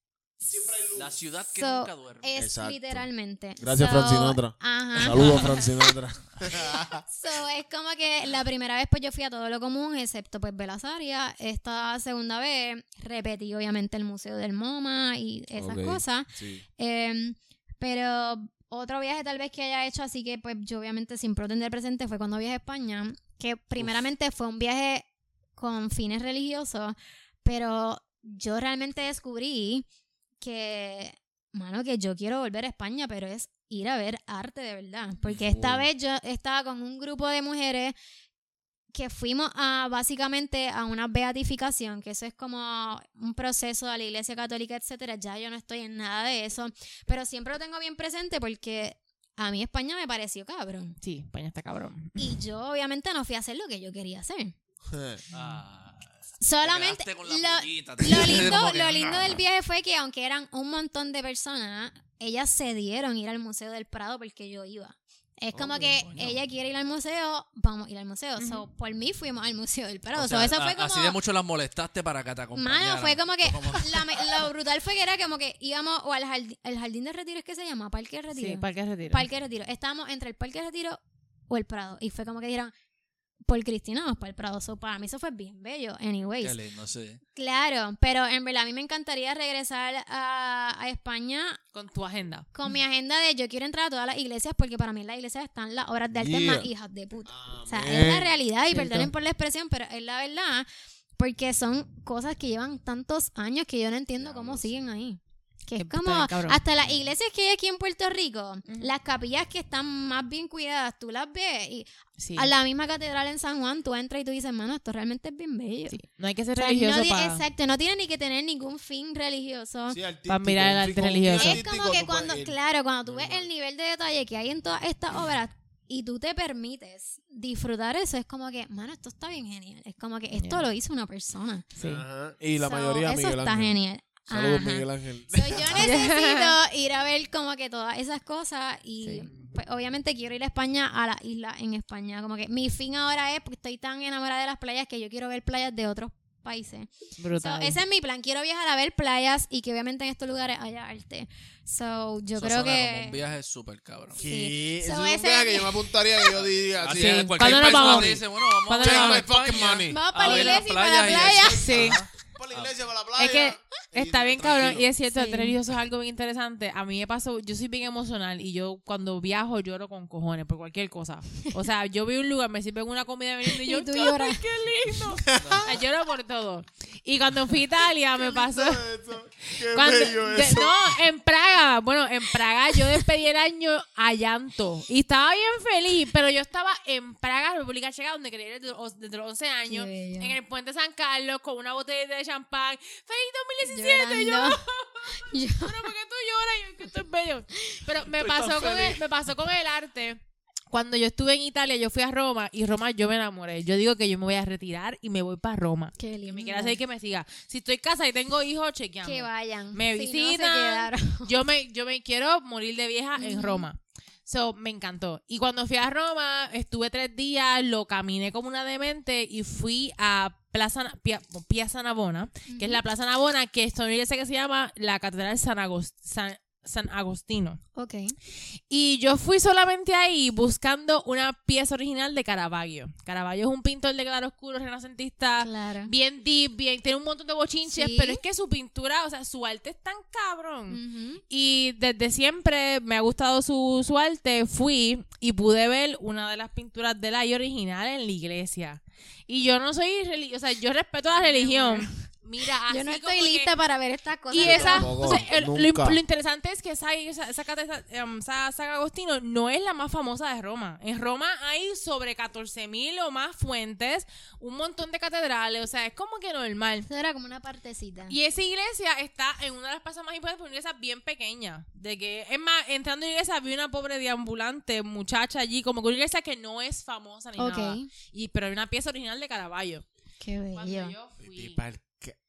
Siempre hay luz. La ciudad que So, nunca duerme. Es Exacto. literalmente. Gracias, So. Ajá. Saludos, Frank Sinatra. So, es como que la primera vez pues yo fui a todo lo común, excepto pues Belazaria. Esta segunda vez repetí obviamente el Museo del MoMA y esas cosas. Sí. Em, pero otro viaje tal vez que haya hecho, así que pues yo obviamente sin pretender presente, fue cuando viajé a España, que primeramente fue un viaje con fines religiosos, pero yo realmente descubrí que, mano, que yo quiero volver a España, pero es ir a ver arte de verdad, porque esta vez yo estaba con un grupo de mujeres que fuimos a básicamente a una beatificación, que eso es como un proceso de la iglesia católica, etcétera. Ya yo no estoy en nada de eso, pero siempre lo tengo bien presente porque a mí España me pareció cabrón. Sí, España está cabrón. Y yo obviamente no fui a hacer lo que yo quería hacer. Ah, Solamente lo, lo lindo, lo lindo del viaje fue que aunque eran un montón de personas, ellas se dieron ir al Museo del Prado porque yo iba. Es como Oh, que coño. ella quiere ir al museo, vamos a ir al museo. So, por mí fuimos al Museo del Prado. O So, sea, eso fue a- como... Así de mucho las molestaste para que te acompañaran. Mano, fue como que Como- la lo brutal fue que era como que íbamos o al jardín, el jardín de retiro es que se llama, Parque de Retiro. Sí, Parque Retiro. Parque de Retiro. Estábamos entre el Parque de Retiro o el Prado. Y fue como que dijeron, por Cristina vamos para el Prado. So, para mí eso fue bien bello. Anyways. Qué lindo, sí. Claro, pero en verdad a mí me encantaría regresar a, a España Con tu agenda. con mi agenda de yo quiero entrar a todas las iglesias porque para mí en las iglesias están las obras de arte Yeah. más hijas de puta. O sea, es la realidad y perdonen por la expresión, pero es la verdad porque son cosas que llevan tantos años que yo no entiendo cómo siguen ahí. Que es Está como, hasta las iglesias que hay aquí en Puerto Rico, las capillas que están más bien cuidadas, tú las ves y Sí. a la misma catedral en San Juan, tú entras y tú dices, mano, esto realmente es bien bello. sí. No hay que ser O sea, religioso no para... Exacto, no tiene ni que tener ningún fin religioso. Sí, Para mirar el arte religioso. Es como que cuando, claro, cuando tú ves el nivel de detalle que hay en todas estas obras y tú te permites disfrutar eso, es como que, mano, esto está bien genial. Es como que esto Yeah. lo hizo una persona. Sí. Ajá. Y la So, mayoría Eso Miguel está Ángel. genial. Saludos, Ajá. Miguel Ángel. So, yo necesito ir a ver como que todas esas cosas y Sí. pues, obviamente quiero ir a España, a la isla en España. Como que mi fin ahora es, porque estoy tan enamorada de las playas que yo quiero ver playas de otros países. So, Brutal. ese es mi plan. Quiero viajar a ver playas y que obviamente en estos lugares haya arte. So, yo Eso creo suena que... como un viaje súper cabrón. Sí. So, es un ese- viaje que yo me apuntaría que yo diría. Así sí, es, Sí. cualquier te dice, bueno, vamos ¿Cuándo a vamos? fucking money. Vamos a para la iglesia y para la playa. Sí. Ajá. Por la iglesia, para la playa. Es que está bien cabrón y es cierto, el Sí. arte religioso es algo bien interesante. A mí me pasó, yo soy bien emocional y yo cuando viajo lloro con cojones por cualquier cosa. O sea, yo veo un lugar, me sirven una comida veniendo y yo, Y tú "Ay, lloras. qué lindo. Ah, lloro por todo. Y cuando fui a Italia me pasó... Qué Cuando- bello de- eso. no, en Praga, bueno, en Praga yo despedí el año a llanto y estaba bien feliz, pero yo estaba en Praga, República Checa, donde quería ir desde los desde los 11 años, en el puente San Carlos con una botella de champán. ¡Feliz 2017! Y yo. Yo- pero ¿por qué tú lloras? Y yo, que esto es bello. Pero me Estoy pasó, con el, me pasó con el arte. Cuando yo estuve en Italia, yo fui a Roma y Roma yo me enamoré. Yo digo que yo me voy a retirar y me voy para Roma. Qué Que lindo. me quiera hacer que me siga. Si estoy casada y tengo hijos, chequeamos. Que vayan. Me Si no, se visitan. Yo me, yo me quiero morir de vieja en. Roma. So, me encantó. Y cuando fui a Roma, estuve tres días, lo caminé como una demente y fui a Plaza, Pia- Piazza Navona, que es la Plaza Navona, que es una iglesia que se llama la Catedral San, Agos- San, San Agostino. Ok. Y yo fui solamente ahí buscando una pieza original de Caravaggio. Caravaggio es un pintor de claroscuro renacentista Claro. bien deep, bien, tiene un montón de bochinches, Sí. pero es que su pintura, o sea, su arte es tan cabrón. Y desde siempre me ha gustado su, su arte. Fui y pude ver una de las pinturas de la original en la iglesia. Y yo no soy religiosa, o sea, yo respeto la religión. Mira, así Yo no como estoy que- lista para ver estas cosas. Y esa, tampoco, o sea, el- lo, nunca. lo interesante es que esa, esa, esa, cata- esa, em, esa saga Agostino no es la más famosa de Roma. En Roma hay sobre 14.000 o más fuentes, un montón de catedrales, o sea, es como que normal. Eso era como una partecita. Y esa iglesia está en una de las plazas más importantes, pero una iglesia bien pequeña. De que, es más, entrando en la iglesia vi una pobre deambulante muchacha allí, como que una iglesia que no es famosa ni Ok. nada. Y, pero hay una pieza original de Caravaggio. Qué Cuando bello. yo fui.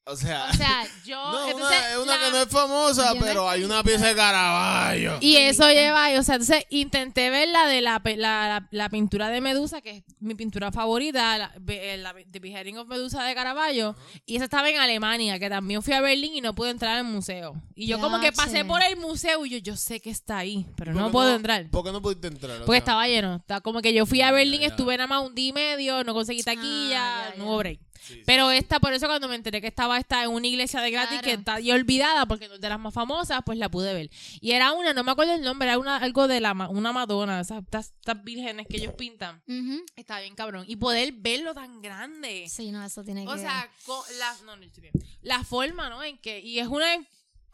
O sea, O sea, yo. no, entonces, una, es una la- que no es famosa, pero hay una pieza de Caravaggio. Y eso lleva, o sea, entonces intenté ver la de la, la, la- la pintura de Medusa, que es mi pintura favorita, la, eh, la The Beheading of Medusa de Caravaggio, y esa estaba en Alemania, que también fui a Berlín y no pude entrar al museo. Y yo como que pasé por el museo y yo, yo sé que está ahí, pero ¿Por no puedo entrar. ¿Por qué no pudiste entrar? Porque sea, estaba lleno. Está como que yo fui a Berlín, ya. estuve nada más un día y medio, no conseguí taquilla, Ah, ya, no hubo break. Sí. Pero esta, por eso cuando me enteré que estaba esta en una iglesia de gratis Claro. que está ahí olvidada porque no es de las más famosas, pues la pude ver. Y era una, no me acuerdo el nombre, era una, algo de la ma- una Madonna, esas, estas, estas vírgenes que ellos pintan. Ujú. Está bien cabrón. Y poder verlo tan grande. Sí, no, eso tiene que O sea, co- la, no, no, estoy bien. La forma, ¿no? En que, y es un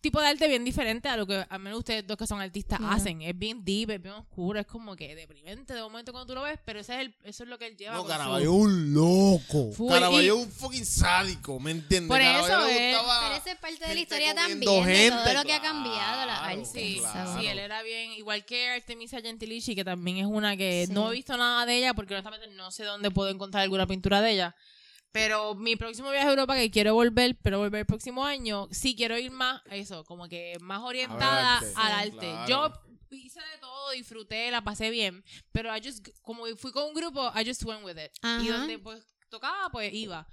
tipo de arte bien diferente a lo que al menos ustedes dos que son artistas Claro. hacen. Es bien deep, es bien oscuro, es como que deprimente de momento cuando tú lo ves, pero ese es el, eso es lo que él lleva. No, su- Caravaggio es un loco. Full, y- es un fucking sádico, ¿me entiendes? Por Caravaggio eso es- gustaba Pero esa es parte de la gente historia también, de todo gente, lo que ha cambiado la claro, arte. Sí, claro. sí, él era bien, igual que Artemisia Gentilici, que también es una que Sí. no he visto nada de ella, porque honestamente no sé dónde puedo encontrar alguna pintura de ella. Pero mi próximo viaje a Europa, que quiero volver, pero volver el próximo año, sí quiero ir más eso, como que más orientada arte. al Sí, arte. claro. Yo hice de todo, disfruté, la pasé bien, pero I just, como fui con un grupo, I just went with it. Y Ajá. donde pues tocaba, pues iba.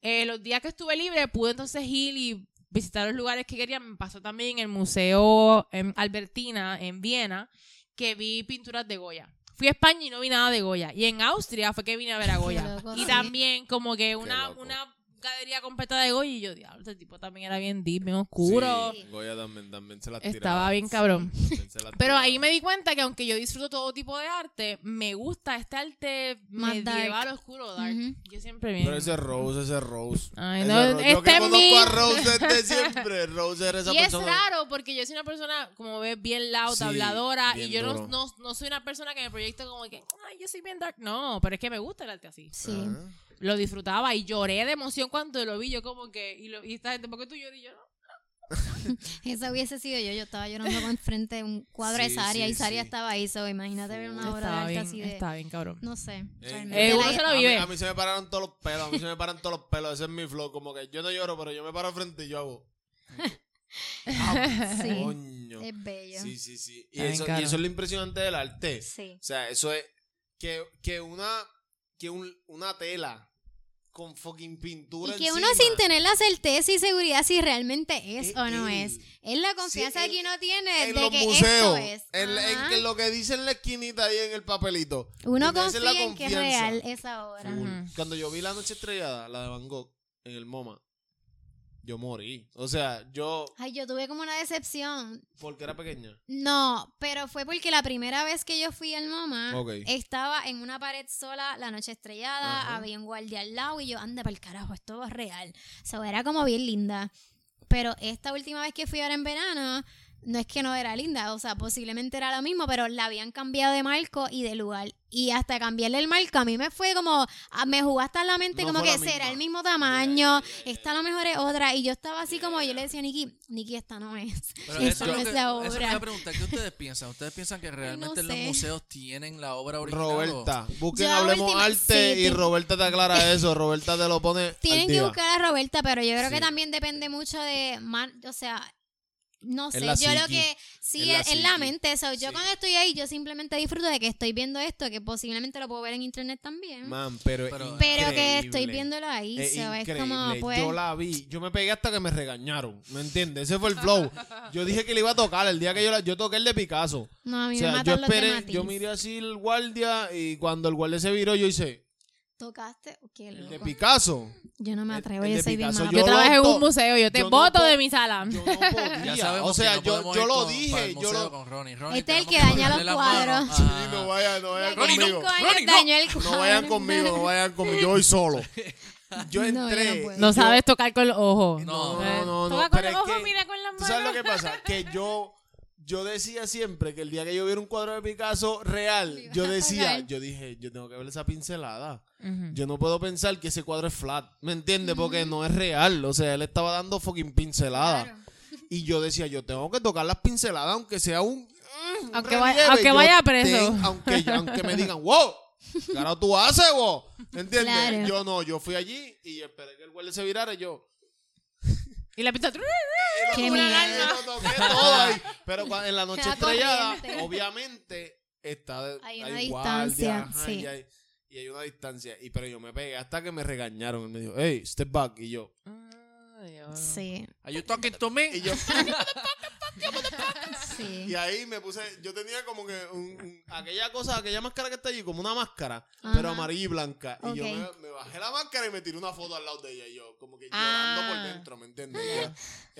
Eh, los días que estuve libre, pude entonces ir y visitar los lugares que quería. Me pasó también en el Museo em, Albertina en Viena, que vi pinturas de Goya. Fui a España y no vi nada de Goya. Y en Austria fue que vine a ver a Goya. loco, y sí. también como que una, una galería completa de Goya y yo, diablo, este tipo también era bien deep, bien oscuro. Sí, Goya también, también se la Estaba tiraba. bien cabrón. Pero ahí me di cuenta que aunque yo disfruto todo tipo de arte, me gusta este arte Más medieval, dark. oscuro, dark. Yo siempre bien. Pero ese Rose, ese Rose. Ay, Ese no, Rose. Yo este que es conozco mi- a Rose desde siempre. Rose era esa y es persona. raro porque yo soy una persona, como ves, bien loud, Sí, habladora, y bien yo no, no, no soy una persona que me proyecto como que, ay, yo soy bien dark. No, pero es que me gusta el arte así. Sí. Ajá. Lo disfrutaba y lloré de emoción cuando lo vi. Yo como que, y, lo, y esta gente, ¿por qué tú lloras? Y yo no. Esa hubiese sido yo. Yo estaba llorando con frente a un cuadro de Saria sí, y Saria sí. estaba ahí. So, imagínate ver una obra de arte bien, así de. estaba bien, cabrón. No sé. Eh, Eh, la- uno se lo A mí, vive. a mí se me pararon todos los pelos, a mí se me paran todos los pelos, ese es mi flow, como que yo no lloro, pero yo me paro frente y yo hago. Ah, Sí. coño. Es bello. Sí, sí, sí. Y Está eso, y eso es lo impresionante del arte. Sí. O sea, eso es que, que una que un- una tela con fucking pintura Y que uno sin tener la certeza y seguridad si realmente es Es o no él. es. Es la confianza Sí, que en- uno tiene en de los que museos, esto es. en, que lo que dice en la esquinita ahí en el papelito. Uno la confía en que es real esa obra. Cuando yo vi La Noche Estrellada, la de Van Gogh, en el MoMA, yo morí. O sea, yo, Ay, yo tuve como una decepción. porque era pequeña. No, pero fue porque la primera vez que yo fui al MoMA Ok. estaba en una pared sola, la noche estrellada, Ajá. había un guardia al lado y yo, anda para el carajo, esto es real. O sea, era como bien linda. Pero esta última vez que fui ahora en verano, no es que no era linda, o sea, posiblemente era lo mismo, pero la habían cambiado de marco y de lugar. Y hasta cambiarle el marco, a mí me fue como, ah, me jugó hasta en la mente No como que será el mismo tamaño, esta a lo mejor es otra. Y yo estaba así como, yo le decía a Nikki, Nikki, esta no es. Pero esta no es es la obra. a preguntar, ¿qué ustedes piensan? ¿Ustedes piensan que realmente en los museos tienen la obra original? Roberta, busquen Yo Hablemos última- Arte sí, y Roberta te aclara eso. Roberta te lo pone. Tienen al que buscar a Roberta, pero yo creo Sí. que también depende mucho de, man- o sea, no sé, yo lo que sí Es la es, es la mente, so, yo Sí. cuando estoy ahí yo simplemente disfruto de que estoy viendo esto, que posiblemente lo puedo ver en internet también, Man, pero, Pero- pero que estoy viéndolo ahí, Es so, es como pues Yo la vi. Yo me pegué hasta que me regañaron. ¿Me entiendes? Ese fue el flow. Yo dije que le iba a tocar el día que yo la, yo toqué el de Picasso. no, a mí O me sea, yo matan los de esperé, yo miré así el guardia y cuando el guardia se viró yo hice ¿Tocaste? Qué el de loco. Picasso. Yo no me el- atrevo, el yo soy Picasso, mala. Yo Yo trabajé en un museo, yo te yo voto de mi sala. Yo no podía. Ya sabemos o sea, que no yo, yo lo dije. el Yo lo, con Ronnie. Ronnie, Este es el que daña los cuadros. Sí, no vayan, no conmigo. Ronnie, no. dañó el No cuadro. vayan conmigo, no vayan conmigo. Yo voy solo. yo No, yo no entré. No yo- sabes tocar con los ojos. No, No, no, no, Toca con pero los es ojos, que- mira con las ¿Tú manos. sabes lo que pasa? Que yo, yo decía siempre que el día que yo viera un cuadro de Picasso real, yo decía, yo dije, yo tengo que ver esa pincelada. Yo no puedo pensar que ese cuadro es flat, ¿me entiendes? Porque no es real. O sea, él estaba dando fucking pincelada. Claro. Y yo decía, yo tengo que tocar las pinceladas, aunque sea un. mm, un Aunque vaya- aunque vaya preso. ten- aunque, aunque me digan, wow, claro, tú haces, wow. ¿Entiendes? Claro. Yo no, yo fui allí y esperé que el guardia se virara y yo. Y la pista. Qué. Lo toqué todo ahí. Pero en la noche Queda estrellada, corriente. obviamente, está de- Hay una guardia, distancia, ajá, sí. Y hay, y hay una distancia. Y pero yo me pegué hasta que me regañaron. Él me dijo, hey, step back. Y yo, Sí, Are you talking to me? y yo, sí. y ahí me puse, yo tenía como que un- un- aquella cosa, aquella máscara que está allí, como una máscara, Ajá. pero amarilla y blanca. Y yo Ok. me, me bajé la máscara y me tiré una foto al lado de ella. Y yo, como que Ah. llorando por dentro, ¿me entiendes? Ya,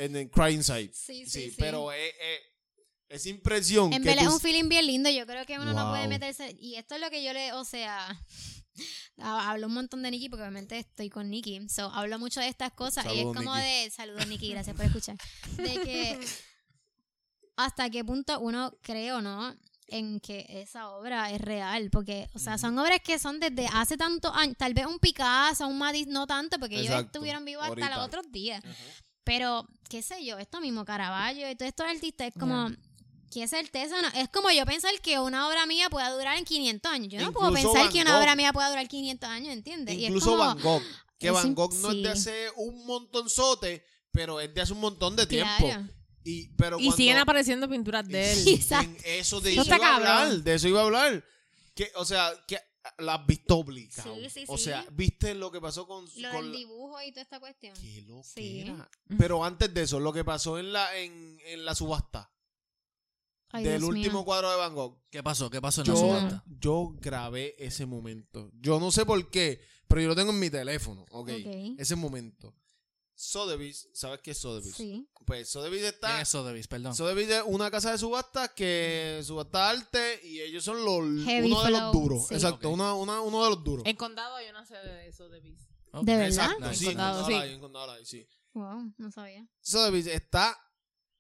En el crying side. Sí, sí, Sí, sí. pero es, es- esa impresión En que verdad tú- es un feeling bien lindo. Yo creo que uno no puede Wow. meterse. Y esto es lo que yo le. O sea. ha- Hablo un montón de Nikki porque obviamente estoy con Nikki. So, hablo mucho de estas cosas. y Saludos, es como Nikki. de. Saludos, Nikki. Gracias por escuchar. De que. Hasta qué punto uno cree o no en que esa obra es real. Porque, o sea, son obras que son desde hace tantos años. Tal vez un Picasso, un Matisse, no tanto, porque ellos estuvieron vivos hasta ahorita. los otros días. Pero, qué sé yo, esto mismo, Caravaggio y todos estos artistas, es como, Ya. qué certeza, no- es como yo pensar que una obra mía pueda durar en 500 años. Yo no puedo pensar Van que una Gogh. obra mía pueda durar 500 años, ¿entiendes? Y es Incluso como- Van Gogh. Que Van Gogh no es de hace un montonzote, pero es de hace un montón de tiempo. Claro. Y, pero Y cuando- siguen apareciendo pinturas de él. En eso de Eso iba a hablar. De eso iba a hablar. Que, o sea, que las has visto obligado. Sí, sí, O sí. sea, viste lo que pasó con, Lo con del la- dibujo y toda esta cuestión. Qué Sí. loquera. Pero antes de eso, lo que pasó en la, en, en la subasta Ay, del Dios último mío. cuadro de Van Gogh. ¿Qué pasó? ¿Qué pasó en la subasta? yo grabé ese momento. Yo no sé por qué, pero yo lo tengo en mi teléfono. Ok. Ok. Ese momento. Sotheby's, ¿sabes qué es Sotheby's? Sí. Pues Sotheby's ¿Quién está. es Sotheby's? Perdón. Sotheby's es una casa de subastas que subasta arte y ellos son los Heavy uno de los duros. sí. Exacto, una, una- uno de los duros. En Condado hay una sede de eso, de Bis. Ok. ¿De verdad? Exacto, sí, En Condado, sí. Condado hay, en Condado hay, sí. Wow, no sabía. Sotheby's está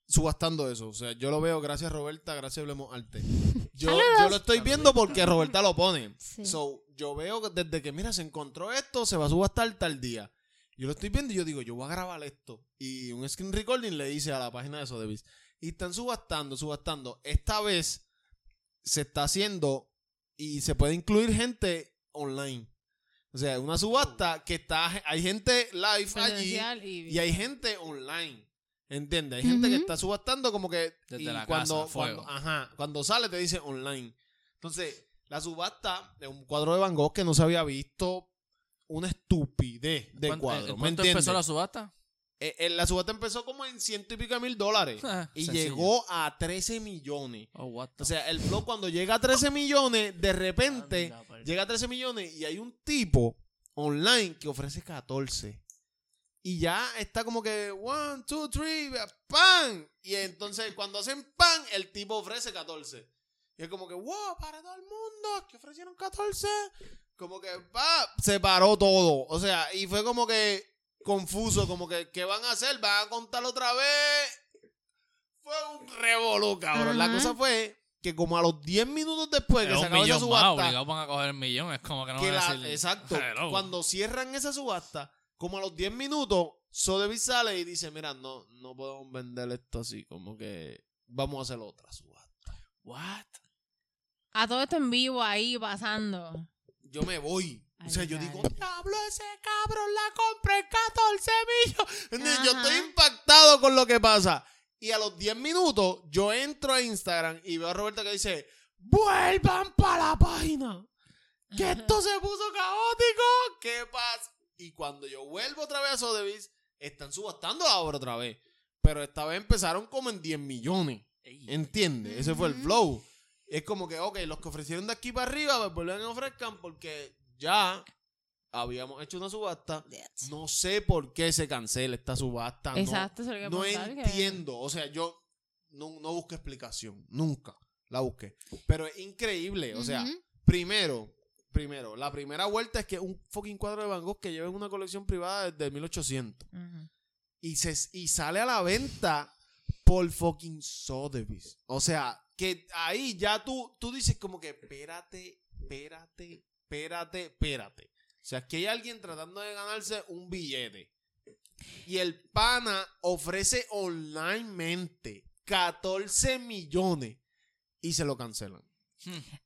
subastando eso. O sea, yo lo veo, gracias Roberta, gracias Hablemos Arte. Yo, yo lo estoy viendo porque Roberta lo pone. Sí. So, yo veo que desde que, mira, se encontró esto, se va a subastar tal día. Yo lo estoy viendo y yo digo, yo voy a grabar esto. Y un screen recording le dice a la página de Sotheby's. Y están subastando, subastando. Esta vez se está haciendo y se puede incluir gente online. O sea, una subasta que está, hay gente live allí y, y hay gente online. ¿Entiendes? Hay gente que está subastando como que. Desde y la cuando, casa, fuego. cuando- ajá, cuando sale te dice online. Entonces, la subasta de un cuadro de Van Gogh que no se había visto una estupidez de ¿Cuánto- cuadro. ¿en ¿Me ¿Cuánto entiendes? empezó la subasta? Eh, eh, la subasta empezó como en ciento y pico de mil dólares. Ah, y sencillo. llegó a 13 millones. Oh, what O sea, el flow cuando llega a 13 millones, de repente pal- llega a 13 millones y hay un tipo online que ofrece 14. Y ya está como que, one, two, three, ¡pam! Y entonces cuando hacen pan, el tipo ofrece 14. Y es como que, wow, para todo el mundo, que ofrecieron 14. Como que, pa, se paró todo. O sea, y fue como que confuso, como que, ¿qué van a hacer? ¿Van a contar otra vez? Fue un revolú, cabrón. La cosa fue que como a los 10 minutos después que se un acabó esa más, subasta, obligados van a coger el millón. Es como que no que van a la- decir... exacto. Hello. Cuando cierran esa subasta, como a los 10 minutos, Sotheby's sale y dice, mira, no, no podemos vender esto así, como que vamos a hacer otra subasta. What? A todo esto en vivo ahí pasando. Yo me voy. o sea, yo digo, diablo, ese cabrón la compré en 14 millones. Yo estoy impactado con lo que pasa. Y a los 10 minutos, yo entro a Instagram y veo a Roberta que dice, vuelvan para la página. Que esto se puso caótico. ¿Qué pasa? Y cuando yo vuelvo otra vez a Sotheby's, están subastando la obra otra vez. Pero esta vez empezaron como en 10 millones. ¿Entiendes? Ese fue el flow. Es como que, ok, los que ofrecieron de aquí para arriba, pues vuelven a ofrezcan porque ya habíamos hecho una subasta. No sé por qué se cancela esta subasta. no- Exacto, eso es lo que No, que- entiendo. O sea, yo no, no busqué explicación. Nunca la busqué. Pero es increíble. O sea, primero, primero, la primera vuelta es que un fucking cuadro de Van Gogh que lleva en una colección privada desde 1800 Ujú. y, se, y sale a la venta por fucking Sotheby's. O sea, que ahí ya tú, tú dices como que espérate, espérate, espérate, espérate. O sea, que hay alguien tratando de ganarse un billete. Y el pana ofrece onlinemente 14 millones y se lo cancelan.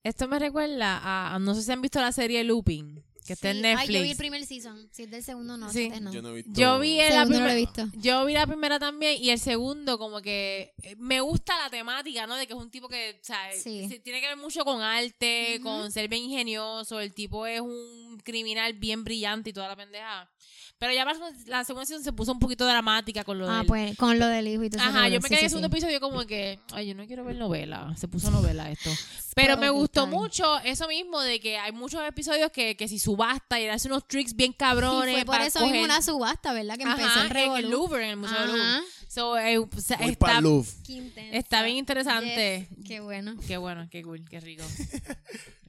Esto me recuerda a, a- no sé si han visto la serie Looping, que está en Sí. Netflix. Ay, yo vi el primer season. Si es del segundo, no. Sí. este no. Yo no he visto. Yo vi el- la Segundo no lo he primera- visto. Yo vi la primera también y el segundo como que eh, me gusta la temática, ¿no? De que es un tipo que, o sea, Sí. se- tiene que ver mucho con arte, Ujú. con ser bien ingenioso, el tipo es un criminal bien brillante y toda la pendeja. Pero ya más la segunda season se puso un poquito dramática con lo Ah, del- pues con lo del hijo y todo eso. Ajá, yo me Sí, quedé en sí, el segundo sí. episodio como que, ay, yo no quiero ver novela. Se puso novela esto. Pero me gustó mucho eso mismo de que hay muchos episodios que, que si subasta y hace unos tricks bien cabrones. fue por para eso coger- mismo una subasta, ¿verdad? Que empezó Ajá, el en el. Louvre, en el Museo del Louvre. So, eh, o sea, está, está bien interesante. Yes, Qué bueno. Qué bueno, qué cool, qué rico.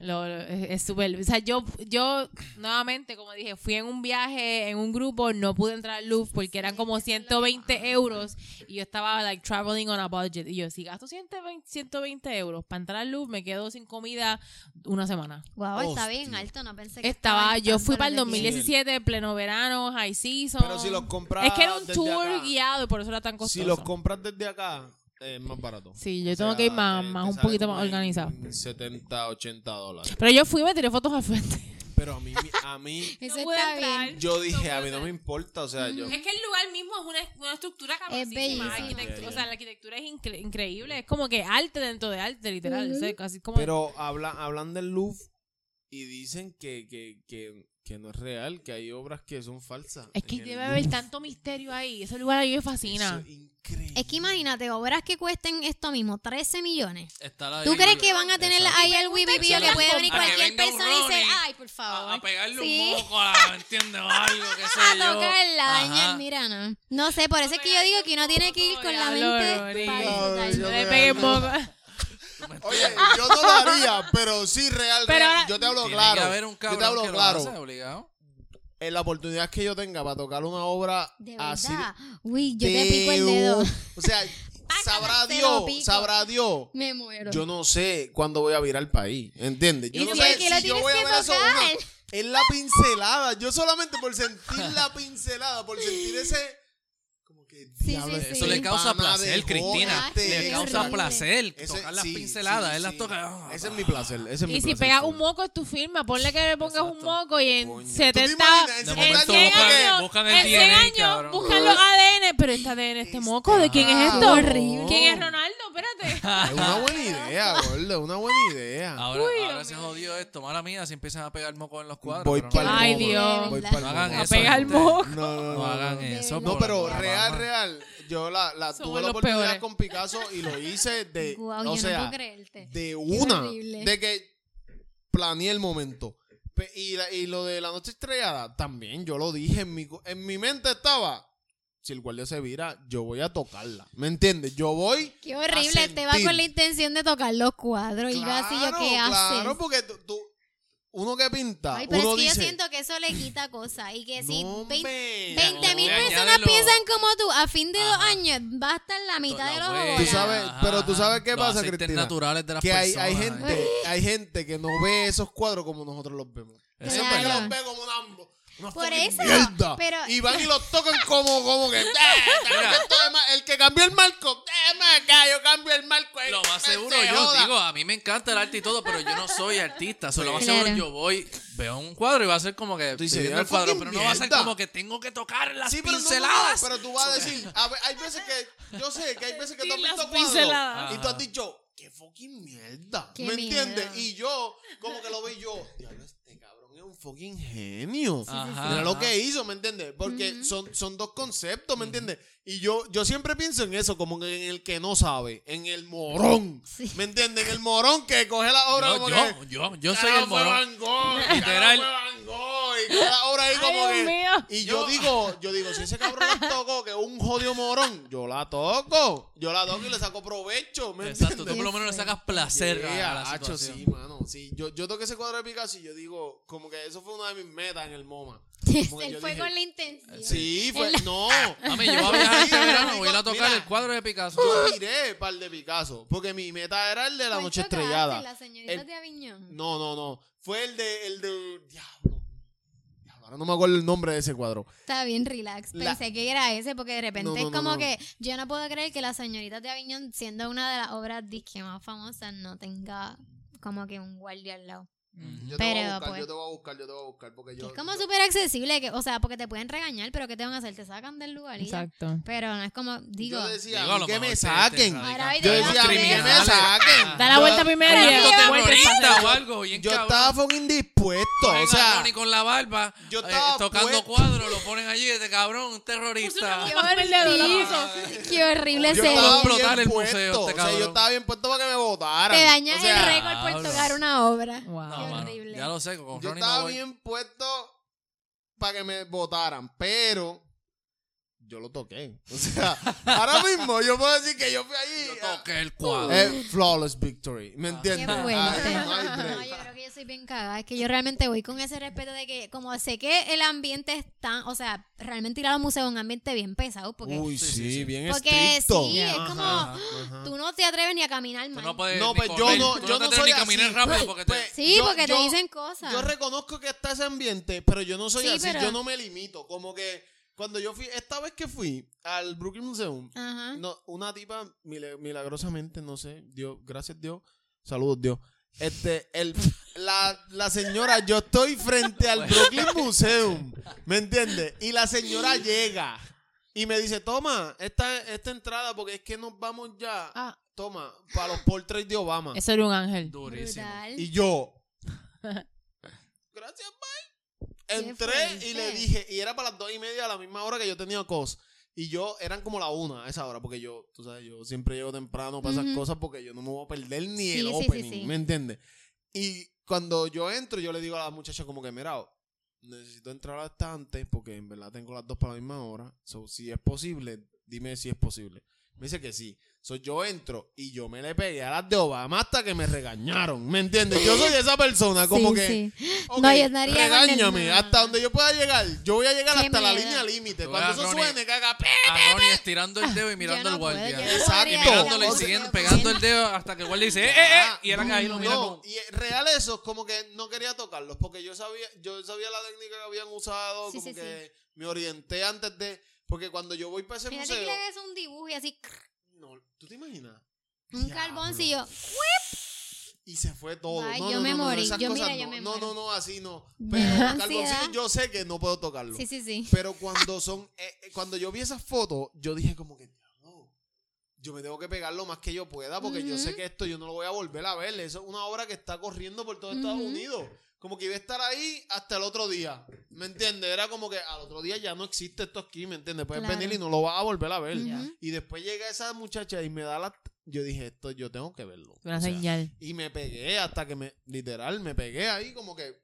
Lo- lo- es es súper. O sea, yo, yo, nuevamente, como dije, fui en un viaje, en un grupo, no pude entrar al Louvre porque eran como 120 euros y yo estaba, like, traveling on a budget. Y yo, si gasto 120, 120 euros para entrar al Louvre, me quedo sin comida una semana. Wow, está Hostia. bien alto, no pensé que Estaba, estaba yo fui para el que tiene. 2017, pleno verano, high season. Pero si los compras. Es que era un tour acá, guiado y por eso era tan costoso. Si los compras desde acá, es más barato. Sí, yo O tengo sea, que ir más, más un poquito más en organizado. 70, 80 dólares. Pero yo fui y me tiré fotos al frente. Pero a mí, a mí Eso No pude está entrar. bien. yo dije, a mí no me importa, o sea, yo... Es que el lugar mismo es una, una estructura Es arquitectura, O sea, la arquitectura es incre- increíble. Es como que arte dentro de arte, literal. O sea, casi como. Pero habla, hablan del Louvre y dicen que, que, que, que no es real, que hay obras que son falsas. es que debe haber tanto misterio ahí. Ese lugar a mí me fascina. Eso es increíble. Es que imagínate, obras que cuesten esto mismo, 13 millones. Está la ¿Tú crees que van a tener Exacto. ahí el Wibipillo Eso que puede venir cualquier un persona y decir, ay, por favor? A, a pegarle Sí. un moco a, ¿me entiendes? O algo, qué sé A yo. tocarla, mira, no. No sé, por eso es que yo digo que uno tiene que ir con la mente para le pegues daño. moco. Oye, yo no lo haría, pero sí, real, Pero real. ahora- Yo te hablo Tiene claro. que haber un yo te hablo que lo claro. hace, obligado. En la oportunidad que yo tenga para tocar una obra De así. verdad. Uy, yo te pico el dedo. O sea, sabrá lo Dios, sabrá Dios. Me muero. Yo no sé cuándo voy a virar el país, ¿entiendes? Yo Y no si sé es que lo si yo voy a ver eso Es la pincelada. Yo solamente por sentir la pincelada, por sentir ese. Sí, sí, Eso le causa pana placer, Cristina. Le causa horrible. placer Ese- tocar las sí, pinceladas. sí, Él las sí. toca. Ese es mi placer. Ese es mi Y si placer pegas un moco es tu firma, ponle que le pongas un moco y en Coño. ¿Tú te 70, imaginas? En De en 70 momento 100 buscan- años, buscan el en 100 DNA, años cabrón. buscan los ADN, pero este ADN, este moco, ¿de quién es esto? horrible. ¿Quién es Ronaldo? Espérate. Es una buena idea, gordo. Es una buena idea. Ahora, Uy, ahora Dios se mío. jodió esto. Mala mía, si empiezan a pegar moco en los cuadros. Voy pero no para lo Ay. Dios. Voy No pa'l No hagan moco. A eso. gente. moco. No, no, no. No hagan eso. No, por pero la real, mamá. Real. Yo la, la Somos tuve la los oportunidad peores. con Picasso y lo hice de. Guau, o yo no sea, puedo creerte. de una. horrible. De que planeé el momento. Pe- Y, la- y lo de la noche estrellada, también yo lo dije. En mi, en mi mente estaba. Si el guardia se vira, yo voy a tocarla. ¿Me entiendes? Yo voy. Qué horrible, a te va sentir. con la intención de tocar los cuadros y yo así yo qué Claro, haces. porque tú, tú- uno que pinta, Ay, pero uno es que dice. yo siento que eso le quita cosas y que si "No, 20 hombre, 20 mil personas piensan como tú, a fin de dos Ajá. años va a estar la mitad de los huella. Tú sabes, pero tú sabes qué Los pasa, aceites Cristina? naturales de las que hay, personas. hay ¿eh? gente, hay gente que no ve esos cuadros como nosotros los vemos. Eso es los ve como una, Por eso, mierda. pero- Y van y los tocan como, como que. "Eh, de el que cambió el marco, acá, yo cambio el marco. eh, Lo más seguro, se yo joda". digo, a mí me encanta el arte y todo, pero yo no soy artista. So, lo más Claro. seguro, yo voy, veo un cuadro y va a ser como que Tú dices, estoy viendo "Ah, el cuadro, pero no va a ser mierda". como que tengo que tocar las Sí, pero no, no, no, pinceladas. pero tú vas a decir, a ver, hay veces que, yo sé que hay veces que tú has visto cuadros y tú has dicho, qué fucking mierda, Qué ¿me entiendes? Y yo, como que lo veo yo, diablo, este cabrón es un fucking genio. Ajá, Mira lo que hizo, ¿me entiendes? Porque Ujú. son, son dos conceptos, ¿me entiendes? Y yo, yo siempre pienso en eso, como que en el que no sabe, en el morón, Sí. ¿me entiendes? En el morón que coge la obra Yo, como yo, que... yo, yo soy "Carajo, el fue morón. Van Gogh, Literal. Van Gogh", y cada obra ahí como Ay, que... Dios mío. Y yo, digo, yo digo, si ese cabrón la tocó, que es un jodido morón, yo la toco. Yo la toco y le saco provecho, ¿me Exacto, tú entiendes? por lo menos le sacas placer a- a Yeah, la hacho, situación. sí, mano. Sí, yo, yo toqué ese cuadro de Picasso y yo digo, como que eso fue una de mis metas en el MoMA. Él fue dije, con la intención. Sí, fue. No. Mami, yo voy a viajar este verano, yo voy a ir a tocar mira, el cuadro de Picasso. Yo tiré par de Picasso. Porque mi meta era el de la ¿Cuál noche estrellada. Las señoritas El- de Aviñón. No, no, no. Fue el de. El de. Diablo. Ahora no me acuerdo el nombre de ese cuadro. Está bien, relax. La- Pensé que era ese porque de repente No, no, es como no. que yo no puedo creer que las señoritas de Aviñón, siendo una de las obras disque más famosas, no tenga como que un guardia al lado. Yo te voy a buscar, pues, yo te voy a buscar, yo te voy a buscar. Porque Que yo. es como yo- súper accesible, que, o sea, porque te pueden regañar, pero ¿qué te van a hacer? Te sacan del lugar y ya. Exacto. Pero no es como, digo, yo decía, Digo, a a mí lo que me saquen. Yo decía, a mí que me saquen. Da la vuelta primero y yo- o algo, estaba fucking dispuesto. Ponen O sea, Ronnie con la barba, yo eh, estaba tocando cuadros, lo ponen allí, este cabrón, un terrorista. qué horrible, qué horrible yo explotar bien el puesto. museo, este O sea, cabrón. yo estaba bien puesto para que me votaran. Te dañas el récord por tocar una obra. Wow. Mano, ya lo sé, con Yo Ronnie no estaba voy. bien puesto para que me votaran, pero yo lo toqué. O sea, ahora mismo yo puedo decir que yo fui allí. Yo toqué el cuadro. Eh, flawless victory, ¿me Qué entiendes? fuerte. Ah, no yo creo que yo soy bien cagada. Es que yo realmente voy con ese respeto de que, como sé que el ambiente es tan, o sea, realmente ir a los museos es un ambiente bien pesado. Porque, Uy, Sí, sí, sí, bien porque estricto. sí, es como, ajá. tú no te atreves ni a caminar Tú mal. no puedes No, pues yo no- tú yo te no atreves soy ni caminar así. rápido porque te... Pues, sí, yo- porque yo- te dicen cosas. Yo reconozco que está ese ambiente, pero yo no soy Sí, así, pero- yo no me limito. Como que cuando yo fui, esta vez que fui al Brooklyn Museum, Ajá. no, una tipa milagrosamente, no sé, Dios, gracias Dios, saludos Dios. Este, el, la, la señora, yo estoy frente al Brooklyn Museum, ¿me entiendes? Y la señora llega y me dice, toma, esta, esta entrada, porque es que nos vamos ya, Ah, toma, para los portraits de Obama. eso era un ángel. Durísimo. Brutal. Y yo, gracias, bye. Entré y le dije, y era para las dos y media a la misma hora que yo tenía cos. Y yo, eran como la una a esa hora, porque yo, tú sabes, yo siempre llego temprano para esas cosas porque yo no me voy a perder ni Sí, el sí, sí, opening, sí. ¿me entiendes? Y cuando yo entro, yo le digo a la muchacha como que, mira, necesito entrar hasta antes porque en verdad tengo las dos para la misma hora. So, si es posible, dime si es posible. Me dice que sí. So, yo entro y yo me le pegué a las de Obama hasta que me regañaron. ¿Me entiendes? Yo soy esa persona como Sí, que. sí. ok, No, yo regáñame hasta donde yo pueda llegar. Yo voy a llegar Qué hasta la miedo. línea límite. Cuando eso Ronnie- suene, caga. ¡pe! A Ronnie estirando el dedo y mirando no al puedo, guardia. no Exacto. Y mirándole y o sea, siguen pegando el dedo hasta que el guardia dice, ¡eh, eh, eh! Y eran ahí, lo miran No, y es real eso, como que no quería tocarlos, porque yo sabía, yo sabía la técnica que habían usado, Sí, como sí, que me orienté antes de, porque cuando yo voy para ese Fíjate que museo, le hagas un dibujo y así, ¿tú te imaginas? un Diablo. carboncillo. Y se fue todo. Ay, no, yo no, me no, morí. esas Yo, cosas mira, yo no. me no, no, no, así no. Pero ansiedad. yo sé que no puedo tocarlo. Sí, sí, sí. Pero cuando son, eh, eh, cuando yo vi esas fotos, yo dije como que, no, yo me tengo que pegar lo más que yo pueda porque yo sé que esto yo no lo voy a volver a ver. Eso es una obra que está corriendo por todo Estados Ujú. Unidos. Como que iba a estar ahí hasta el otro día. ¿Me entiendes? Era como que al otro día ya no existe esto aquí, ¿me entiendes? Puedes Claro. venir y no lo vas a volver a ver. Y después llega esa muchacha y me da la... Yo dije, esto yo tengo que verlo. Una O sea, señal. y me pegué hasta que me, literal, me pegué ahí como que,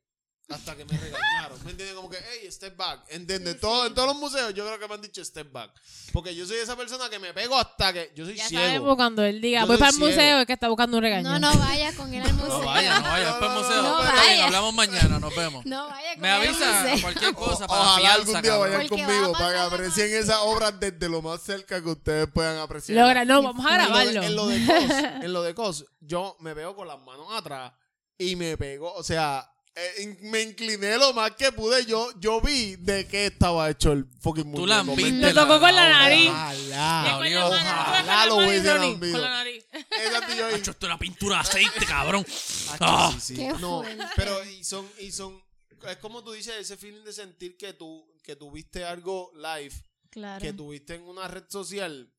hasta que me regañaron. ¿Me entiendes? Como que, hey, step back. ¿Entiendes? Sí, Todo, sí. En todos los museos yo creo que me han dicho step back. Porque yo soy esa persona que me pego hasta que, yo soy Ya ciego. sabemos cuando él diga, Yo voy para el ciego. museo, es que está buscando un regaño. No, no vayas con él al museo. No vaya, no vaya, No, no, museo. no Está bien, vaya. hablamos mañana, nos vemos. No vayas con Me avisa museo. cualquier cosa O- para Ojalá fianza, algún día vayan va conmigo para que aprecien esas obras desde lo más cerca que ustedes puedan apreciar. Logra, no, vamos a En lo de- grabarlo. En lo de cos, en lo de cos, yo me veo con las manos atrás y me pego, o sea, eh, me incliné lo más que pude. Yo, yo vi de qué estaba hecho el fucking muñeco. Tú. Lo tocó con la nariz. Ojalá. La olió. Ojalá lo hubiese Con la nariz. Exacto, yo esto era pintura de aceite, cabrón. Ah. sí, sí. Qué No, fuerte. pero y son, y son, es como tú dices, ese feeling de sentir que tú, que tuviste algo live, Claro. que tuviste en una red social,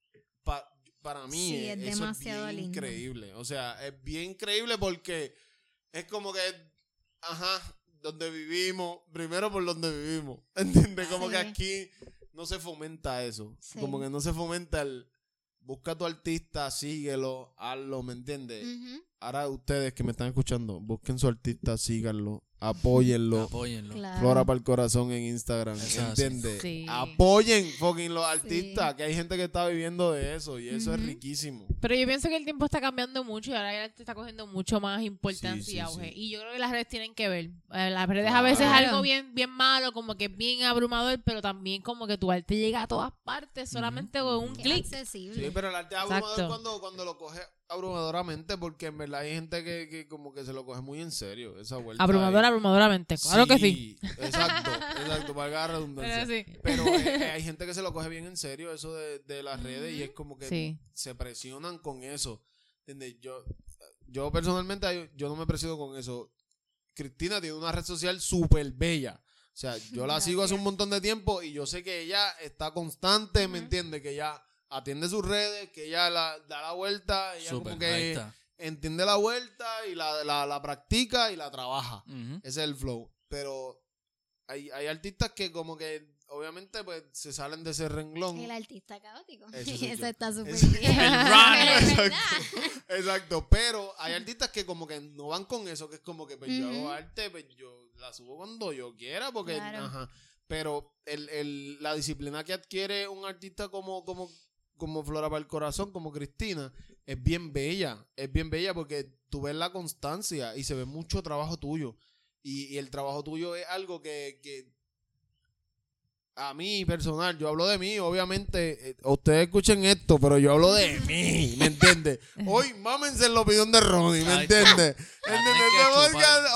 pa- para mí Sí, es eso demasiado es bien lindo. increíble. O sea, es bien increíble porque es como que, ajá, donde vivimos, primero por donde vivimos, ¿entiendes? Como que aquí no se fomenta eso. Sí. Como que no se fomenta el, busca a tu artista, síguelo, hazlo, ¿me entiendes? Ahora ustedes que me están escuchando, busquen su artista, síganlo, apóyenlo. Apóyenlo. Claro. Flora para el corazón en Instagram, es. ¿entiendes? Sí. Apoyen fucking los artistas, que hay gente que está viviendo de eso y eso es riquísimo. Pero yo pienso que el tiempo está cambiando mucho y ahora ya te está cogiendo mucho más importancia Sí, sí, y auge. sí. Y yo creo que las redes tienen que ver. Eh, Las redes a veces es algo bien, bien malo, como que bien abrumador, pero también como que tu arte llega a todas partes solamente con un clic. Sí, pero el arte es abrumador cuando, cuando lo coge abrumadoramente, porque en verdad hay gente que, que como que se lo coge muy en serio, esa vuelta. Abrumador, ahí. abrumadoramente. Claro que sí. Exacto, exacto, valga la redundancia. Pero sí. Pero eh, eh, hay gente que se lo coge bien en serio eso de, de las redes y es como que Sí. se presionan con eso. ¿Entiendes? Yo, yo personalmente yo, no me presiono con eso. Cristina tiene una red social súper bella. O sea, yo la sigo hace un montón de tiempo y yo sé que ella está constante, ¿me Ujú. entiende? Que ella atiende sus redes, que ella la, da la vuelta, ella como que entiende la vuelta y la, la, la practica y la trabaja. Ese es el flow. Pero hay, hay artistas que como que obviamente pues se salen de ese renglón. El artista caótico. Eso está súper bien. El runner. Exacto. Exacto, pero hay artistas que como que no van con eso, que es como que pues yo hago arte, pues yo la subo cuando yo quiera, porque Claro. ajá. Pero el, el, la disciplina que adquiere un artista como, como, como Flora para el Corazón, como Cristina, es bien bella. Es bien bella porque tú ves la constancia y se ve mucho trabajo tuyo. Y, y el trabajo tuyo es algo que, que a mí personal, yo hablo de mí, obviamente, eh, ustedes escuchen esto, pero yo hablo de mí, ¿me entiendes? Hoy mámense en la opinión de Ronnie, ¿me entiendes?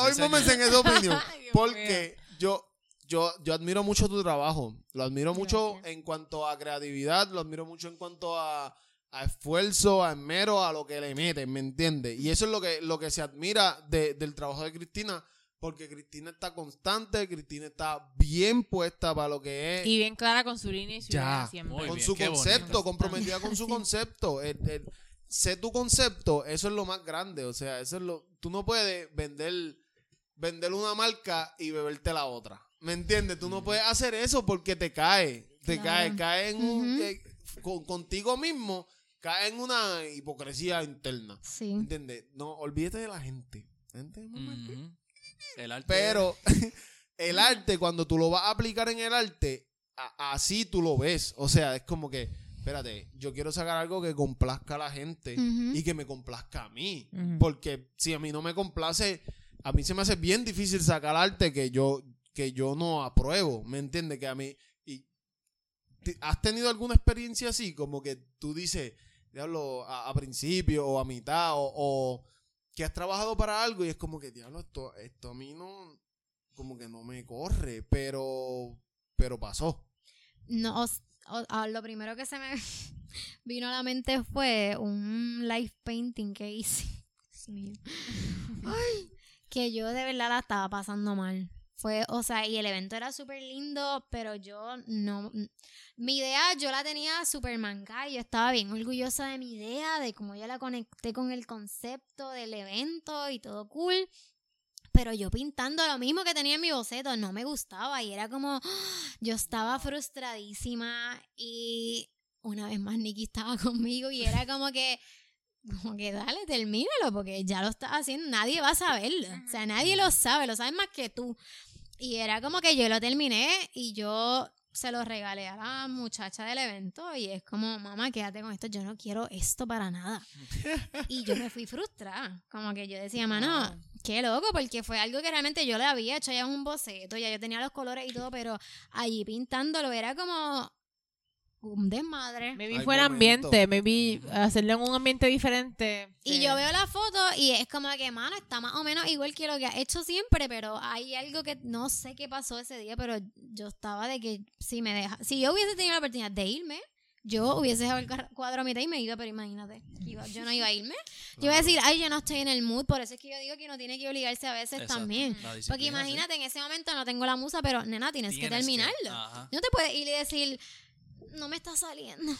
Hoy mámense en esa opinión. Porque yo, yo, yo admiro mucho tu trabajo. Lo admiro mucho Gracias. en cuanto a creatividad, lo admiro mucho en cuanto a, a esfuerzo, a esmero, a lo que le meten, ¿me entiendes? Y eso es lo que, lo que se admira de- del trabajo de Cristina, porque Cristina está constante, Cristina está bien puesta para lo que es. Y bien clara con su línea y su Ya. idea siempre. Muy con bien, su concepto, bonito. comprometida con su concepto. El- el- sé tu concepto, eso es lo más grande. O sea, eso es lo. Tú no puedes vender, vender una marca y beberte la otra. ¿Me entiendes? Tú no puedes hacer eso porque te cae. Te Claro. cae, cae en un. Eh, con- contigo mismo, cae en una hipocresía interna. Sí. ¿Entiendes? No, olvídate de la gente. La gente es muy mal- Ujú. El arte. pero el arte, cuando tú lo vas a aplicar en el arte, a- así tú lo ves. O sea, es como que, espérate, yo quiero sacar algo que complazca a la gente y que me complazca a mí. Porque si a mí no me complace, a mí se me hace bien difícil sacar arte que yo, que yo no apruebo. ¿Me entiendes? Que a mí. Y, ¿Has tenido alguna experiencia así? Como que tú dices, diablo, a, a principio o a mitad, o, o que has trabajado para algo y es como que, diablo, esto, esto a mí no. Como que no me corre, pero. Pero pasó. No, os- lo primero que se me vino a la mente fue un live painting que hice. Dios mío. Ay, que yo de verdad la estaba pasando mal. Fue, o sea, y el evento era súper lindo, pero yo no. Mi idea yo la tenía súper manca y yo estaba bien orgullosa de mi idea, de cómo yo la conecté con el concepto del evento y todo cool. Pero yo pintando lo mismo que tenía en mi boceto, no me gustaba y era como, yo estaba frustradísima y una vez más Nicky estaba conmigo y era como que, como que dale, termínalo porque ya lo estás haciendo, nadie va a saberlo. O sea, nadie lo sabe, lo sabes más que tú. Y era como que yo lo terminé y yo se lo regalé a la muchacha del evento y es como, mamá, quédate con esto, yo no quiero esto para nada. y yo me fui frustrada, como que yo decía, mano, qué loco, porque fue algo que realmente yo le había hecho ya en un boceto, ya yo tenía los colores y todo, pero allí pintándolo era como un desmadre. Maybe Hay fue el momentos. ambiente, maybe hacerlo en un ambiente diferente. Y Sí. yo veo la foto y es como que, mano, está más o menos igual que lo que ha hecho siempre, pero hay algo que no sé qué pasó ese día, pero yo estaba de que si me deja, si yo hubiese tenido la oportunidad de irme, yo hubiese dejado el cuadro a mitad y me iba, pero imagínate, iba- yo no iba a irme. Yo iba a decir, ay, yo no estoy en el mood, por eso es que yo digo que uno tiene que obligarse a veces Exacto. también. Porque imagínate, en ese momento no tengo la musa, pero nena, tienes, que Tienes que- terminarlo. No te puedes ir y decir, no me está saliendo.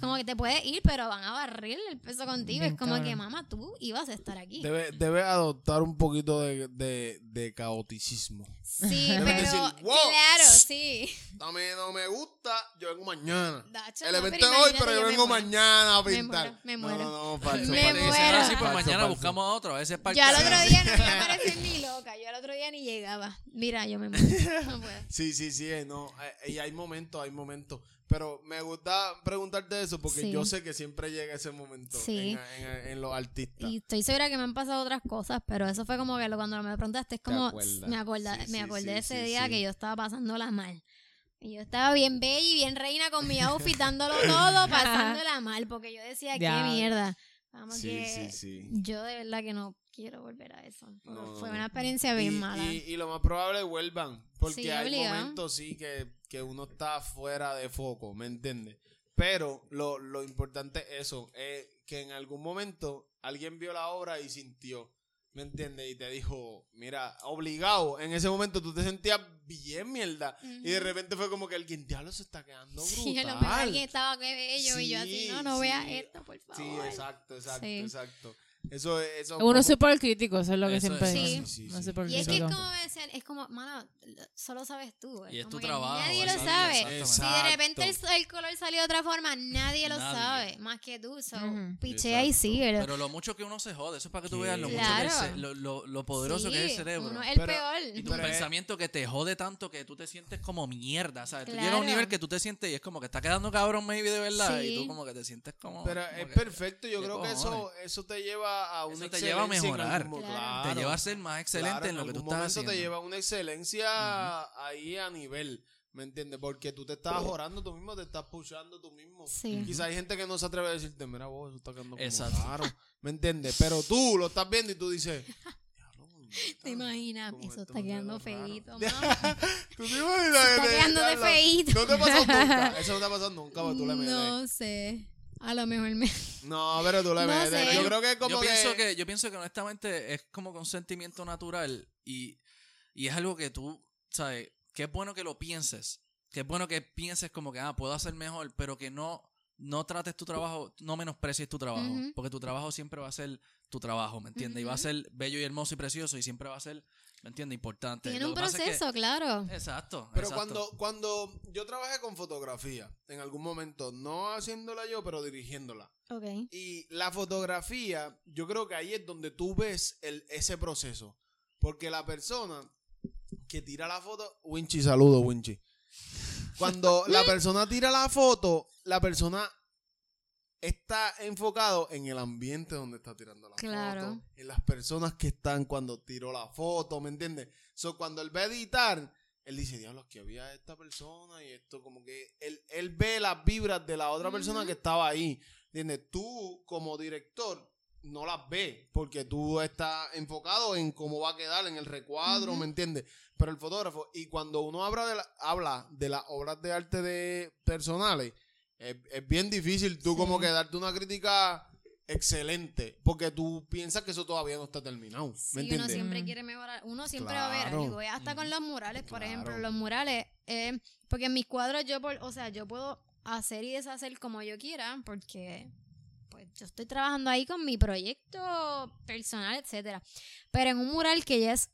Como que te puedes ir, pero van a barrer el peso contigo. Bien es como que, mamá, tú ibas a estar aquí. Debe, debe adoptar un poquito de, de, de caoticismo. Sí, Debes pero decir, "Wow". claro, sí. No me, no me gusta, yo vengo mañana. Dacho, El no, evento es hoy, pero yo me vengo mañana a Me pintar. muero, me No, muero. No, no, falso. Me muero. así, pues Falso, mañana falso. buscamos a otro. A veces para Yo al otro día no iba a parecer ni loca. Yo al otro día ni llegaba. Mira, yo me muero. No puedo. Sí, sí, sí, eh, no, eh, y hay momentos, hay momentos. Pero me gusta preguntarte eso porque Sí. yo sé que siempre llega ese momento Sí. en, en- en los artistas. Y estoy segura que me han pasado otras cosas, pero eso fue como que lo- cuando me preguntaste, es como, me, acorda- Sí, me sí, acordé ese sí, día sí. que yo estaba pasándola mal. Y yo estaba bien bella y bien reina con mi outfit, dándolo todo, pasándola mal, porque yo decía, qué Diablo. mierda. Vamos Sí, que sí, sí. yo de verdad que no quiero volver a eso. No, fue no. una experiencia bien y, mala. y- y lo más probable es vuelvan. Porque Sí, hay obligado. momentos, sí, que, que uno está fuera de foco, ¿me entiendes? Pero lo, lo importante es eso, es que en algún momento alguien vio la obra y sintió, ¿me entiendes? Y te dijo, mira, obligado, en ese momento tú te sentías bien mierda. Y de repente fue como que alguien, diablo, se está quedando brutal. Sí, a lo mejor alguien estaba que bello y yo así, Sí, no, no veas sí. esto, por favor. Sí, exacto, exacto, Sí. exacto. Eso es... Eso Uno es súper crítico, eso es lo que Eso siempre es. digo. Sí. Sí, súper Y es que es como me decían, es como, mano, solo sabes tú. Y es como tu que trabajo, Nadie lo sabe. Si de repente el, el color salió de otra forma, nadie lo Nadie. sabe, más que tú. So, Ujú. pichea y sigue. Pero lo mucho que uno se jode, eso es para que tú veas lo, mucho que Claro. el ce- lo, lo- lo poderoso que es el cerebro. Uno es el Pero- peor. Y tu Pero es- pensamiento que te jode tanto que tú te sientes como mierda, ¿sabes? Tú Claro. llegas a un nivel que tú te sientes y es como que está quedando cabrón maybe de verdad y tú como que te sientes como... Pero es perfecto, yo ¿qué creo que eso te lleva a una Eso te lleva a mejorar. algún- Claro. claro, Te lleva a ser más excelente claro, en lo que tú estás momento haciendo. te lleva a una excelencia ahí a nivel, ¿me entiendes? Porque tú te estás orando tú mismo, te estás pushando tú mismo. Sí. Quizá hay gente que no se atreve a decirte, mira vos, eso está quedando como Exacto. raro, ¿me entiendes? Pero tú lo estás viendo y tú dices, "Diablo, ¿Te imaginas? como Eso está quedando queda raro". feíto, mamá. ¿Tú te imaginas? Está quedando de feíto. No te pasó nunca, eso no te ha pasado nunca, pero tú le metes. No sé. A lo mejor me... No, pero tú le No metes. sé. Yo creo que es como yo que... pienso que yo pienso que honestamente es como que un sentimiento natural y, y es algo que tú sabes que es bueno que lo pienses que es bueno que pienses como que ah puedo hacer mejor pero que no no trates tu trabajo no menosprecies tu trabajo porque tu trabajo siempre va a ser tu trabajo ¿me entiendes? y va a ser bello y hermoso y precioso y siempre va a ser ¿me entiendes? importante Tiene Lo un que- proceso, claro. exacto Pero exacto. cuando, cuando yo trabajé con fotografía, en algún momento, no haciéndola yo, pero dirigiéndola. Ok. Y la fotografía, yo creo que ahí es donde tú ves el, ese proceso. Porque la persona que tira la foto, Winchy, saludo, Winchy. Cuando la persona tira la foto, la persona está enfocado en el ambiente donde está tirando la Claro. foto, en las personas que están cuando tiró la foto, ¿me entiendes? So, cuando él va a editar, él dice, diablo, que había esta persona y esto como que él, él ve las vibras de la otra persona que estaba ahí, ¿entiendes? Tú como director no las ves porque tú estás enfocado en cómo va a quedar en el recuadro. ¿me entiendes? Pero el fotógrafo, y cuando uno habla de, la- habla de las obras de arte de personales, es, es bien difícil tú Sí. como que darte una crítica excelente, porque tú piensas que eso todavía no está terminado, ¿me Sí, uno siempre Mm. quiere mejorar. Uno siempre va a ver. Voy hasta con los murales, por Claro. ejemplo. Los murales, eh, porque en mis cuadros yo, por, o sea, yo puedo hacer y deshacer como yo quiera, porque pues yo estoy trabajando ahí con mi proyecto personal, etcétera. Pero en un mural que ya es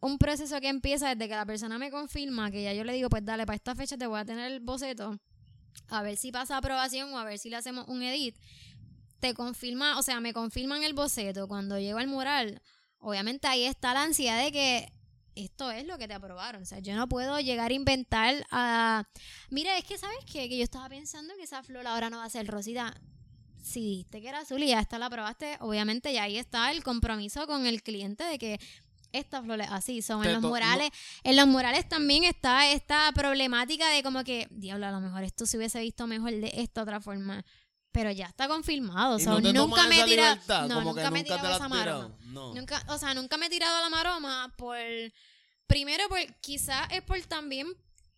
un proceso que empieza desde que la persona me confirma, que ya yo le digo, pues dale, para esta fecha te voy a tener el boceto, a ver si pasa aprobación o a ver si le hacemos un edit. Te confirma, o sea, me confirman el boceto cuando llego al mural. Obviamente ahí está la ansiedad de que esto es lo que te aprobaron. O sea, yo no puedo llegar a inventar a... Mira, es que, ¿sabes qué? Que yo estaba pensando que esa flor ahora no va a ser rosita. Si dijiste que era azul y ya esta la aprobaste, obviamente ya ahí está el compromiso con el cliente de que esta flor es así. Son en los murales, en los murales también está esta problemática de como que, diablo, a lo mejor esto se hubiese visto mejor de esta otra forma. Pero ya está confirmado. O sea, no nunca me he tirado. No, como que nunca me he tirado la esa maroma. No. Nunca, o sea, nunca me he tirado la maroma por. Primero, por, quizás es por también.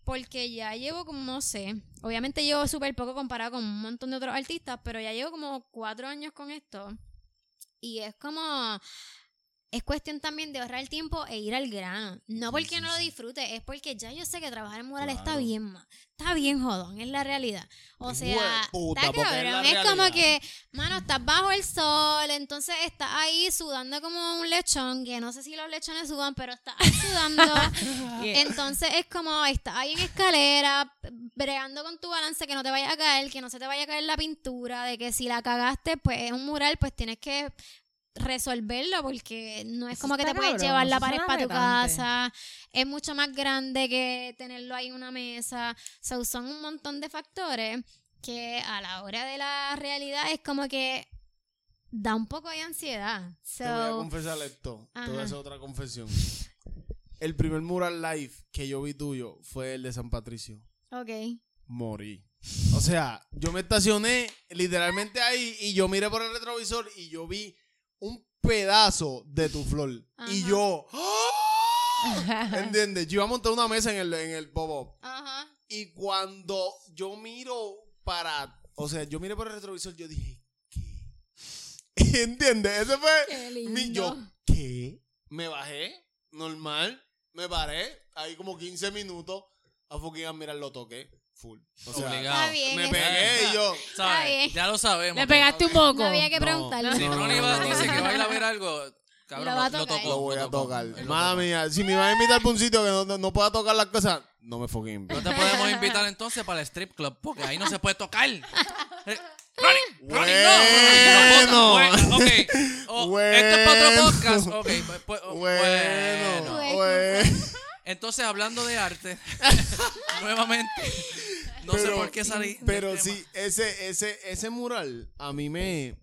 Porque ya llevo como, no sé. Obviamente llevo súper poco comparado con un montón de otros artistas. Pero ya llevo como cuatro años con esto. Y es como. Es cuestión también de ahorrar tiempo e ir al grano. No porque no lo disfrutes, es porque ya yo sé que trabajar en mural está bien, ma. Está bien jodón, es la realidad. O sea, puta, está porque es cabrón. Es, como que, mano, estás bajo el sol, entonces estás ahí sudando como un lechón, que no sé si los lechones sudan, pero estás ahí sudando. Yeah. Entonces es como, estás ahí en escalera, bregando con tu balance, que no te vaya a caer, que no se te vaya a caer la pintura, de que si la cagaste, pues es un mural, pues tienes que resolverlo porque no es Eso como que te puedes cabrón, llevar la pared para tu casa, es mucho más grande que tenerlo ahí en una mesa, so, son un montón de factores que a la hora de la realidad es como que da un poco de ansiedad. Te voy a So, confesar esto. Te voy a hacer otra confesión. El primer mural live que yo vi tuyo fue el de San Patricio. ok. Morí. O sea, yo me estacioné literalmente ahí y yo miré por el retrovisor y yo vi un pedazo de tu flor. Y yo. ¡ah! ¿Entiendes? Yo iba a montar una mesa en el, en el pop-up. Ajá. Y cuando yo miro para. O sea, yo miré por el retrovisor, yo dije, ¿qué? ¿Entiendes? Ese fue. Qué mi- yo, lindo. ¿qué? Me bajé, normal, me paré, ahí como 15 minutos, a fucking mirar, lo toqué, full. O sea, Obligado. Está bien, me pegué y yo. ¿Sabes? bien. Ya lo sabemos. Le pegaste un moco. No había que No. preguntarle. Si No, Ronnie no, va- no, dice no, que no. va a ir a ver algo, cabrón, Lo va a lo, lo tocar. tocó. Lo voy a tocó. tocar. Él lo Mala tocó. mía, si me vas a invitar para un sitio que no, no, no pueda tocar las cosas, no me fucking No invites. te podemos invitar entonces para el strip club porque ahí no se puede tocar. Eh, Ronnie, Ronnie, no. Bueno. Bueno, ok. Oh, Esto es para otro podcast. Ok, pues, oh, Bueno, bueno. bueno. Entonces, hablando de arte, nuevamente, no sé por qué salí. Pero sí, ese, ese, ese mural a mí me.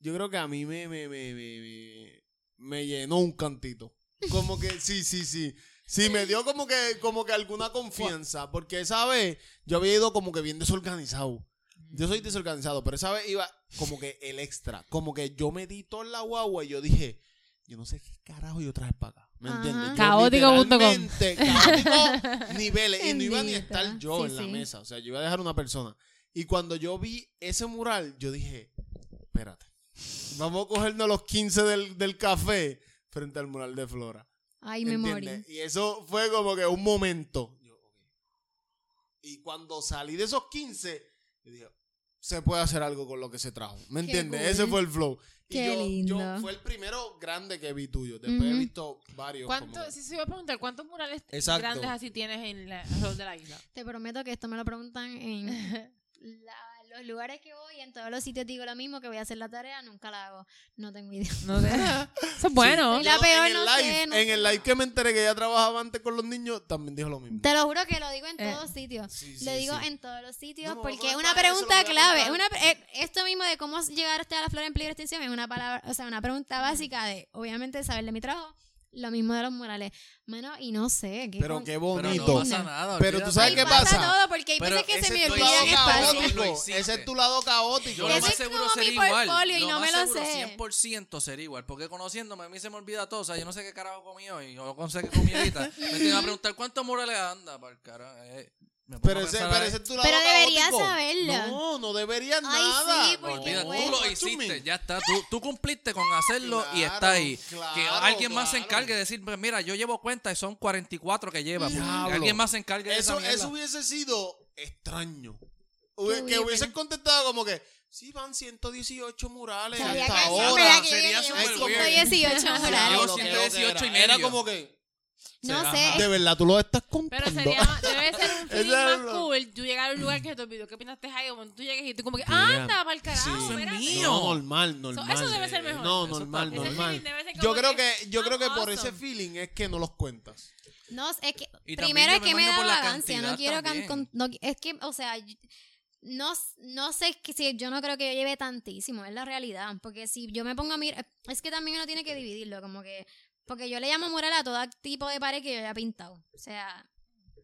Yo creo que a mí me, me, me, me, me- me llenó un cantito. Como que sí, sí, sí. Sí, me dio como que, como que alguna confianza. Porque esa vez yo había ido como que bien desorganizado. Yo soy desorganizado, pero esa vez iba como que el extra. Como que yo me di todo en la guagua y yo dije, yo no sé qué carajo yo traje para acá. ¿Me entiendes? Caótico.com. Caótico niveles. Y no iba ni a estar yo Sí, en la sí. mesa. O sea, yo iba a dejar una persona. Y cuando yo vi ese mural, yo dije, espérate. Vamos a cogernos los 15 del, del café frente al mural de Flora. Ay, me morí. ¿Entiendes? Y eso fue como que un momento. Yo. Y cuando salí de esos 15, yo dije, se puede hacer algo con lo que se trajo. ¿Me entiendes? cool. Ese fue el flow. Y Qué yo, yo lindo. fue el primero grande que vi tuyo. Después he visto varios. ¿Cuánto, si se iba a preguntar, ¿cuántos murales Exacto. grandes así tienes en la alrededor de la isla? Te prometo que esto me lo preguntan en la- los lugares que voy, en todos los sitios digo lo mismo, que voy a hacer la tarea, nunca la hago. No tengo idea. No sé. Eso es bueno. Sí. La Yo peor, en el no sé, live, no en sé. el live que me enteré que ella trabajaba antes con los niños, también dijo lo mismo. Te lo juro que lo digo en Eh, todos sitios. Sí, sí, lo digo sí. en todos los sitios No, a porque es una a pregunta a clave. Una, pre- eh, esto mismo de cómo llegar hasta la flor en peligro de extinción es una palabra, o sea, una pregunta básica de, obviamente, saber de mi trabajo. Lo mismo de los murales. Bueno, y no sé. ¿qué Pero con- qué Pero bonito. no pasa nada. Pero tú sabes qué pasa pasa? todo porque hay Pero veces que ese se me es tu olvidan lado espacio. Ese es tu lado caótico. Yo lo más seguro sería igual. y lo no más me lo seguro sé. 100% sería igual. Porque conociéndome, a mí se me olvida todo. O sea, yo no sé qué carajo comí hoy. Yo no sé qué comí ahorita. me tienen a preguntar cuántos murales anda para el carajo. Eh, Pero ese, pero ahí. ese es tu lado Pero deberías caótico. saberlo. No, no deberías Ay, nada. sí, porque Olvida, bueno. tú lo hiciste, ya está. Tú, tú cumpliste con hacerlo y está ahí. claro, que alguien más se claro. encargue de decir, pues mira, yo llevo cuenta y son 44 que lleva. pues, Diablo. alguien más se encargue de Eso, esa mierda. eso hubiese sido extraño. Hubie- que hubiesen contestado como que, sí, van 118 murales Sabía hasta que ahora. ¿verdad? Que sería yo súper llevo weird. 118 Llevo murales. 118 y Era medio. como que, No Ajá. sé. de verdad, tú lo estás contando. Pero sería, más- debe ser un feeling más lo- cool. Tú llegar a un lugar que te olvidó que pintaste ahí, cuando tú llegues y tú como que, anda, para el carajo, sí. Eso es espérate. mío. No, normal, normal. eso debe ser mejor. No, Eso normal, está normal. Ese feeling debe ser Yo como creo que, yo creo que por ese awesome. feeling es que no los cuentas. No, es que Y también primero yo es me que me imagino da por la vagancia, no cantidad quiero can- también. con- no, es que, o sea, no, no sé que si yo no creo que yo lleve tantísimo, es la realidad, porque si yo me pongo a mirar, es que también uno tiene que dividirlo, como que, porque yo le llamo mural a todo tipo de pared que yo haya pintado, o sea,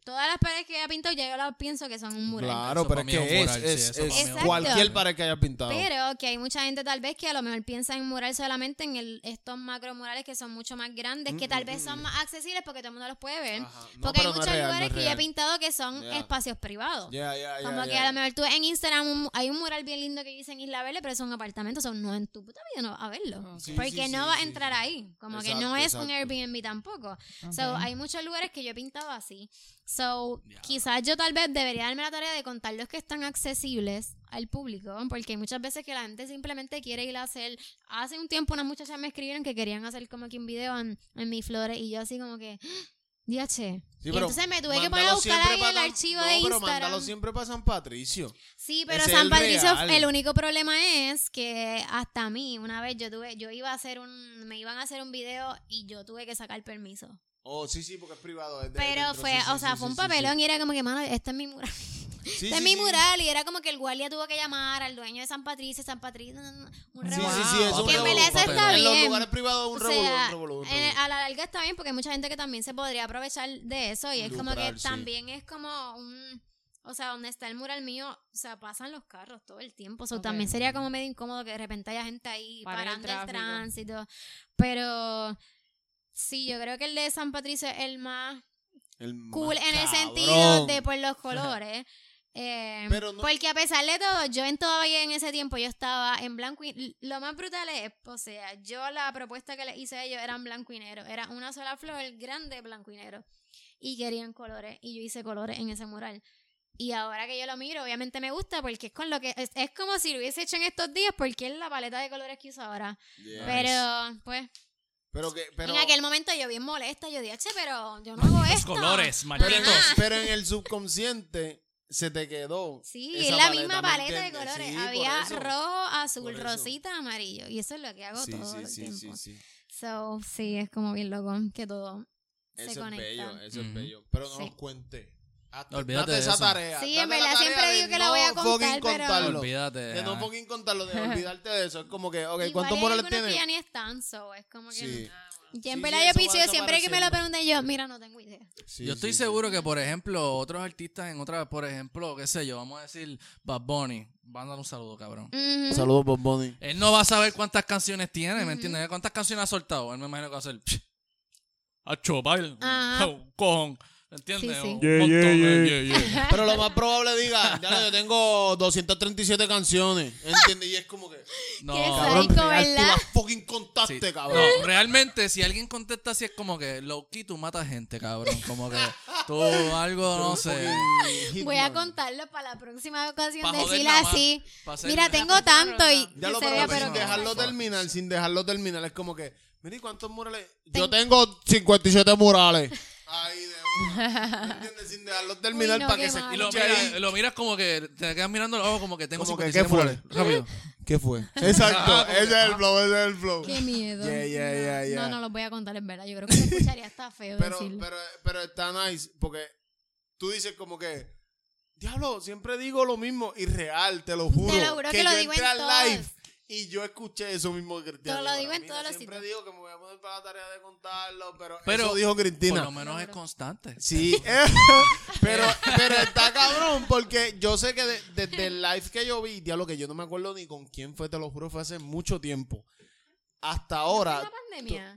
Todas las paredes que haya pintado ya yo las pienso que son un mural. Claro, Eso pero es que un es, mural, sí, es- es cualquier pared que haya pintado. Pero que hay mucha gente tal vez que a lo mejor piensa en mural solamente en el, estos macro murales que son mucho más grandes, que tal vez son más accesibles porque todo el mundo los puede ver. Mm, Ajá. No, porque hay no muchos real, lugares es que yo he pintado que son espacios privados. Ya, ya, ya, Como que a lo mejor tú en Instagram un- hay un mural bien lindo que dice en Isla Verde, pero es un apartamento, o sea, no en tu puta vida no vas a verlo. Sí, porque sí, no sí, vas a entrar ahí. Como que no es un. Airbnb tampoco. So, Ok. hay muchos lugares que yo he pintado así. So, quizás yo tal vez debería darme la tarea de contar los que están accesibles al público, porque hay muchas veces que la gente simplemente quiere ir a hacer. Hace un tiempo unas muchachas me escribieron que querían hacer como que un video en, en mis flores y yo así como que, diache. Sí, y pero entonces me tuve que poner a buscar ahí el archivo no, de pero Instagram. mándalo siempre para San Patricio. Sí, pero Ese San Patricio, real. el único problema es que hasta a mí, una vez yo tuve, yo iba a hacer un, me iban a hacer un video y yo tuve que sacar permiso. Oh, sí, sí, porque es privado. es de Pero dentro, fue, sí, sí, o sea, sí, fue un sí, sí, papelón sí. y era como que, mano, este es mi mural. Sí, este sí, es mi sí. mural y era como que el guardia tuvo que llamar al dueño de San Patricio, San Patricio, un Sí, revolú. sí, sí, es un Que en está En los bien. lugares privados es un O revolú, sea, un revolú, un en- revolú. a la larga está bien porque hay mucha gente que también se podría aprovechar de eso y es como que Lucrar, sí. también es como un... O sea, donde está el mural mío, o sea, pasan los carros todo el tiempo. O sea, Ok. también sería como medio incómodo que de repente haya gente ahí el parando el, tráfico. tránsito. Pero sí, yo creo que el de San Patricio es el más El más cool en el sentido de por los colores. Eh, Pero no- Porque a pesar de todo, yo en todavía en ese tiempo yo estaba en blanco y lo más brutal es, o sea, yo la propuesta que les hice a ellos era en blanco y negro, era una sola flor grande blanco y negro y querían colores y yo hice colores en ese mural. Y ahora que yo lo miro, obviamente me gusta porque es con lo que es, es como si lo hubiese hecho en estos días porque es la paleta de colores que uso ahora. Yes. Pero pues Pero que, pero, en aquel momento yo bien molesta, yo dije, "Che, pero yo no hago Los esto." colores, pero, malditos. Ajá. pero en el subconsciente se te quedó. Sí, esa es la paleta, misma ¿me paleta de colores. Sí, Había rojo, azul, rosita, amarillo. Y eso es lo que hago Sí, todo sí, el sí, tiempo. sí, sí. So, sí, es como bien loco que todo se Eso es conecta. bello, eso es bello. Pero no Sí. nos cuente. Hazte- Olvídate date de esa eso. tarea. Sí, en verdad siempre digo que la voy a no contar, pero- contarlo. Olvídate. De no ah. fucking contarlo, de olvidarte de eso. Es como que, ok, Igual ¿cuántos hay morales algunos que tienes? ya ni están, so, es como que... Sí. Sí, en sí, verdad yo va picheo, siempre que me lo preguntan yo, mira, no tengo idea. Sí, yo estoy sí, seguro sí. que, por ejemplo, otros artistas en otras, por ejemplo, qué sé yo, vamos a decir Bad Bunny, van a dar un saludo, cabrón. Ujú. Saludos, Bob Bunny. Él no va a saber cuántas canciones tiene, ¿me entiendes? ¿Cuántas canciones ha soltado? Él me imagino que va a hacer. Baile. Ajá. Un cojón. ¿Entiendes? Sí, sí. Un Yeah, montón, yeah, eh, yeah. Pero lo más probable diga, ya yo tengo 237 canciones, ¿entiendes? Y es como que, No, Qué cabrón, real, tú las fucking Sí. contaste, cabrón. No, realmente, si alguien contesta así, es como que, low key, tú matas gente, cabrón. Como que tú algo, no sé. Voy a contarlo para la próxima ocasión, Pa' más. así. Mira, tengo tanto y, Ya y lo se pero, sin dejarlo terminar, sin dejarlo terminar, es como que, mira, ¿y cuántos murales? Yo tengo 57 murales. Ahí de una. ¿Me entiendes? Sin dejarlo terminar no, para qué que se mal. Y lo, escuche mira- ahí. lo miras como que te quedas mirando los ojos como que tengo Como que, 57 ¿qué fue? Rápido. ¿Qué fue? Exacto, ese es el flow, ese es el flow. Qué miedo. Yeah, yeah, yeah, yeah. No, no los voy a contar, es verdad. Yo creo que se escucharía hasta feo Pero, decirlo. pero, pero está nice porque tú dices como que, diablo, siempre digo lo mismo y real, te lo juro. Te lo juro que lo yo digo entré en al todos. live y yo escuché eso mismo que Cristina. Te lo digo en Mira, todos los Siempre sitios. digo que me voy a poner para la tarea de contarlo, pero, Pero, eso dijo Por Cristina. lo menos es constante. Sí, pero, pero está cabrón porque yo sé que de- desde el live que yo vi, diablo, que yo no me acuerdo ni con quién fue, te lo juro, fue hace mucho tiempo. Hasta ahora, ¿Fue la pandemia?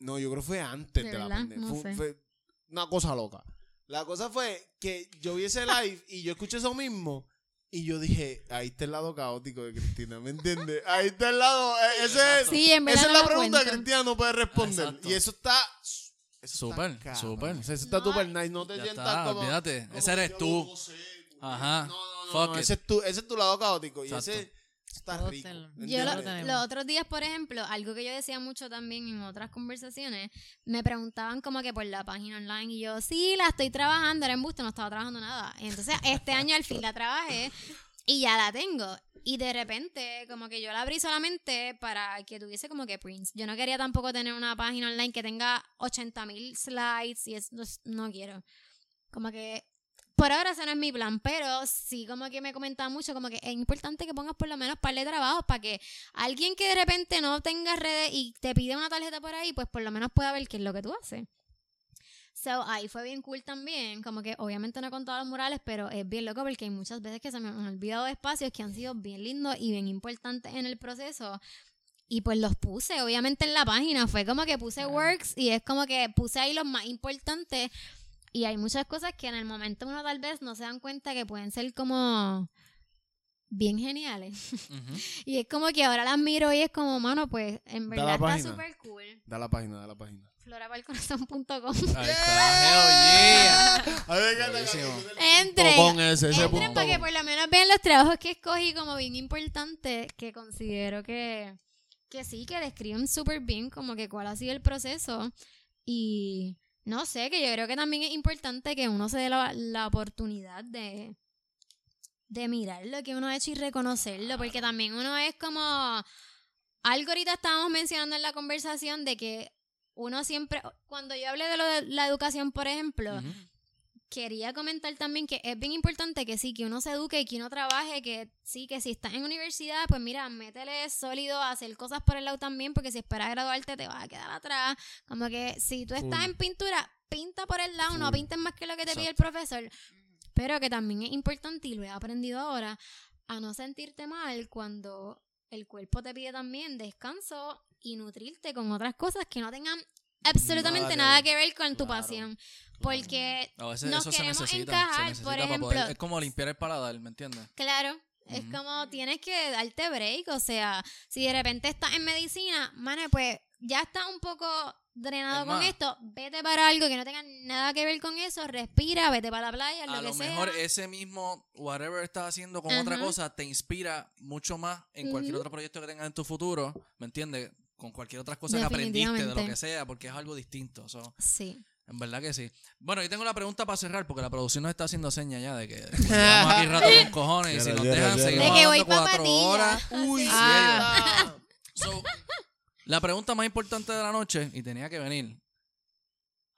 No, yo creo que fue antes ¿De de, la pandemia. No fue, sé. fue una cosa loca. La cosa fue que yo vi ese live y yo escuché eso mismo y yo dije, ahí está el lado caótico de Cristina, ¿me entiendes? Ahí está el lado, eh, ese es, Sí, en verdad esa es la pregunta que. Cristina no puede responder. Exacto. Y eso está... Súper, súper. Eso está No, súper nice. No te sientas está, como... olvídate. como Ese eres tú. Ajá. No, no, no. No. Ese, es tu, ese es tu lado caótico. Y Exacto. ese está Todos rico. tenemos. ¿me Yo lo- los otros días, por ejemplo, algo que yo decía mucho también en otras conversaciones, me preguntaban como que por la página online y yo, sí, la estoy trabajando, era embuste, no estaba trabajando nada. Y entonces este año al fin la trabajé y ya la tengo. Y de repente, como que yo la abrí solamente para que tuviese como que prints. Yo no quería tampoco tener una página online que tenga 80 mil slides y eso no quiero. Como que por ahora ese no es mi plan, pero sí como que me comentaba mucho como que es importante que pongas por lo menos par de trabajos para que alguien que de repente no tenga redes y te pide una tarjeta por ahí, pues por lo menos pueda ver qué es lo que tú haces. So, ahí fue bien cool también. Como que obviamente no he contado los murales, pero es bien loco porque hay muchas veces que se me han olvidado espacios que han sido bien lindos y bien importantes en el proceso. Y pues los puse, obviamente en la página. Fue como que puse works y es como que puse ahí los más importantes. Y hay muchas cosas que en el momento uno tal vez no se dan cuenta que pueden ser como bien geniales. Ujú. Y es como que ahora las miro y es como, mano, pues en Da verdad está súper cool. Da la página, da la página. Florapalcorazon.com Ahí está, hell yeah. A ver, ¿qué Buenísimo. Entren. Entren para que por lo menos vean los trabajos que escogí como bien importantes, que considero que, que sí, que describen súper bien como que cuál ha sido el proceso. Y no sé, que yo creo que también es importante que uno se dé la, la oportunidad de, de mirar lo que uno ha hecho y reconocerlo, porque también uno es como... Algo ahorita estábamos mencionando en la conversación de que uno siempre, cuando yo hablé de lo de la educación, por ejemplo. Quería comentar también que es bien importante que sí, que uno se eduque y que uno trabaje, que sí, que si estás en universidad, pues mira, métele sólido a hacer cosas por el lado también, porque si esperas graduarte te vas a quedar atrás. Como que si tú estás en pintura, pinta por el lado, no pintes más que lo que te pide el profesor. Pero que también es importante, y lo he aprendido ahora, a no sentirte mal cuando el cuerpo te pide también descanso y nutrirte con otras cosas que no tengan absolutamente Nada nada que que ver con tu Claro, pasión. Porque A veces nos eso se queremos necesita. encajar, por ejemplo. poder- es como limpiar el paladar, ¿me entiendes? Claro, es como tienes que darte break, o sea, si de repente estás en medicina, mane, pues ya estás un poco drenado Es con más. esto, vete para algo que no tenga nada que ver con eso, respira, vete para la playa, lo a que lo sea. mejor ese mismo whatever estás haciendo con otra cosa te inspira mucho más en cualquier otro proyecto que tengas en tu futuro, ¿me entiendes? Con cualquier otra cosa que aprendiste de lo que sea, porque es algo distinto. so, Sí. en verdad que sí. Bueno, yo tengo la pregunta para cerrar, porque la producción nos está haciendo señas ya de que llevamos aquí rato con cojones y si nos dejan seguimos De que cuatro Patilla. horas. Uy, Así. Ah. So, la pregunta más importante de la noche, y tenía que venir,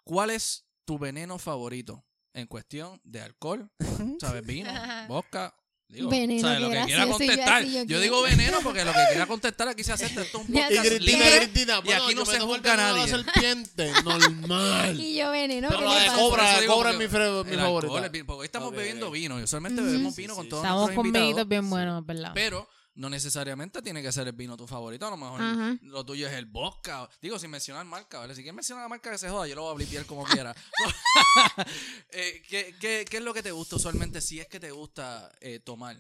¿cuál es tu veneno favorito en cuestión de alcohol? ¿Sabes? Vino, vodka. Digo, Veneno, Lo que quiera gracioso, y yo contestar. Yo, yo, digo veneno porque lo que quiera contestar aquí se acepta. Esto es un Y podcast sé. Cristina. Cristina, Y bueno, aquí yo no se juzga nadie. serpiente, normal. Y yo veneno, ¿qué Pero le la de cobra, la cobra es mi, mi alcohol porque hoy estamos bebiendo vino y usualmente Ujú. bebemos vino sí, con todos Estamos nuestros con invitados. vinitos bien buenos, ¿verdad? Pero no necesariamente tiene que ser el vino tu favorito. A lo mejor lo tuyo es el vodka. Digo, sin mencionar marca, ¿vale? Si quieres mencionar la marca que se joda, yo lo voy a blipear como quiera. Eh, ¿qué, qué, qué es lo que te gusta usualmente si es que te gusta eh, tomar?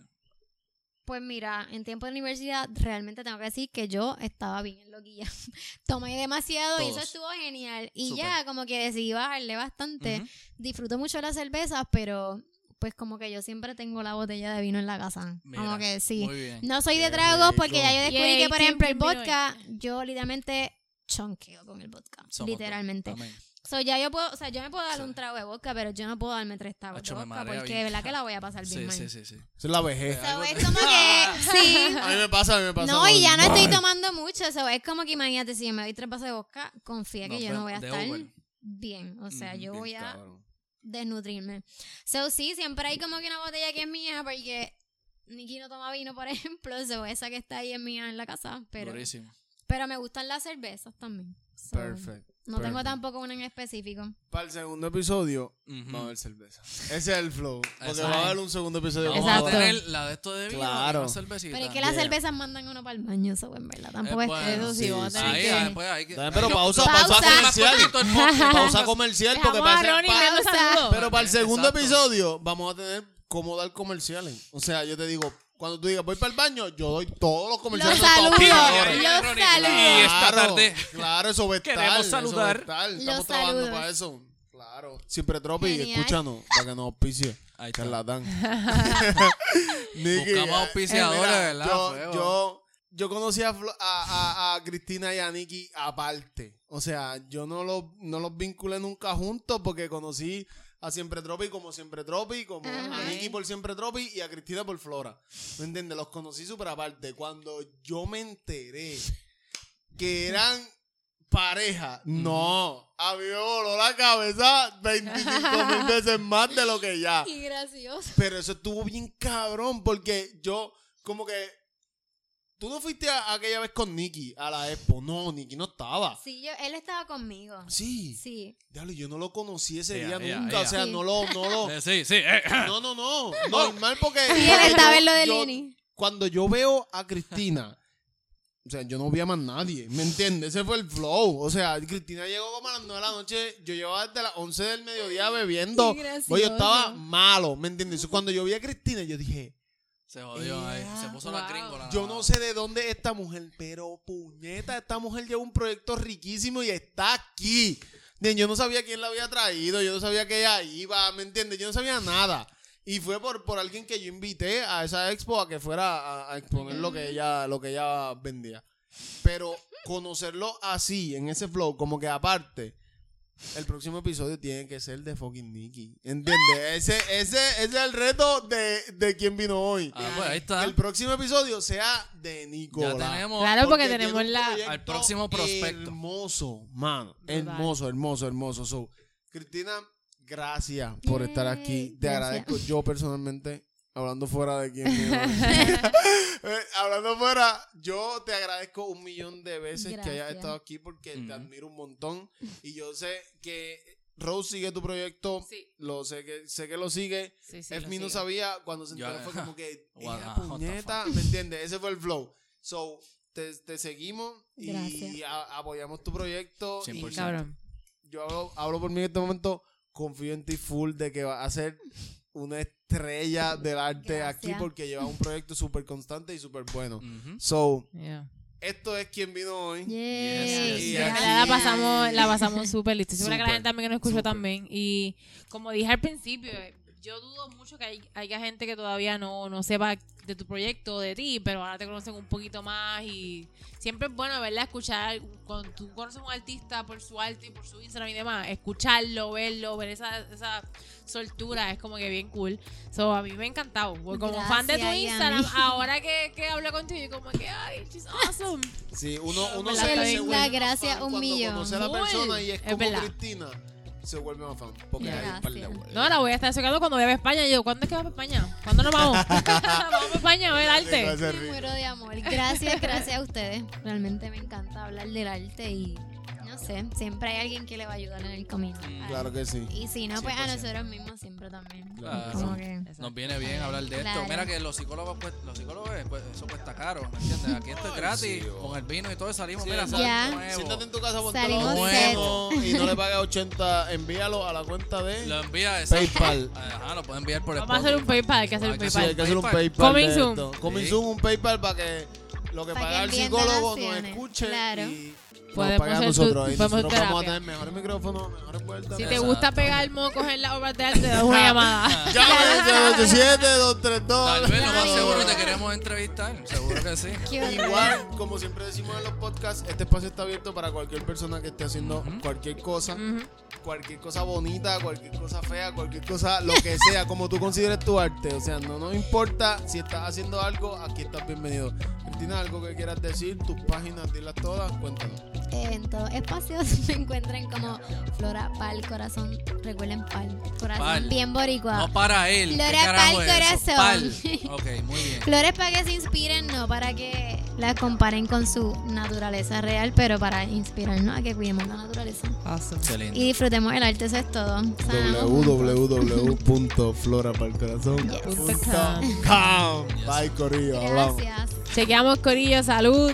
Pues mira, en tiempo de universidad realmente tengo que decir que yo estaba bien loquilla. Tomé demasiado y eso estuvo genial. Y ya como que decidí bajarle bastante. Disfruto mucho las cervezas, pero pues como que yo siempre tengo la botella de vino en la casa. Mira, como que sí. Muy bien. No soy de tragos porque ya yo descubrí Yay, que, por ejemplo, el vodka, yo literalmente chonqueo con el vodka. Somos literalmente. So, ya yo puedo, o sea, yo me puedo dar Sí. un trago de vodka, pero yo no puedo darme tres tragos Acho, de vodka porque de verdad que la voy a pasar bien Sí, mal. sí, sí, sí. Es la vejez. So, Algo- es como que, sí. A mí me pasa, a mí me pasa. No, y ya no estoy tomando mucho. So, es como que imagínate, si yo me doy tres vasos de vodka, confía que yo no voy a estar bien. O sea, Ujú, yo Bien voy a cabrón. Desnutrirme. So, sí, siempre hay como que una botella que es mía porque Nikki no toma vino, por ejemplo. So, esa que está ahí es mía en la casa. Pero, Durísimo. pero me gustan las cervezas también. So, Perfecto. No tengo tampoco una en específico. Para el segundo episodio, Ujú. vamos a ver cerveza. Ese es el flow. Porque Exacto. va a haber un segundo episodio. Vamos Exacto. a tener la de esto de vino Claro. y una cervecita. Pero es que las Yeah. cervezas mandan uno para el baño, so, en verdad. Tampoco Eh, es bueno, Eso sí, sí, vamos a tener Ahí, que... pues, hay que- pero pausa, pausa pausa comercial. El. Pausa comercial porque para saludos. Pero para el segundo Exacto. episodio vamos a tener cómo dar comerciales. O sea, yo te digo, cuando tú digas voy para el baño, yo doy todos los comerciales. Los los Ronnie. saludos. Y esta Claro, tarde Claro, eso va a estar. Queremos saludar. Estamos trabajando saludos. para eso. Claro. Siempre Tropi, escúchanos para que nos auspicie. Ahí está. Charlatán. Buscamos auspiciadores, mira, ¿verdad? Yo, yo, yo conocí a, Flo- a, a- a Cristina y a Nicky aparte. O sea, yo no los, no los vinculé nunca juntos porque conocí a Siempre Tropi como Siempre Tropi, como a. Nicky por Siempre Tropi y a Cristina por Flora. ¿Me entiendes? Los conocí súper aparte. Cuando yo me enteré que eran pareja, no. A mí me voló la cabeza 25 mil veces más de lo que ya. Y gracioso. Pero eso estuvo bien cabrón porque yo, como que. Tú no fuiste a, aquella vez con Nicky a la expo. No, Nicky no estaba. Sí, yo, él estaba conmigo. Sí. Sí. Diablo, yo no lo conocí ese Ella, día ella, nunca. ella. O sea, Sí. no lo, no lo. Eh, sí, sí. eh, No, no, no. Normal porque. Sí, él estaba en lo de yo- Lini. Cuando yo veo a Cristina. O sea, yo no vi a más nadie, ¿me entiendes? Ese fue el flow. O sea, Cristina llegó como a las 9 de la noche. Yo llevaba desde las 11 del mediodía bebiendo. Qué gracioso. Oye, yo estaba malo, ¿me entiendes? Cuando yo vi a Cristina, yo dije, Se jodió ahí. Se puso la Wow. gringola. Yo no sé de dónde es esta mujer, pero puñeta, esta mujer lleva un proyecto riquísimo y está aquí. Yo no sabía quién la había traído, yo no sabía que ella iba, ¿me entiendes? Yo no sabía nada. Y fue por, por alguien que yo invité a esa expo a que fuera a, a exponer lo que ella, lo que ella vendía. Pero conocerlo así, en ese flow, como que aparte, el próximo episodio tiene que ser de fucking Nicky. ¿Entiendes? Ese, ese, ese es el reto de, de quien vino hoy. Ah, pues ahí Que está. el próximo episodio sea de Nicolás. Ya tenemos. Claro, porque tenemos la- Al próximo prospecto. Hermoso, mano. Hermoso, hermoso, hermoso. So, Cristina, gracias por Yay, estar aquí. Te gracias. agradezco yo personalmente. Hablando fuera de quién. Eh, hablando fuera, yo te agradezco un millón de veces que hayas estado aquí porque te admiro un montón. Y yo sé que Rose sigue tu proyecto. Sí. Lo sé que sé que lo sigue. Sí, sí, no sabía, cuando se enteró fue como que, ella puñeta, ¿me entiendes? Ese fue el flow. So, te, te seguimos y Gracias. a- apoyamos tu proyecto. y 100%. Cabrón. yo hablo, hablo por mí en este momento, confío en ti full de que va a ser una estrella del arte Gracias. aquí porque lleva un proyecto súper constante y súper bueno. So, Yeah. esto es quien vino hoy. Yes, yes. La pasamos, la pasamos súper listo. Seguro que la gente también que nos escuchó también. Y como dije al principio, yo dudo mucho que hay- haya gente que todavía no, no sepa de tu proyecto, de ti, pero ahora te conocen un poquito más y siempre es bueno, ¿verdad? Escuchar, cuando tú conoces a un artista por su arte y por su Instagram y demás, escucharlo, verlo, ver esa, esa soltura es como que bien cool. So, a mí me ha encantado. Como fan de tu Instagram, ahora que, que hablo contigo, como que, ay, she's awesome. Sí, uno, uno se, gracias, fan un millón. conoce a la Full. persona y es como. Cristina, se vuelve más fan. Porque hay un par de. No, la voy a estar sacando cuando vaya a España. Y yo, ¿cuándo es que vas a España? ¿Cuándo nos vamos? vamos a España a ver arte. Me muero de amor. Gracias, gracias a ustedes. Realmente me encanta hablar del arte y no sé, siempre hay alguien que le va a ayudar en el camino. Mm, Claro que sí. Y si no, pues a 100%. nosotros mismos siempre también. Claro. Como que Nos viene bien hablar de esto. Mira que los psicólogos, pues, los psicólogos, pues, eso cuesta caro, ¿me entiendes? Aquí esto es Ay, gratis, sí, oh. con el vino y todo, salimos, Sí, mira, exacto. Ya. nuevo. Siéntate en tu casa, ponte Salimos nuevos y no le pagues 80, envíalo a la cuenta de Lo envía exacto. PayPal. Ajá, lo pueden enviar por Vamos a hacer un Spotify. PayPal, hay que hacer un Hay que Sí, PayPal. hay que hacer un PayPal. PayPal. Coming de soon. esto. Coming Sí. soon, un PayPal para que lo que paga el psicólogo nos escuche Claro. y Podemos a nosotros. tu- y podemos nosotros vamos a tener mejores micrófonos, mejores vueltas. Si te Exacto. gusta pegar mocos en las obras de arte, te das una llamada. Llame al 287-232. Tal vez lo más seguro te queremos entrevistar, seguro que sí. Igual, como siempre decimos en los podcasts, este espacio está abierto para cualquier persona que esté haciendo cualquier cosa. Cualquier cosa bonita, cualquier cosa fea, cualquier cosa, lo que sea, como tú consideres tu arte. O sea, no nos importa si estás haciendo algo, aquí estás bienvenido. Cristina, algo que quieras decir, tus páginas, dilas todas, cuéntanos. En todos espacios me encuentran como Flora Pal Corazón. Recuerden Pal. Corazón Pal. bien boricua. No para él. ¿Qué Flores carajo pa'l corazón. Pal. Ok, muy bien. Flores para que se inspiren, no para que las comparen con su naturaleza real, pero para inspirarnos a que cuidemos la naturaleza. Excelente. Y disfrutemos el arte, eso es todo. Www.florapalcorazon.com Bye, Corillo. Hablamos. Gracias. Chequeamos, Corillo, salud.